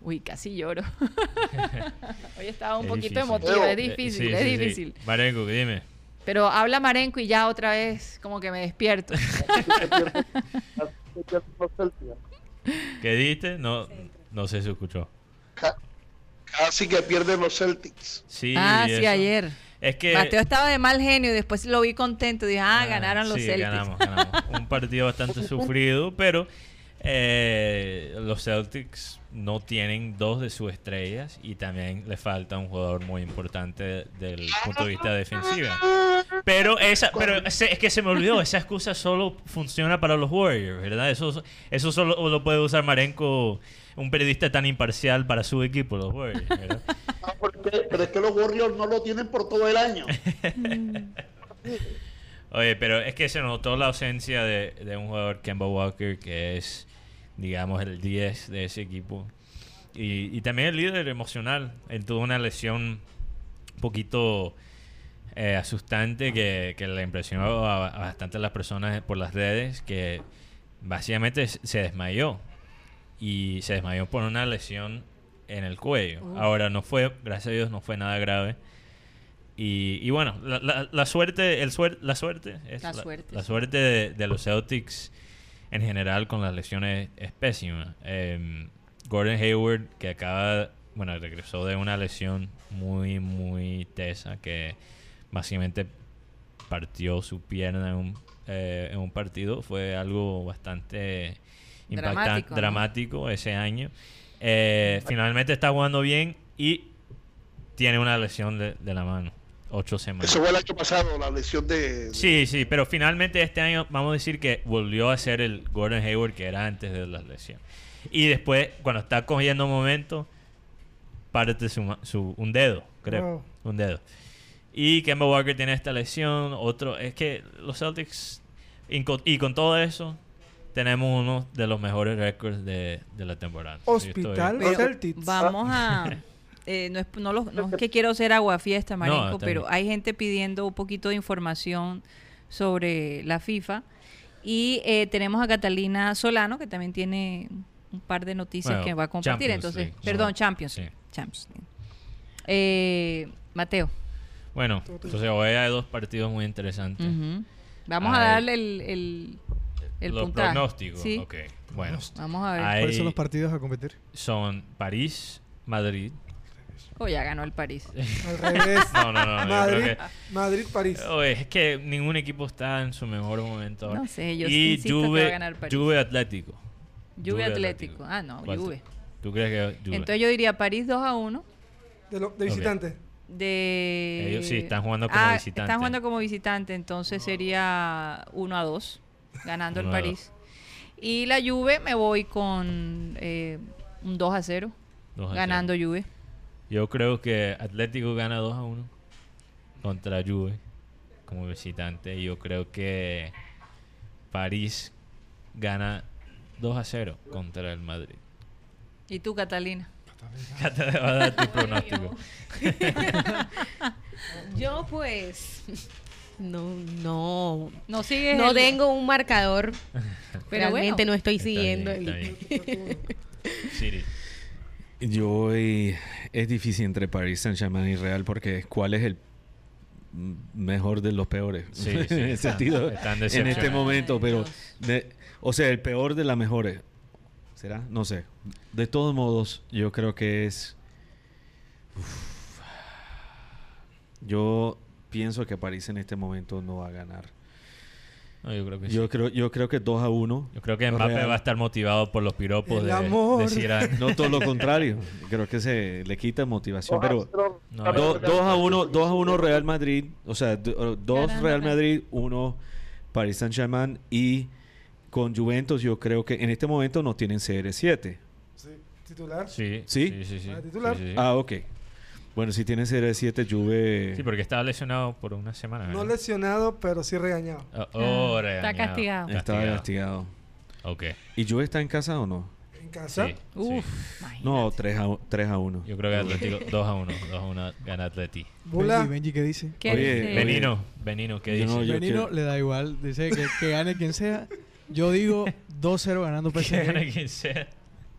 uy, casi lloro. Hoy estaba un Es poquito difícil. emotiva, es Eh, difícil, sí, es sí, sí. difícil. Marenco, dime. Pero habla Marenco y ya otra vez como que me despierto. ¿Qué diste? No, no sé si escuchó. Casi que pierden los Celtics. Sí, ah, sí, eso. ayer. Es que Mateo estaba de mal genio y después lo vi contento. Dije, ah, ganaron los sí, Celtics. ganamos, ganamos. Un partido bastante sufrido, pero eh, los Celtics no tienen dos de sus estrellas y también le falta un jugador muy importante del punto de vista defensivo. Pero esa, pero es que se me olvidó, esa excusa solo funciona para los Warriors, ¿verdad? Eso, eso solo lo puede usar Marenco, un periodista tan imparcial para su equipo, los Warriors. Ah, porque- pero es que los Warriors no lo tienen por todo el año. Oye, pero es que se notó la ausencia de, de un jugador, Kemba Walker, que es, digamos, el 10 de ese equipo. Y, y también el líder emocional. Él tuvo una lesión un poquito eh, asustante que, que le impresionó a, a bastante las personas por las redes, que básicamente se desmayó. Y se desmayó por una lesión en el cuello. Ahora no fue, gracias a Dios, no fue nada grave. Y, y bueno, la, la- la suerte, el suer- la suerte, es La suerte, la suerte de, de los Celtics en general con las lesiones es pésima. Em, Gordon Hayward, que acaba, bueno, regresó de una lesión muy, muy tesa, que básicamente partió su pierna en un, eh, en un partido, fue algo bastante impactante, Dramático, ¿no? dramático ese año. Eh, finalmente está jugando bien y tiene una lesión de, de la mano. Ocho semanas. Eso fue el año pasado, la lesión de... Sí, sí, pero finalmente este año vamos a decir que volvió a ser el Gordon Hayward que era antes de la lesión. Y después, cuando está cogiendo momento, parte su, ma- su- un dedo, creo. Un dedo. Y Kemba Walker tiene esta lesión. Otro, es que los Celtics, y con, y con todo eso, tenemos uno de los mejores récords de, de la temporada. Hospital Celtics. Vamos a... eh, no, es, no, lo- no es que quiero ser aguafiesta, Marenco, está pero hay gente pidiendo un poquito de información sobre la FIFA. Y eh, tenemos a Catalina Solano, que también tiene un par de noticias Bueno, que va a compartir. Champions Entonces, League, perdón, no, Champions. sí. Champions League. Eh, Mateo. Bueno, entonces hoy hay dos partidos muy interesantes. Vamos a darle el, el, el Los puntaje. pronósticos. Sí. Ok, bueno. Vamos a ver. ¿Cuáles son los partidos a competir? son París, Madrid. Oh, ya ganó el París. Al revés. No, no, no. Madrid, creo Madrid, París. que, Oye, es que ningún equipo está en su mejor momento. ahora. No sé, yo sí y insisto que Juve, va a ganar París. Juve Atlético. Juve Atlético. Ah, no, ¿Cuál Juve. tú- ¿Tú crees que Juve? Entonces yo diría París 2 a 1. De, lo- de visitante. De... Ellos sí, están jugando como Ah, visitante. Están jugando como visitante, entonces sería 1 a 2, ganando el París. Y la Juve me voy con eh, un 2 a 0, Dos a ganando cero. Juve. Yo creo que Atlético gana 2 a 1 contra Juve como visitante. Y yo creo que París gana 2 a 0 contra el Madrid. ¿Y tú, Catalina? Ya te va a dar tu pronóstico. Yo pues no no No sigues no el- tengo un marcador. Pero Realmente bueno. no estoy Está siguiendo bien, está bien. Siri. Yo eh, es difícil entre Paris Saint-Germain y Real porque ¿cuál es el mejor de los peores? Sí, en ese sentido, están en este momento, Ay, pero de- o sea, el peor de las mejores. ¿Será? No sé. De todos modos, yo creo que es... Uf. Yo pienso que París en este momento no va a ganar. No, yo creo que Yo sí. creo, yo creo que 2 a 1. Yo creo que Mbappé Real. va a estar motivado por los piropos El de, amor. de Zidane. No todo lo contrario. Creo que se le quita motivación. Pero No, do- 2 a 1, 2 a 1 Real Madrid. O sea, 2 Ganando Real. Madrid, 1 Paris Saint-Germain. Y con Juventus yo creo que en este momento no tienen CR7. Sí, titular. Sí, ¿Sí? sí, sí, sí. Ah, titular. Sí, sí, sí. Ah, ok. Bueno, si tienen CR7, Juve... Sí, porque estaba lesionado por una semana. No ¿verdad? lesionado, pero sí regañado. Oh, oh, Ah, está regañado. castigado. Estaba castigado. Ok. ¿Y Juve está en casa o no? En casa. Sí, Uf, sí. No, 3 a, 3 a 1. Yo creo que Atlético 2 a 1. 2 a 1 gana Atleti. Bula. Benji, Benji, ¿qué dice? ¿Qué Oye, dice? Benino, Benino, ¿qué dice? no, yo Benino quiero- le da igual, dice que, que gane quien sea. Yo digo 2-0 ganando Que gane PSG. quien sea.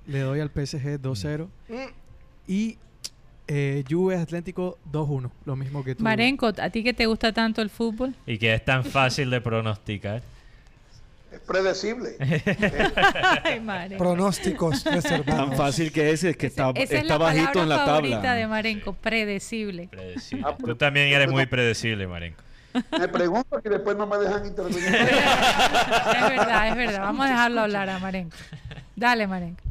Le doy al PSG 2-0. Mm. Y eh, Juve Atlético 2-1. Lo mismo que tú. Marenco, ¿a ti que te gusta tanto el fútbol? Y que es tan fácil de pronosticar. Es predecible. Ay. Pronósticos reservados. Tan fácil que es, es que está, Esa es está la bajito en la tabla. de Marenco, predecible. Predecible. Ah, Tú también eres muy predecible, Marenco. Me pregunto que después no me dejan intervenir. Es verdad, es verdad. Vamos a dejarlo hablar a Marenco. Dale, Marenco.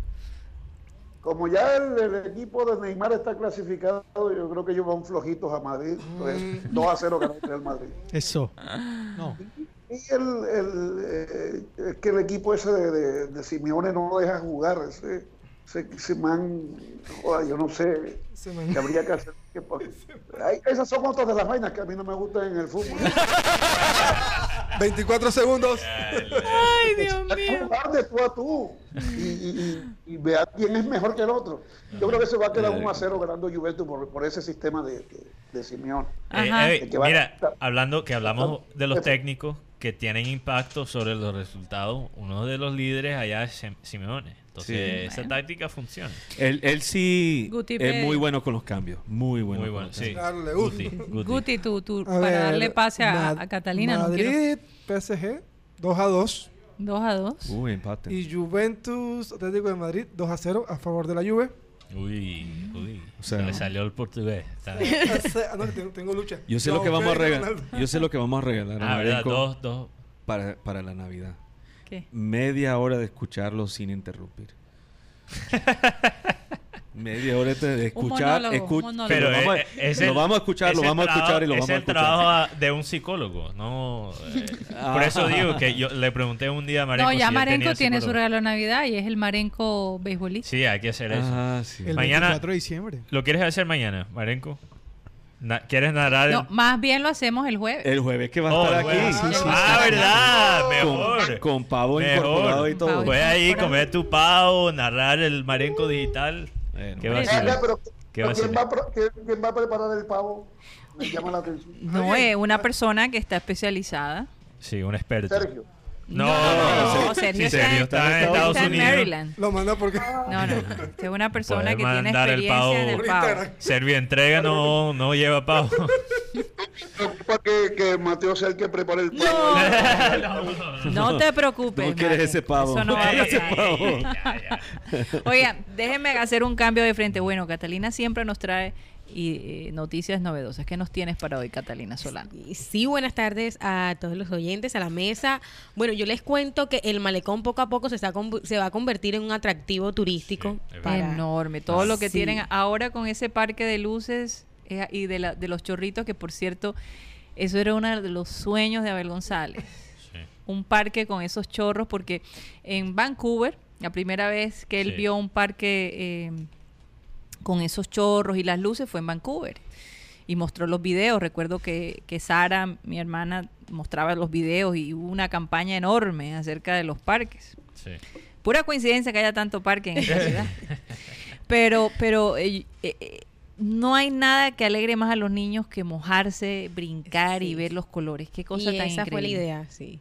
Como ya el, el equipo de Neymar está clasificado, yo creo que ellos van flojitos a Madrid. Pues, 2 a 0 ganó el Madrid. Eso. No. Y el, el, eh, es que el equipo ese de, de, de Simeone no lo deja jugar. Ese, ese, man, joder, yo no sé qué habría que hacer. que Ay, esas son otras de las vainas que a mí no me gustan en el fútbol. 24 segundos. Ay, Dios mío. jugar de tú a tú y, y, y, y vea quién es mejor que el otro. Yo creo que se va a quedar 1 a 0 ganando Juventus por, por ese sistema de, de. Ajá. Eh, eh, que mira, hablando que hablamos de los técnicos que tienen impacto sobre los resultados, uno de los líderes allá es Sim- Simeone. Entonces, Sí. esa Bueno. táctica funciona. Él, él sí Guti es muy bueno con los cambios. Muy bueno. Muy bueno, sí. Guti, Guti. Guti, tú, tú, para ver, darle pase a, a Catalina, no quiero. Madrid, PSG, 2 a 2. 2 a 2. Uy, empate. Y Juventus, Atlético de Madrid, 2 a 0 a favor de la Juve. Uy, uy. O sea- se le salió el portugués. No, tengo, tengo lucha. Yo sé No, lo que vamos a regalar. Yo sé lo que vamos a regalar a Ah, verdad, dos, dos. para, para la Navidad. ¿Qué? Media hora de escucharlo sin interrumpir. Media hora de escuchar. monólogo, escu- un monólogo. Pero lo, vamos a, es- es lo el- vamos a escuchar, es lo vamos a escuchar y lo vamos a Es el escuchar. trabajo de un psicólogo, no. eh, por eso digo que yo le pregunté un día a Marenco. No, ya Marenco tiene su regalo de Navidad y es el Marenco beisbolista. Sí, hay que hacer eso. Ah, sí. El Mañana- 24 de diciembre. ¿Lo quieres hacer mañana, Marenco? Na- ¿Quieres narrar? el- No, más bien lo hacemos el jueves. El jueves que va a Oh, estar aquí. Sí, sí, ah, sí. ¿verdad? Con, Mejor. con pavo Mejor. incorporado y todo. Puedes ahí comer tu pavo, narrar el Marenco digital. Bueno, ¿Qué va a a ¿quién, va a, quién- quién va a preparar el pavo? Me llama la atención. No, es una persona que está especializada. Sí, un experto. Sergio. No, No, no, Sergio sí, está- Sergio está en Estados está en Unidos. Maryland. Lo manda porque. No, no. Usted es una persona que tiene mandar el experiencia pavo. en el pavo. Servio entrega no, no lleva pavo. Preocupa que, que Mateo sea el que prepare el pavo. No te preocupes. No quieres ese pavo. Eso no va a No pasar. ese pavo. Oiga, déjenme hacer un cambio de frente. Bueno, Catalina siempre nos trae y, eh, noticias novedosas. ¿Qué nos tienes para hoy, Catalina Solano? Y Sí, buenas tardes a todos los oyentes, a la mesa. Bueno, yo les cuento que el malecón poco a poco se, está se va a convertir en un atractivo turístico. Sí, es para- Enorme. Todo lo que Sí. tienen ahora con ese parque de luces eh, y de, la- de los chorritos, que por cierto, eso era uno de los sueños de Abel González. Sí. un parque con esos chorros, porque en Vancouver, la primera vez que él Sí. vio un parque eh, con esos chorros y las luces fue en Vancouver. Y mostró los videos. Recuerdo que, que Sara, mi hermana, mostraba los videos y hubo una campaña enorme acerca de los parques. Sí. Pura coincidencia que haya tanto parque en esta ciudad. Pero, pero eh, eh, eh, no hay nada que alegre más a los niños que mojarse, brincar y ver los colores. Qué cosa y tan esa fue la idea, sí.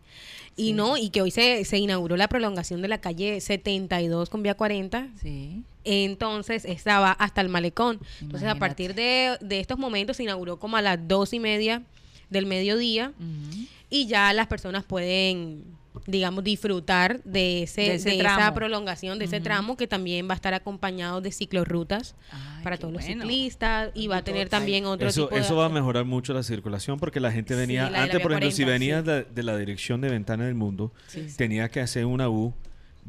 Y no, y que hoy se, se inauguró la prolongación de la calle 72 con vía 40. Sí. Entonces estaba hasta el malecón. Entonces a partir de, de estos momentos se inauguró como a las dos y media del mediodía y ya las personas pueden digamos, disfrutar de, ese, De esa prolongación, de ese tramo que también va a estar acompañado de ciclorrutas Ay, para todos los bueno. ciclistas y va a tener también otro Eso, tipo de... eso va a mejorar mucho la circulación porque la gente venía, la antes por ejemplo, si 40, venías sí. de, de la dirección de Ventana del Mundo, Sí, sí. tenía que hacer una U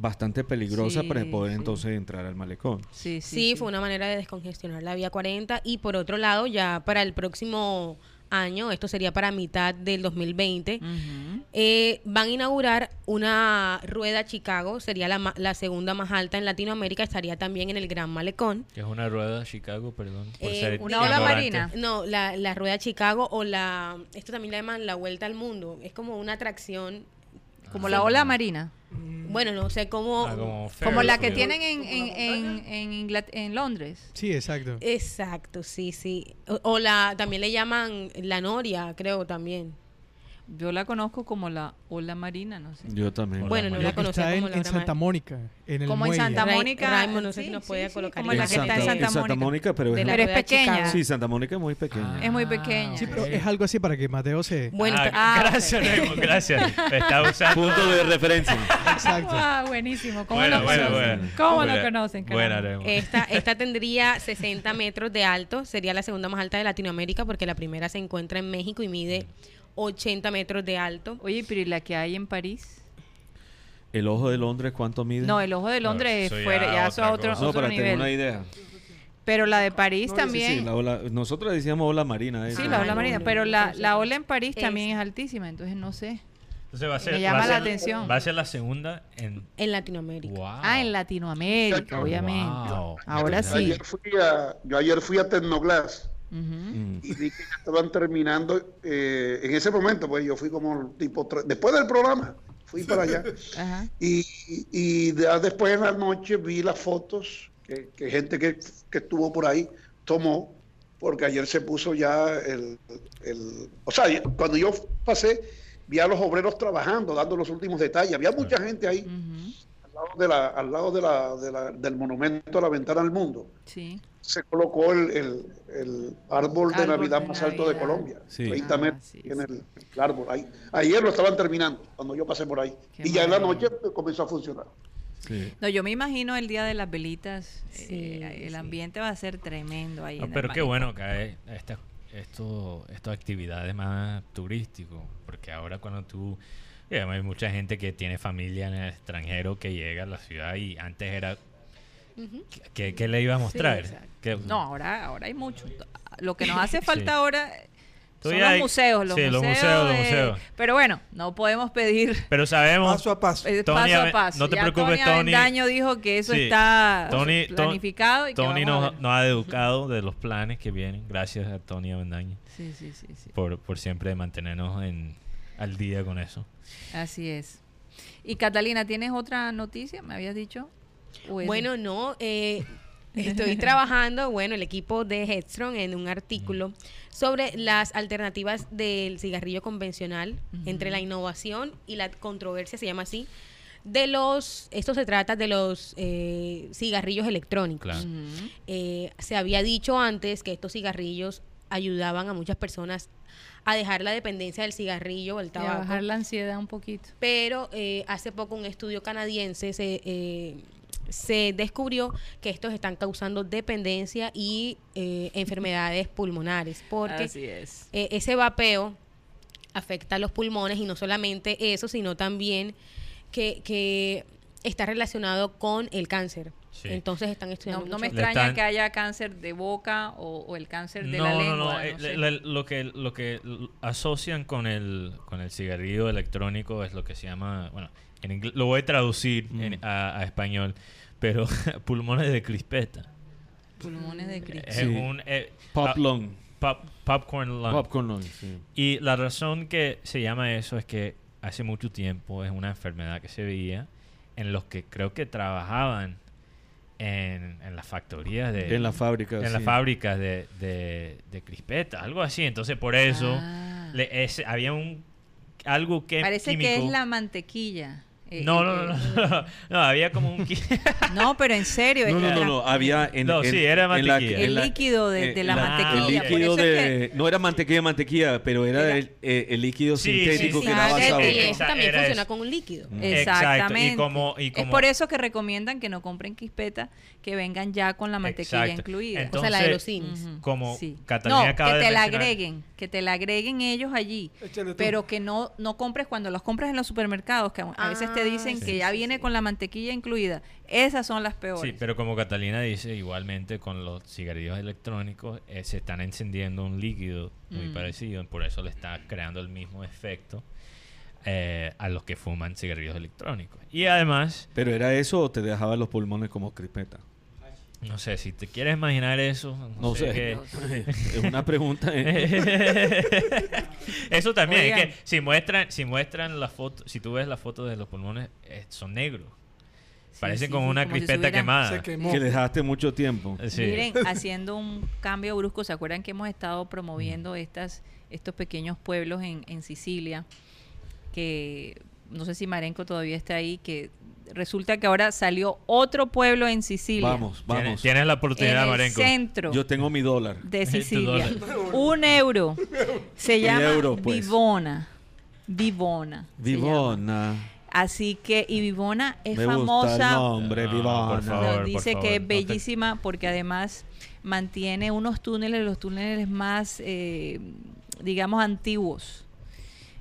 bastante peligrosa para poder sí. entonces entrar al malecón. Sí, sí, Sí, sí. fue una manera de descongestionar la vía 40 y por otro lado ya para el próximo año, esto sería para mitad del 2020, Ujú. eh, van a inaugurar una rueda Chicago, sería la, ma- la segunda más alta en Latinoamérica, estaría también en el Gran Malecón. Que es una rueda Chicago, perdón. por Eh, ser una ola marina. No, la, la rueda Chicago o la, esto también le llaman la vuelta al mundo, es como una atracción, Como la ola marina. Bueno, no sé cómo... Ah, como, Como la que tienen en, en, en, en Londres. Sí, exacto. Exacto, sí, sí. O, o la, también le llaman la noria, creo también. Yo la conozco como la ola marina, no sé. Yo también. Bueno, no la conocía Está en, como la en Santa Mónica, en el Como en. Santa Mónica. Raymond, no sé sí, si nos sí, puede sí, colocar Como en la que está en Santa- Santa en Santa Mónica. Pero De es, la Pero es pequeña. Sí, Santa Mónica es muy pequeña. Es muy pequeña. Sí, pero es algo así para que Mateo se... Bueno, Ah, Ah, gracias. Raymond, gracias. Está usando. Punto de referencia. Exacto. Ah, buenísimo. ¿Cómo Bueno, lo bueno, conocen? bueno. ¿Cómo Buena- lo conocen? Buena, esta, esta tendría 60 metros de alto, sería la segunda más alta de Latinoamérica porque la primera se encuentra en México y mide 80 metros de alto. Oye, pero ¿y la que hay en París? El ojo de Londres, ¿cuánto mide? No, el ojo de Londres es ya fuera, ya a otro, cosa. No, otro para tener una nivel. idea. Pero la de París Sí, también. sí, la ola- nosotros decíamos ola marina. Sí, esa. la ola marina, pero la, la ola en París Es- también es altísima, entonces no sé. Entonces va a ser, Me va llama la ser- atención. Va a ser la segunda en. En Latinoamérica. Wow. Ah, en Latinoamérica, obviamente. Wow. Ahora Yo sí. ayer fui a, yo ayer fui a Tecnoglass Y vi que ya estaban terminando. eh, en ese momento, pues yo fui como tipo. Después del programa, fui para allá. Ajá. Y, y ya después en la noche vi las fotos que, que gente que, que estuvo por ahí tomó, porque ayer se puso ya el, el- O sea, cuando yo pasé, vi a los obreros trabajando, dando los últimos detalles. Había mucha gente ahí, al lado, de la, al lado de la, de la- del monumento a la ventana al mundo. Sí. Se colocó el, el- el árbol de Navidad de más alto de. Colombia. Sí. 30 Ah, metros sí, tiene sí. el, el árbol ahí. Ayer lo estaban terminando, cuando yo pasé por ahí. Qué y ya en la noche comenzó a funcionar. Sí. No, yo me imagino el día de las velitas. Sí, eh, el sí. ambiente va a ser tremendo ahí. No, en el pero qué bueno que hay estas esto, actividades más turísticas, porque ahora cuando tú... además hay mucha gente que tiene familia en el extranjero que llega a la ciudad y antes era... ¿Qué, qué le iba a mostrar? exacto. ¿Qué- No, ahora, ahora hay mucho. Lo que nos hace falta Sí. ahora son los hay- museos, los sí, los museos. museos, los museos. Pero bueno, no podemos pedir Pero sabemos... Paso a paso. eh, Tony paso a Ave- paso. no te Ya preocupes, Tony. Tony. Avendaño dijo que eso Sí. está Tony- Ton- planificado y que Tony nos, ha educado de los planes que vienen. Gracias a Tony Avendaño Sí, sí, sí, sí. por, por siempre mantenernos en, al día con eso. Así es. Y Catalina, ¿tienes otra noticia? ¿Me habías dicho? Bueno, no, eh, estoy trabajando, bueno, el equipo de Headstrong en un artículo sobre las alternativas del cigarrillo convencional entre la innovación y la controversia, se llama así, de los, esto se trata de los eh, cigarrillos electrónicos. Claro. Eh, se había dicho antes que estos cigarrillos ayudaban a muchas personas a dejar la dependencia del cigarrillo o el Y a tabaco. bajar la ansiedad un poquito. Pero eh, hace poco un estudio canadiense se, eh, se descubrió que estos están causando dependencia y eh, enfermedades pulmonares, porque Así es. eh, ese vapeo afecta a los pulmones y no solamente eso, sino también que, que está relacionado con el cáncer. Sí. Entonces están No, estudiando no me extraña están- que haya cáncer de boca o, o el cáncer de la no, lengua. no, no, no eh, sé. la- la- lo que lo que asocian con el con el cigarrillo electrónico es lo que se llama, bueno, en lo voy a traducir Mm. en- a, a español, pero pulmones de crispeta. Pulmones de Cristo. Es Sí. un eh, Pop ah, lung. pop- popcorn lung. Popcorn lung, sí. Y la razón que se llama eso es que hace mucho tiempo es una enfermedad que se veía en los que creo que trabajaban en, en las factorías de En la fábrica. en las fábricas de, de, de crispeta, algo así. Entonces por eso Ah. le- había un algo que Parece químico. que es la mantequilla. Eh, No, eh, no, no, eh, no, no, había como un... No, pero en serio. No, no, no, había en, No, en- sí, era en la- El la- líquido de- de la la- mantequilla, El líquido es no era mantequilla, mantequilla, pero era, Era- el, el líquido Sí, sintético sí, que sí. daba Ah, sabor. Y eso también era funciona eso. con un líquido. Mm. Exactamente. Y como, y como, Es por eso que recomiendan que no compren crispetas que vengan ya con la mantequilla Exacto. incluida. O sea, la de los Entonces, Sims. Ujú. como Sí. Catalina no, acaba que de te la agreguen, que te la agreguen ellos allí, pero que no no compres cuando los compras en los supermercados, que a a veces te Ah, dicen sí, que ya sí, viene sí. con la mantequilla incluida. Esas son las peores. Sí, pero como Catalina dice, igualmente con los cigarrillos electrónicos eh, se están encendiendo un líquido muy Mm. parecido, por eso le está creando el mismo efecto eh, a los que fuman cigarrillos electrónicos. Y además, Pero era eso o te dejaba los pulmones como crispeta. No sé, si te quieres imaginar eso, no, No sé. qué- es una pregunta. eh. Eso también, es que si muestran, si muestran la foto, si tú ves la foto de los pulmones, eh, son negros. Sí, Parecen sí, como sí, una como crispeta quemada. Que dejaste mucho tiempo. Sí. Miren, haciendo un cambio brusco, ¿se acuerdan que hemos estado promoviendo estas, estos pequeños pueblos en, en Sicilia? Que no sé si Marenco todavía está ahí, que resulta que ahora salió otro pueblo en Sicilia. Vamos, vamos. tienes la En oportunidad, el Marenco. centro Yo tengo mi dólar. de Sicilia. dólar. Un euro. Se Un llama euro, pues. Vivona. Vivona. Vivona. Así que, y Vivona es Me gusta el famosa nombre, No, Vivona. por favor. nos dice por que es favor, no te- bellísima porque además mantiene unos túneles, los túneles más, eh, digamos, antiguos.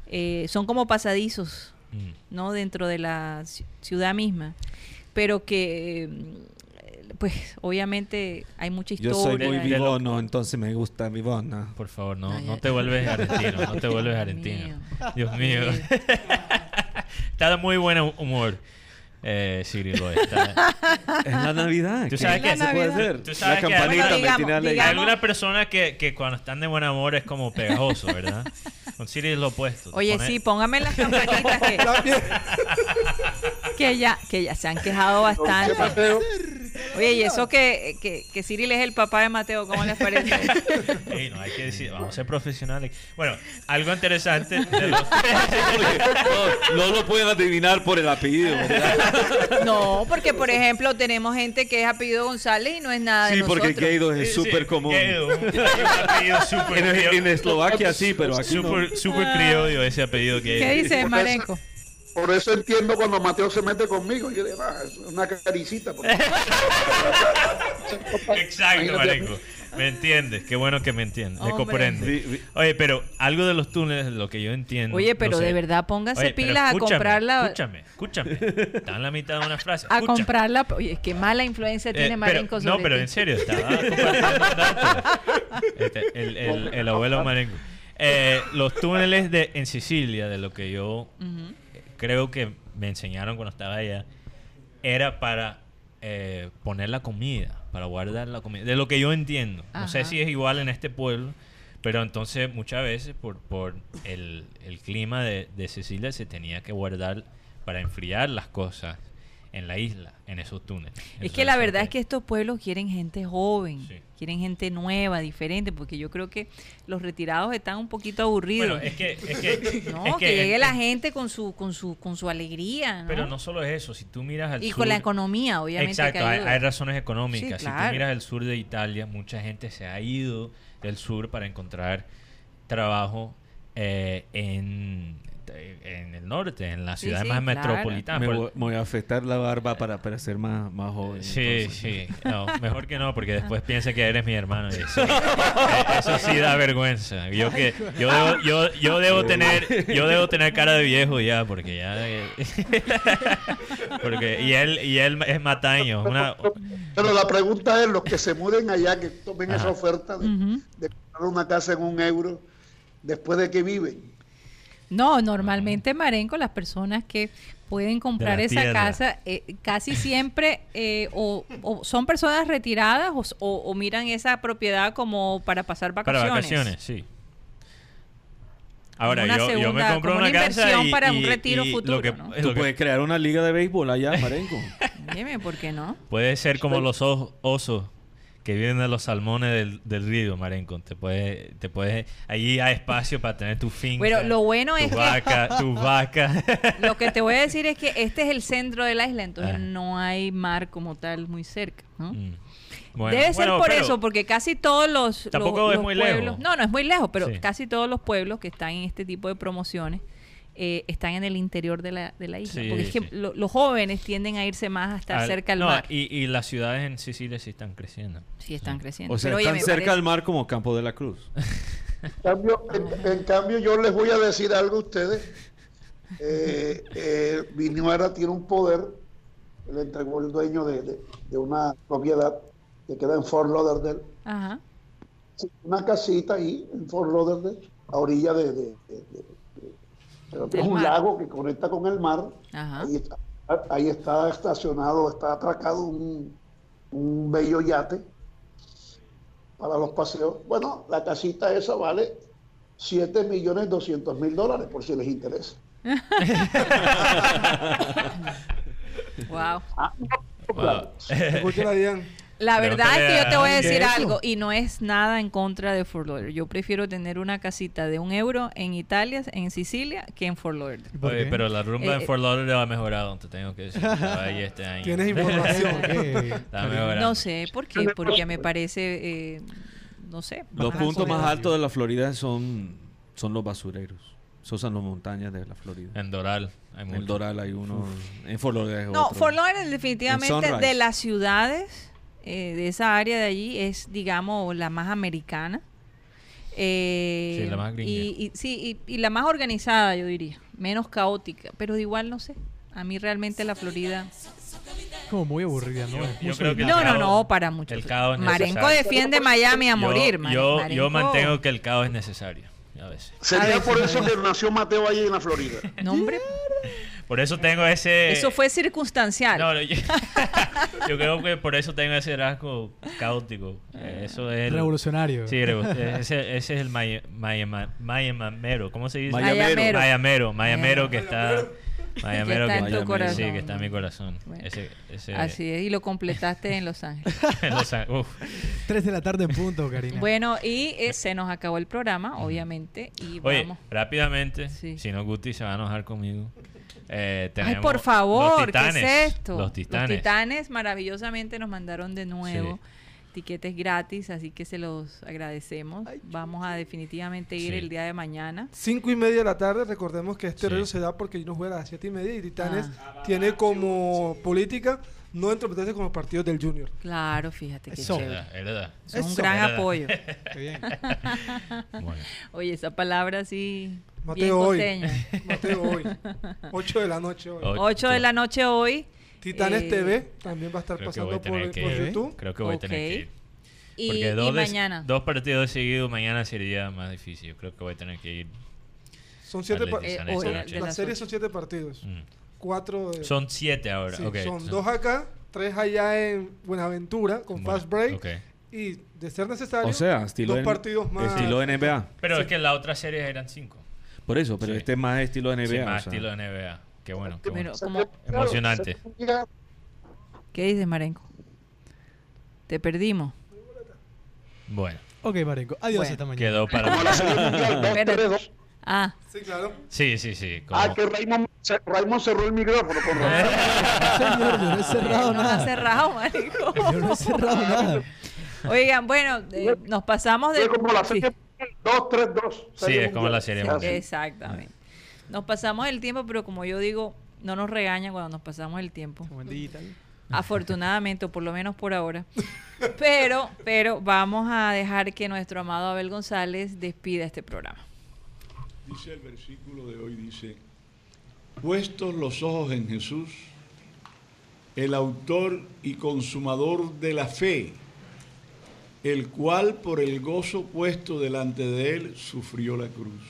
Eh, son como pasadizos, Mm. ¿no? Dentro de la ci- ciudad misma. Pero que, eh, pues, obviamente hay mucha Yo historia. soy muy vivono, entonces me gusta Vivona. Por favor, no, no te vuelves argentino, no te vuelves Dios argentino. mío. Dios mío. Está de muy buen humor, eh, está- Es la Navidad. Tú ¿qué- sabes qué que- se puede hacer? Tú sabes la que- campanita Bueno, me digamos- tiene Hay algunas personas que, que cuando están de buen amor es como pegajoso, ¿verdad? Con Siri es lo opuesto. Oye, pone- sí, póngame las campanitas que, que ya, que ya se han quejado ¿Qué, bastante. Oye, y eso que, que, que Cyril es el papá de Mateo, ¿cómo les parece? Ey, no hay que decir, vamos a ser profesionales. Bueno, algo interesante de los... no, no lo pueden adivinar por el apellido. ¿verdad? No, porque por ejemplo tenemos gente que es apellido González y no es nada de Sí, porque nosotros. Guido es súper sí, común. apellido súper En, criollo. en Eslovaquia sí, pero aquí no. Súper súper criollo ese apellido que ¿Qué dice Marenco? Por eso entiendo cuando Mateo se mete conmigo. Yo digo, ah, es una caricita. porque- Exacto, Imagínate. Marenco. Me entiendes, qué bueno que me entiendes, me Hombre. comprende. Oye, pero algo de los túneles, lo que yo entiendo. Oye, no pero sé. de verdad Oye, pero pilas a escúchame, comprarla. Escúchame, escúchame. Está en la mitad de una frase. A escúchame. comprarla. Oye, qué mala influencia Eh, tiene pero- Marenco sobre No, pero ti. en serio, estaba. Este, el, el- el abuelo Marenco. Eh, los túneles de, en Sicilia, de lo que yo creo que me enseñaron cuando estaba allá, era para eh, poner la comida, para guardar la comida. De lo que yo entiendo. No sé si es igual en este pueblo, pero entonces muchas veces por, por el, el clima de, de Sicilia se tenía que guardar para enfriar las cosas en la isla, en esos túneles. Es que la verdad es que estos pueblos quieren gente joven, Sí. quieren gente nueva, diferente, porque yo creo que los retirados están un poquito aburridos. Bueno, es que... Es que, no, es que, llegue la en- gente con su con su con su alegría, ¿no? Pero no solo es eso, si tú miras al y sur... con la economía, obviamente Exacto, hay, razones económicas. Sí, Si tú miras el sur de Italia, mucha gente se ha ido del sur para encontrar trabajo eh, en, en el norte, en las Sí, ciudades sí, más claro. metropolitanas. Me voy, me voy a afectar la barba para parecer más, más joven. Sí, entonces. sí. No, mejor que no, porque después piensa que eres mi hermano. y eso, eh, eso sí da vergüenza. Yo que yo debo, yo, yo debo tener yo debo tener cara de viejo ya, porque ya porque y él y él es mataño. Una, Pero la pregunta es, los que se muden allá, que tomen Ajá. esa oferta de, de comprar una casa en un euro, después de que viven. No, normalmente Marenco, las personas que pueden comprar esa tierra. casa, eh, casi siempre eh, o, o son personas retiradas o, o- o miran esa propiedad como para pasar para vacaciones. vacaciones, sí. Ahora, Una yo, yo me compro una, una casa y, para un y- retiro y futuro, Lo que, ¿no? lo Tú que puedes crear una liga de béisbol allá, Marenco. Dime, ¿por qué no? puede ser como los os- osos que viven de los salmones del, del río, Marenco. Te puedes, te puedes, allí hay espacio para tener tu finca. Bueno, lo bueno tu es que- vaca, tu vaca. Lo que te voy a decir es que este es el centro de la isla, entonces Ah. no hay mar como tal muy cerca, ¿no? Mm. Bueno, Debe ser bueno, por pero eso, porque casi todos los, los- Tampoco es los muy pueblos, lejos. no, no es muy lejos, pero Sí. casi todos los pueblos que están en este tipo de promociones eh, están en el interior de la, de la isla, Sí, porque es que sí. lo- los jóvenes tienden a irse más a estar al- cerca al no, mar. Y, y las ciudades en Sicilia sí están creciendo. Sí, están creciendo. O sea, Pero, oye, me cerca parece- al mar como Campo de la Cruz. En cambio, en, en cambio, yo les voy a decir algo a ustedes. Eh, eh, Viñuera tiene un poder, le entregó el dueño de, de- de una propiedad que queda en Fort Lauderdale, Ajá. Una casita ahí en Fort Lauderdale, a orilla de, de- de- de- creo que es un mar. lago que conecta con el mar. Ajá. Ahí está, ahí está estacionado, está atracado un, un bello yate para los paseos. Bueno, la casita esa vale 7 millones 200 mil dólares, por si les interesa. Wow. Diane. La verdad es que yo te voy a decir algo y no es nada en contra de Fort Lauderdale. Yo prefiero tener una casita de un euro en Italia, en Sicilia, que en Fort Lauderdale. Pero la rumba Eh, en Fort Lauderdale ha mejorado, te tengo que decir. Estaba ahí este año. Tienes información. Mejorando. No sé por qué, porque me parece, eh, no sé. Los puntos más altos de la Florida son, son los basureros. Esos son las montañas de la Florida. En Doral hay En mucho. Doral hay uno. En Fort Lauderdale es No, otro. Fort Lauderdale definitivamente de las ciudades eh, de esa área de allí es, digamos, la más americana. Eh, Sí, la más gringa. y, y- sí, y, y la más organizada, yo diría. Menos caótica. Pero de igual, no sé. A mí realmente la Florida... Como muy aburrida, ¿no? Yo- creo que No, no, caos- no, para mucho. el caos es Marenco necesario. defiende Miami a Yo- morir. Yo, yo mantengo que el caos es necesario. A veces. Sería por eso que nació Mateo allí en la Florida. No, hombre, Por eso tengo ese. eso fue circunstancial. No, no, yo, yo creo que por eso tengo ese rasgo caótico. Eh, Eso es. el- Revolucionario. Sí, revo- ese, ese es el maya- mayama- mayamero. ¿Cómo se dice? Mayamero. Mayamero. Mayamero que está. Mayamero Que está en tu corazón. Sí, que está en mi corazón. Bueno. Ese, ese, Así es, y lo completaste en Los Ángeles. Los An- uf. Tres de la tarde en punto, Karina. Bueno, y eh, se nos acabó el programa, obviamente, y Oye, vamos. rápidamente, Sí. si no Guti se va a enojar conmigo. Eh, Ay, por favor, los titanes, ¿qué es esto? Los titanes. Titanes maravillosamente nos mandaron de nuevo tiquetes gratis, así que se los agradecemos. Vamos a definitivamente ir Sí. el día de mañana. Cinco y media de la tarde, recordemos que este Sí. horario se da porque no juega a las siete y media y Titanes Ah. tiene como política no entrometerse con los partidos del Junior. Claro, fíjate que Eso. Chévere. verdad, es un gran apoyo. Qué bien. Bueno, Oye, esa palabra sí. Bien Mateo hoy. Mateo hoy. 8 de la noche hoy. Ocho. 8 de la noche hoy. Titanes Eh, TV también va a estar pasando por, tener que por ir. YouTube. Creo que voy a tener Ok. que ir. Y, Porque y dos, de- mañana. dos partidos seguidos mañana sería más difícil. Yo creo que voy a tener que ir. Son siete Eh, hoy, de La las serie son siete partidos. Mm. Cuatro de- Son siete ahora. sí, ok. son dos acá, tres allá en Buenaventura con Bueno, Fast Break. ok. Y de ser necesario, O sea, estilo, dos N- partidos más. estilo NBA. Pero es que las otras series eran cinco. Por eso, pero Sí. este es más estilo NBA. Sí, o más sea. estilo NBA. Qué bueno, qué Pero bueno. como, Emocionante. ¿qué dices, Marenco? Te perdimos. Bueno, Ok, Marenco. Adiós Bueno. esta mañana. quedó para. Ah, Sí, claro. Sí, sí, sí. como- Ah, que Raymond, Raymond cerró el micrófono. Con razón. Señor, yo no he cerrado no ha nada. cerrado, Marenco. Yo no he cerrado nada. Oigan, bueno, eh, nos pasamos de... Fue como la sí. Serie 2, 3, 2. Sí, es como la serie mundial. Exactamente. Nos pasamos el tiempo, pero como yo digo, no nos regaña cuando nos pasamos el tiempo. Afortunadamente, o por lo menos por ahora. Pero, pero vamos a dejar que nuestro amado Abel González despida este programa. Dice el versículo de hoy, dice, puestos los ojos en Jesús, el autor y consumador de la fe, el cual por el gozo puesto delante de él sufrió la cruz,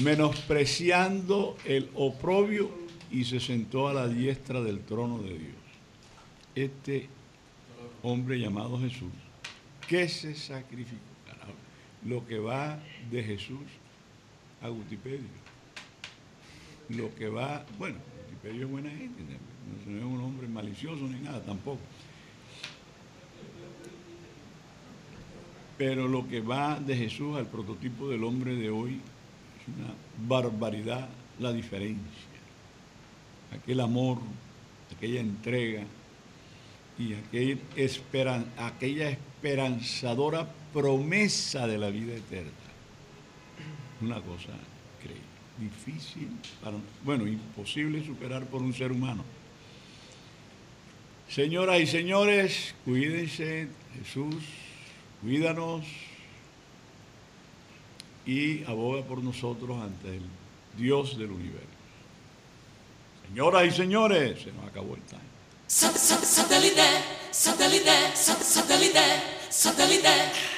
menospreciando el oprobio y se sentó a la diestra del trono de Dios. Este hombre llamado Jesús, que se sacrificó, lo que va de Jesús a Gutipedio, lo que va, bueno, Gutipedio es buena gente, no es un hombre malicioso ni nada tampoco. Pero lo que va de Jesús al prototipo del hombre de hoy es una barbaridad la diferencia. Aquel amor, aquella entrega y aquella esperanzadora promesa de la vida eterna. Una cosa increíble, difícil, bueno, imposible superar por un ser humano. Señoras y señores, cuídense, Jesús, cuídanos y aboga por nosotros ante el Dios del universo. Señoras y señores, se nos acabó el time. Satellite, satellite, satellite, satellite.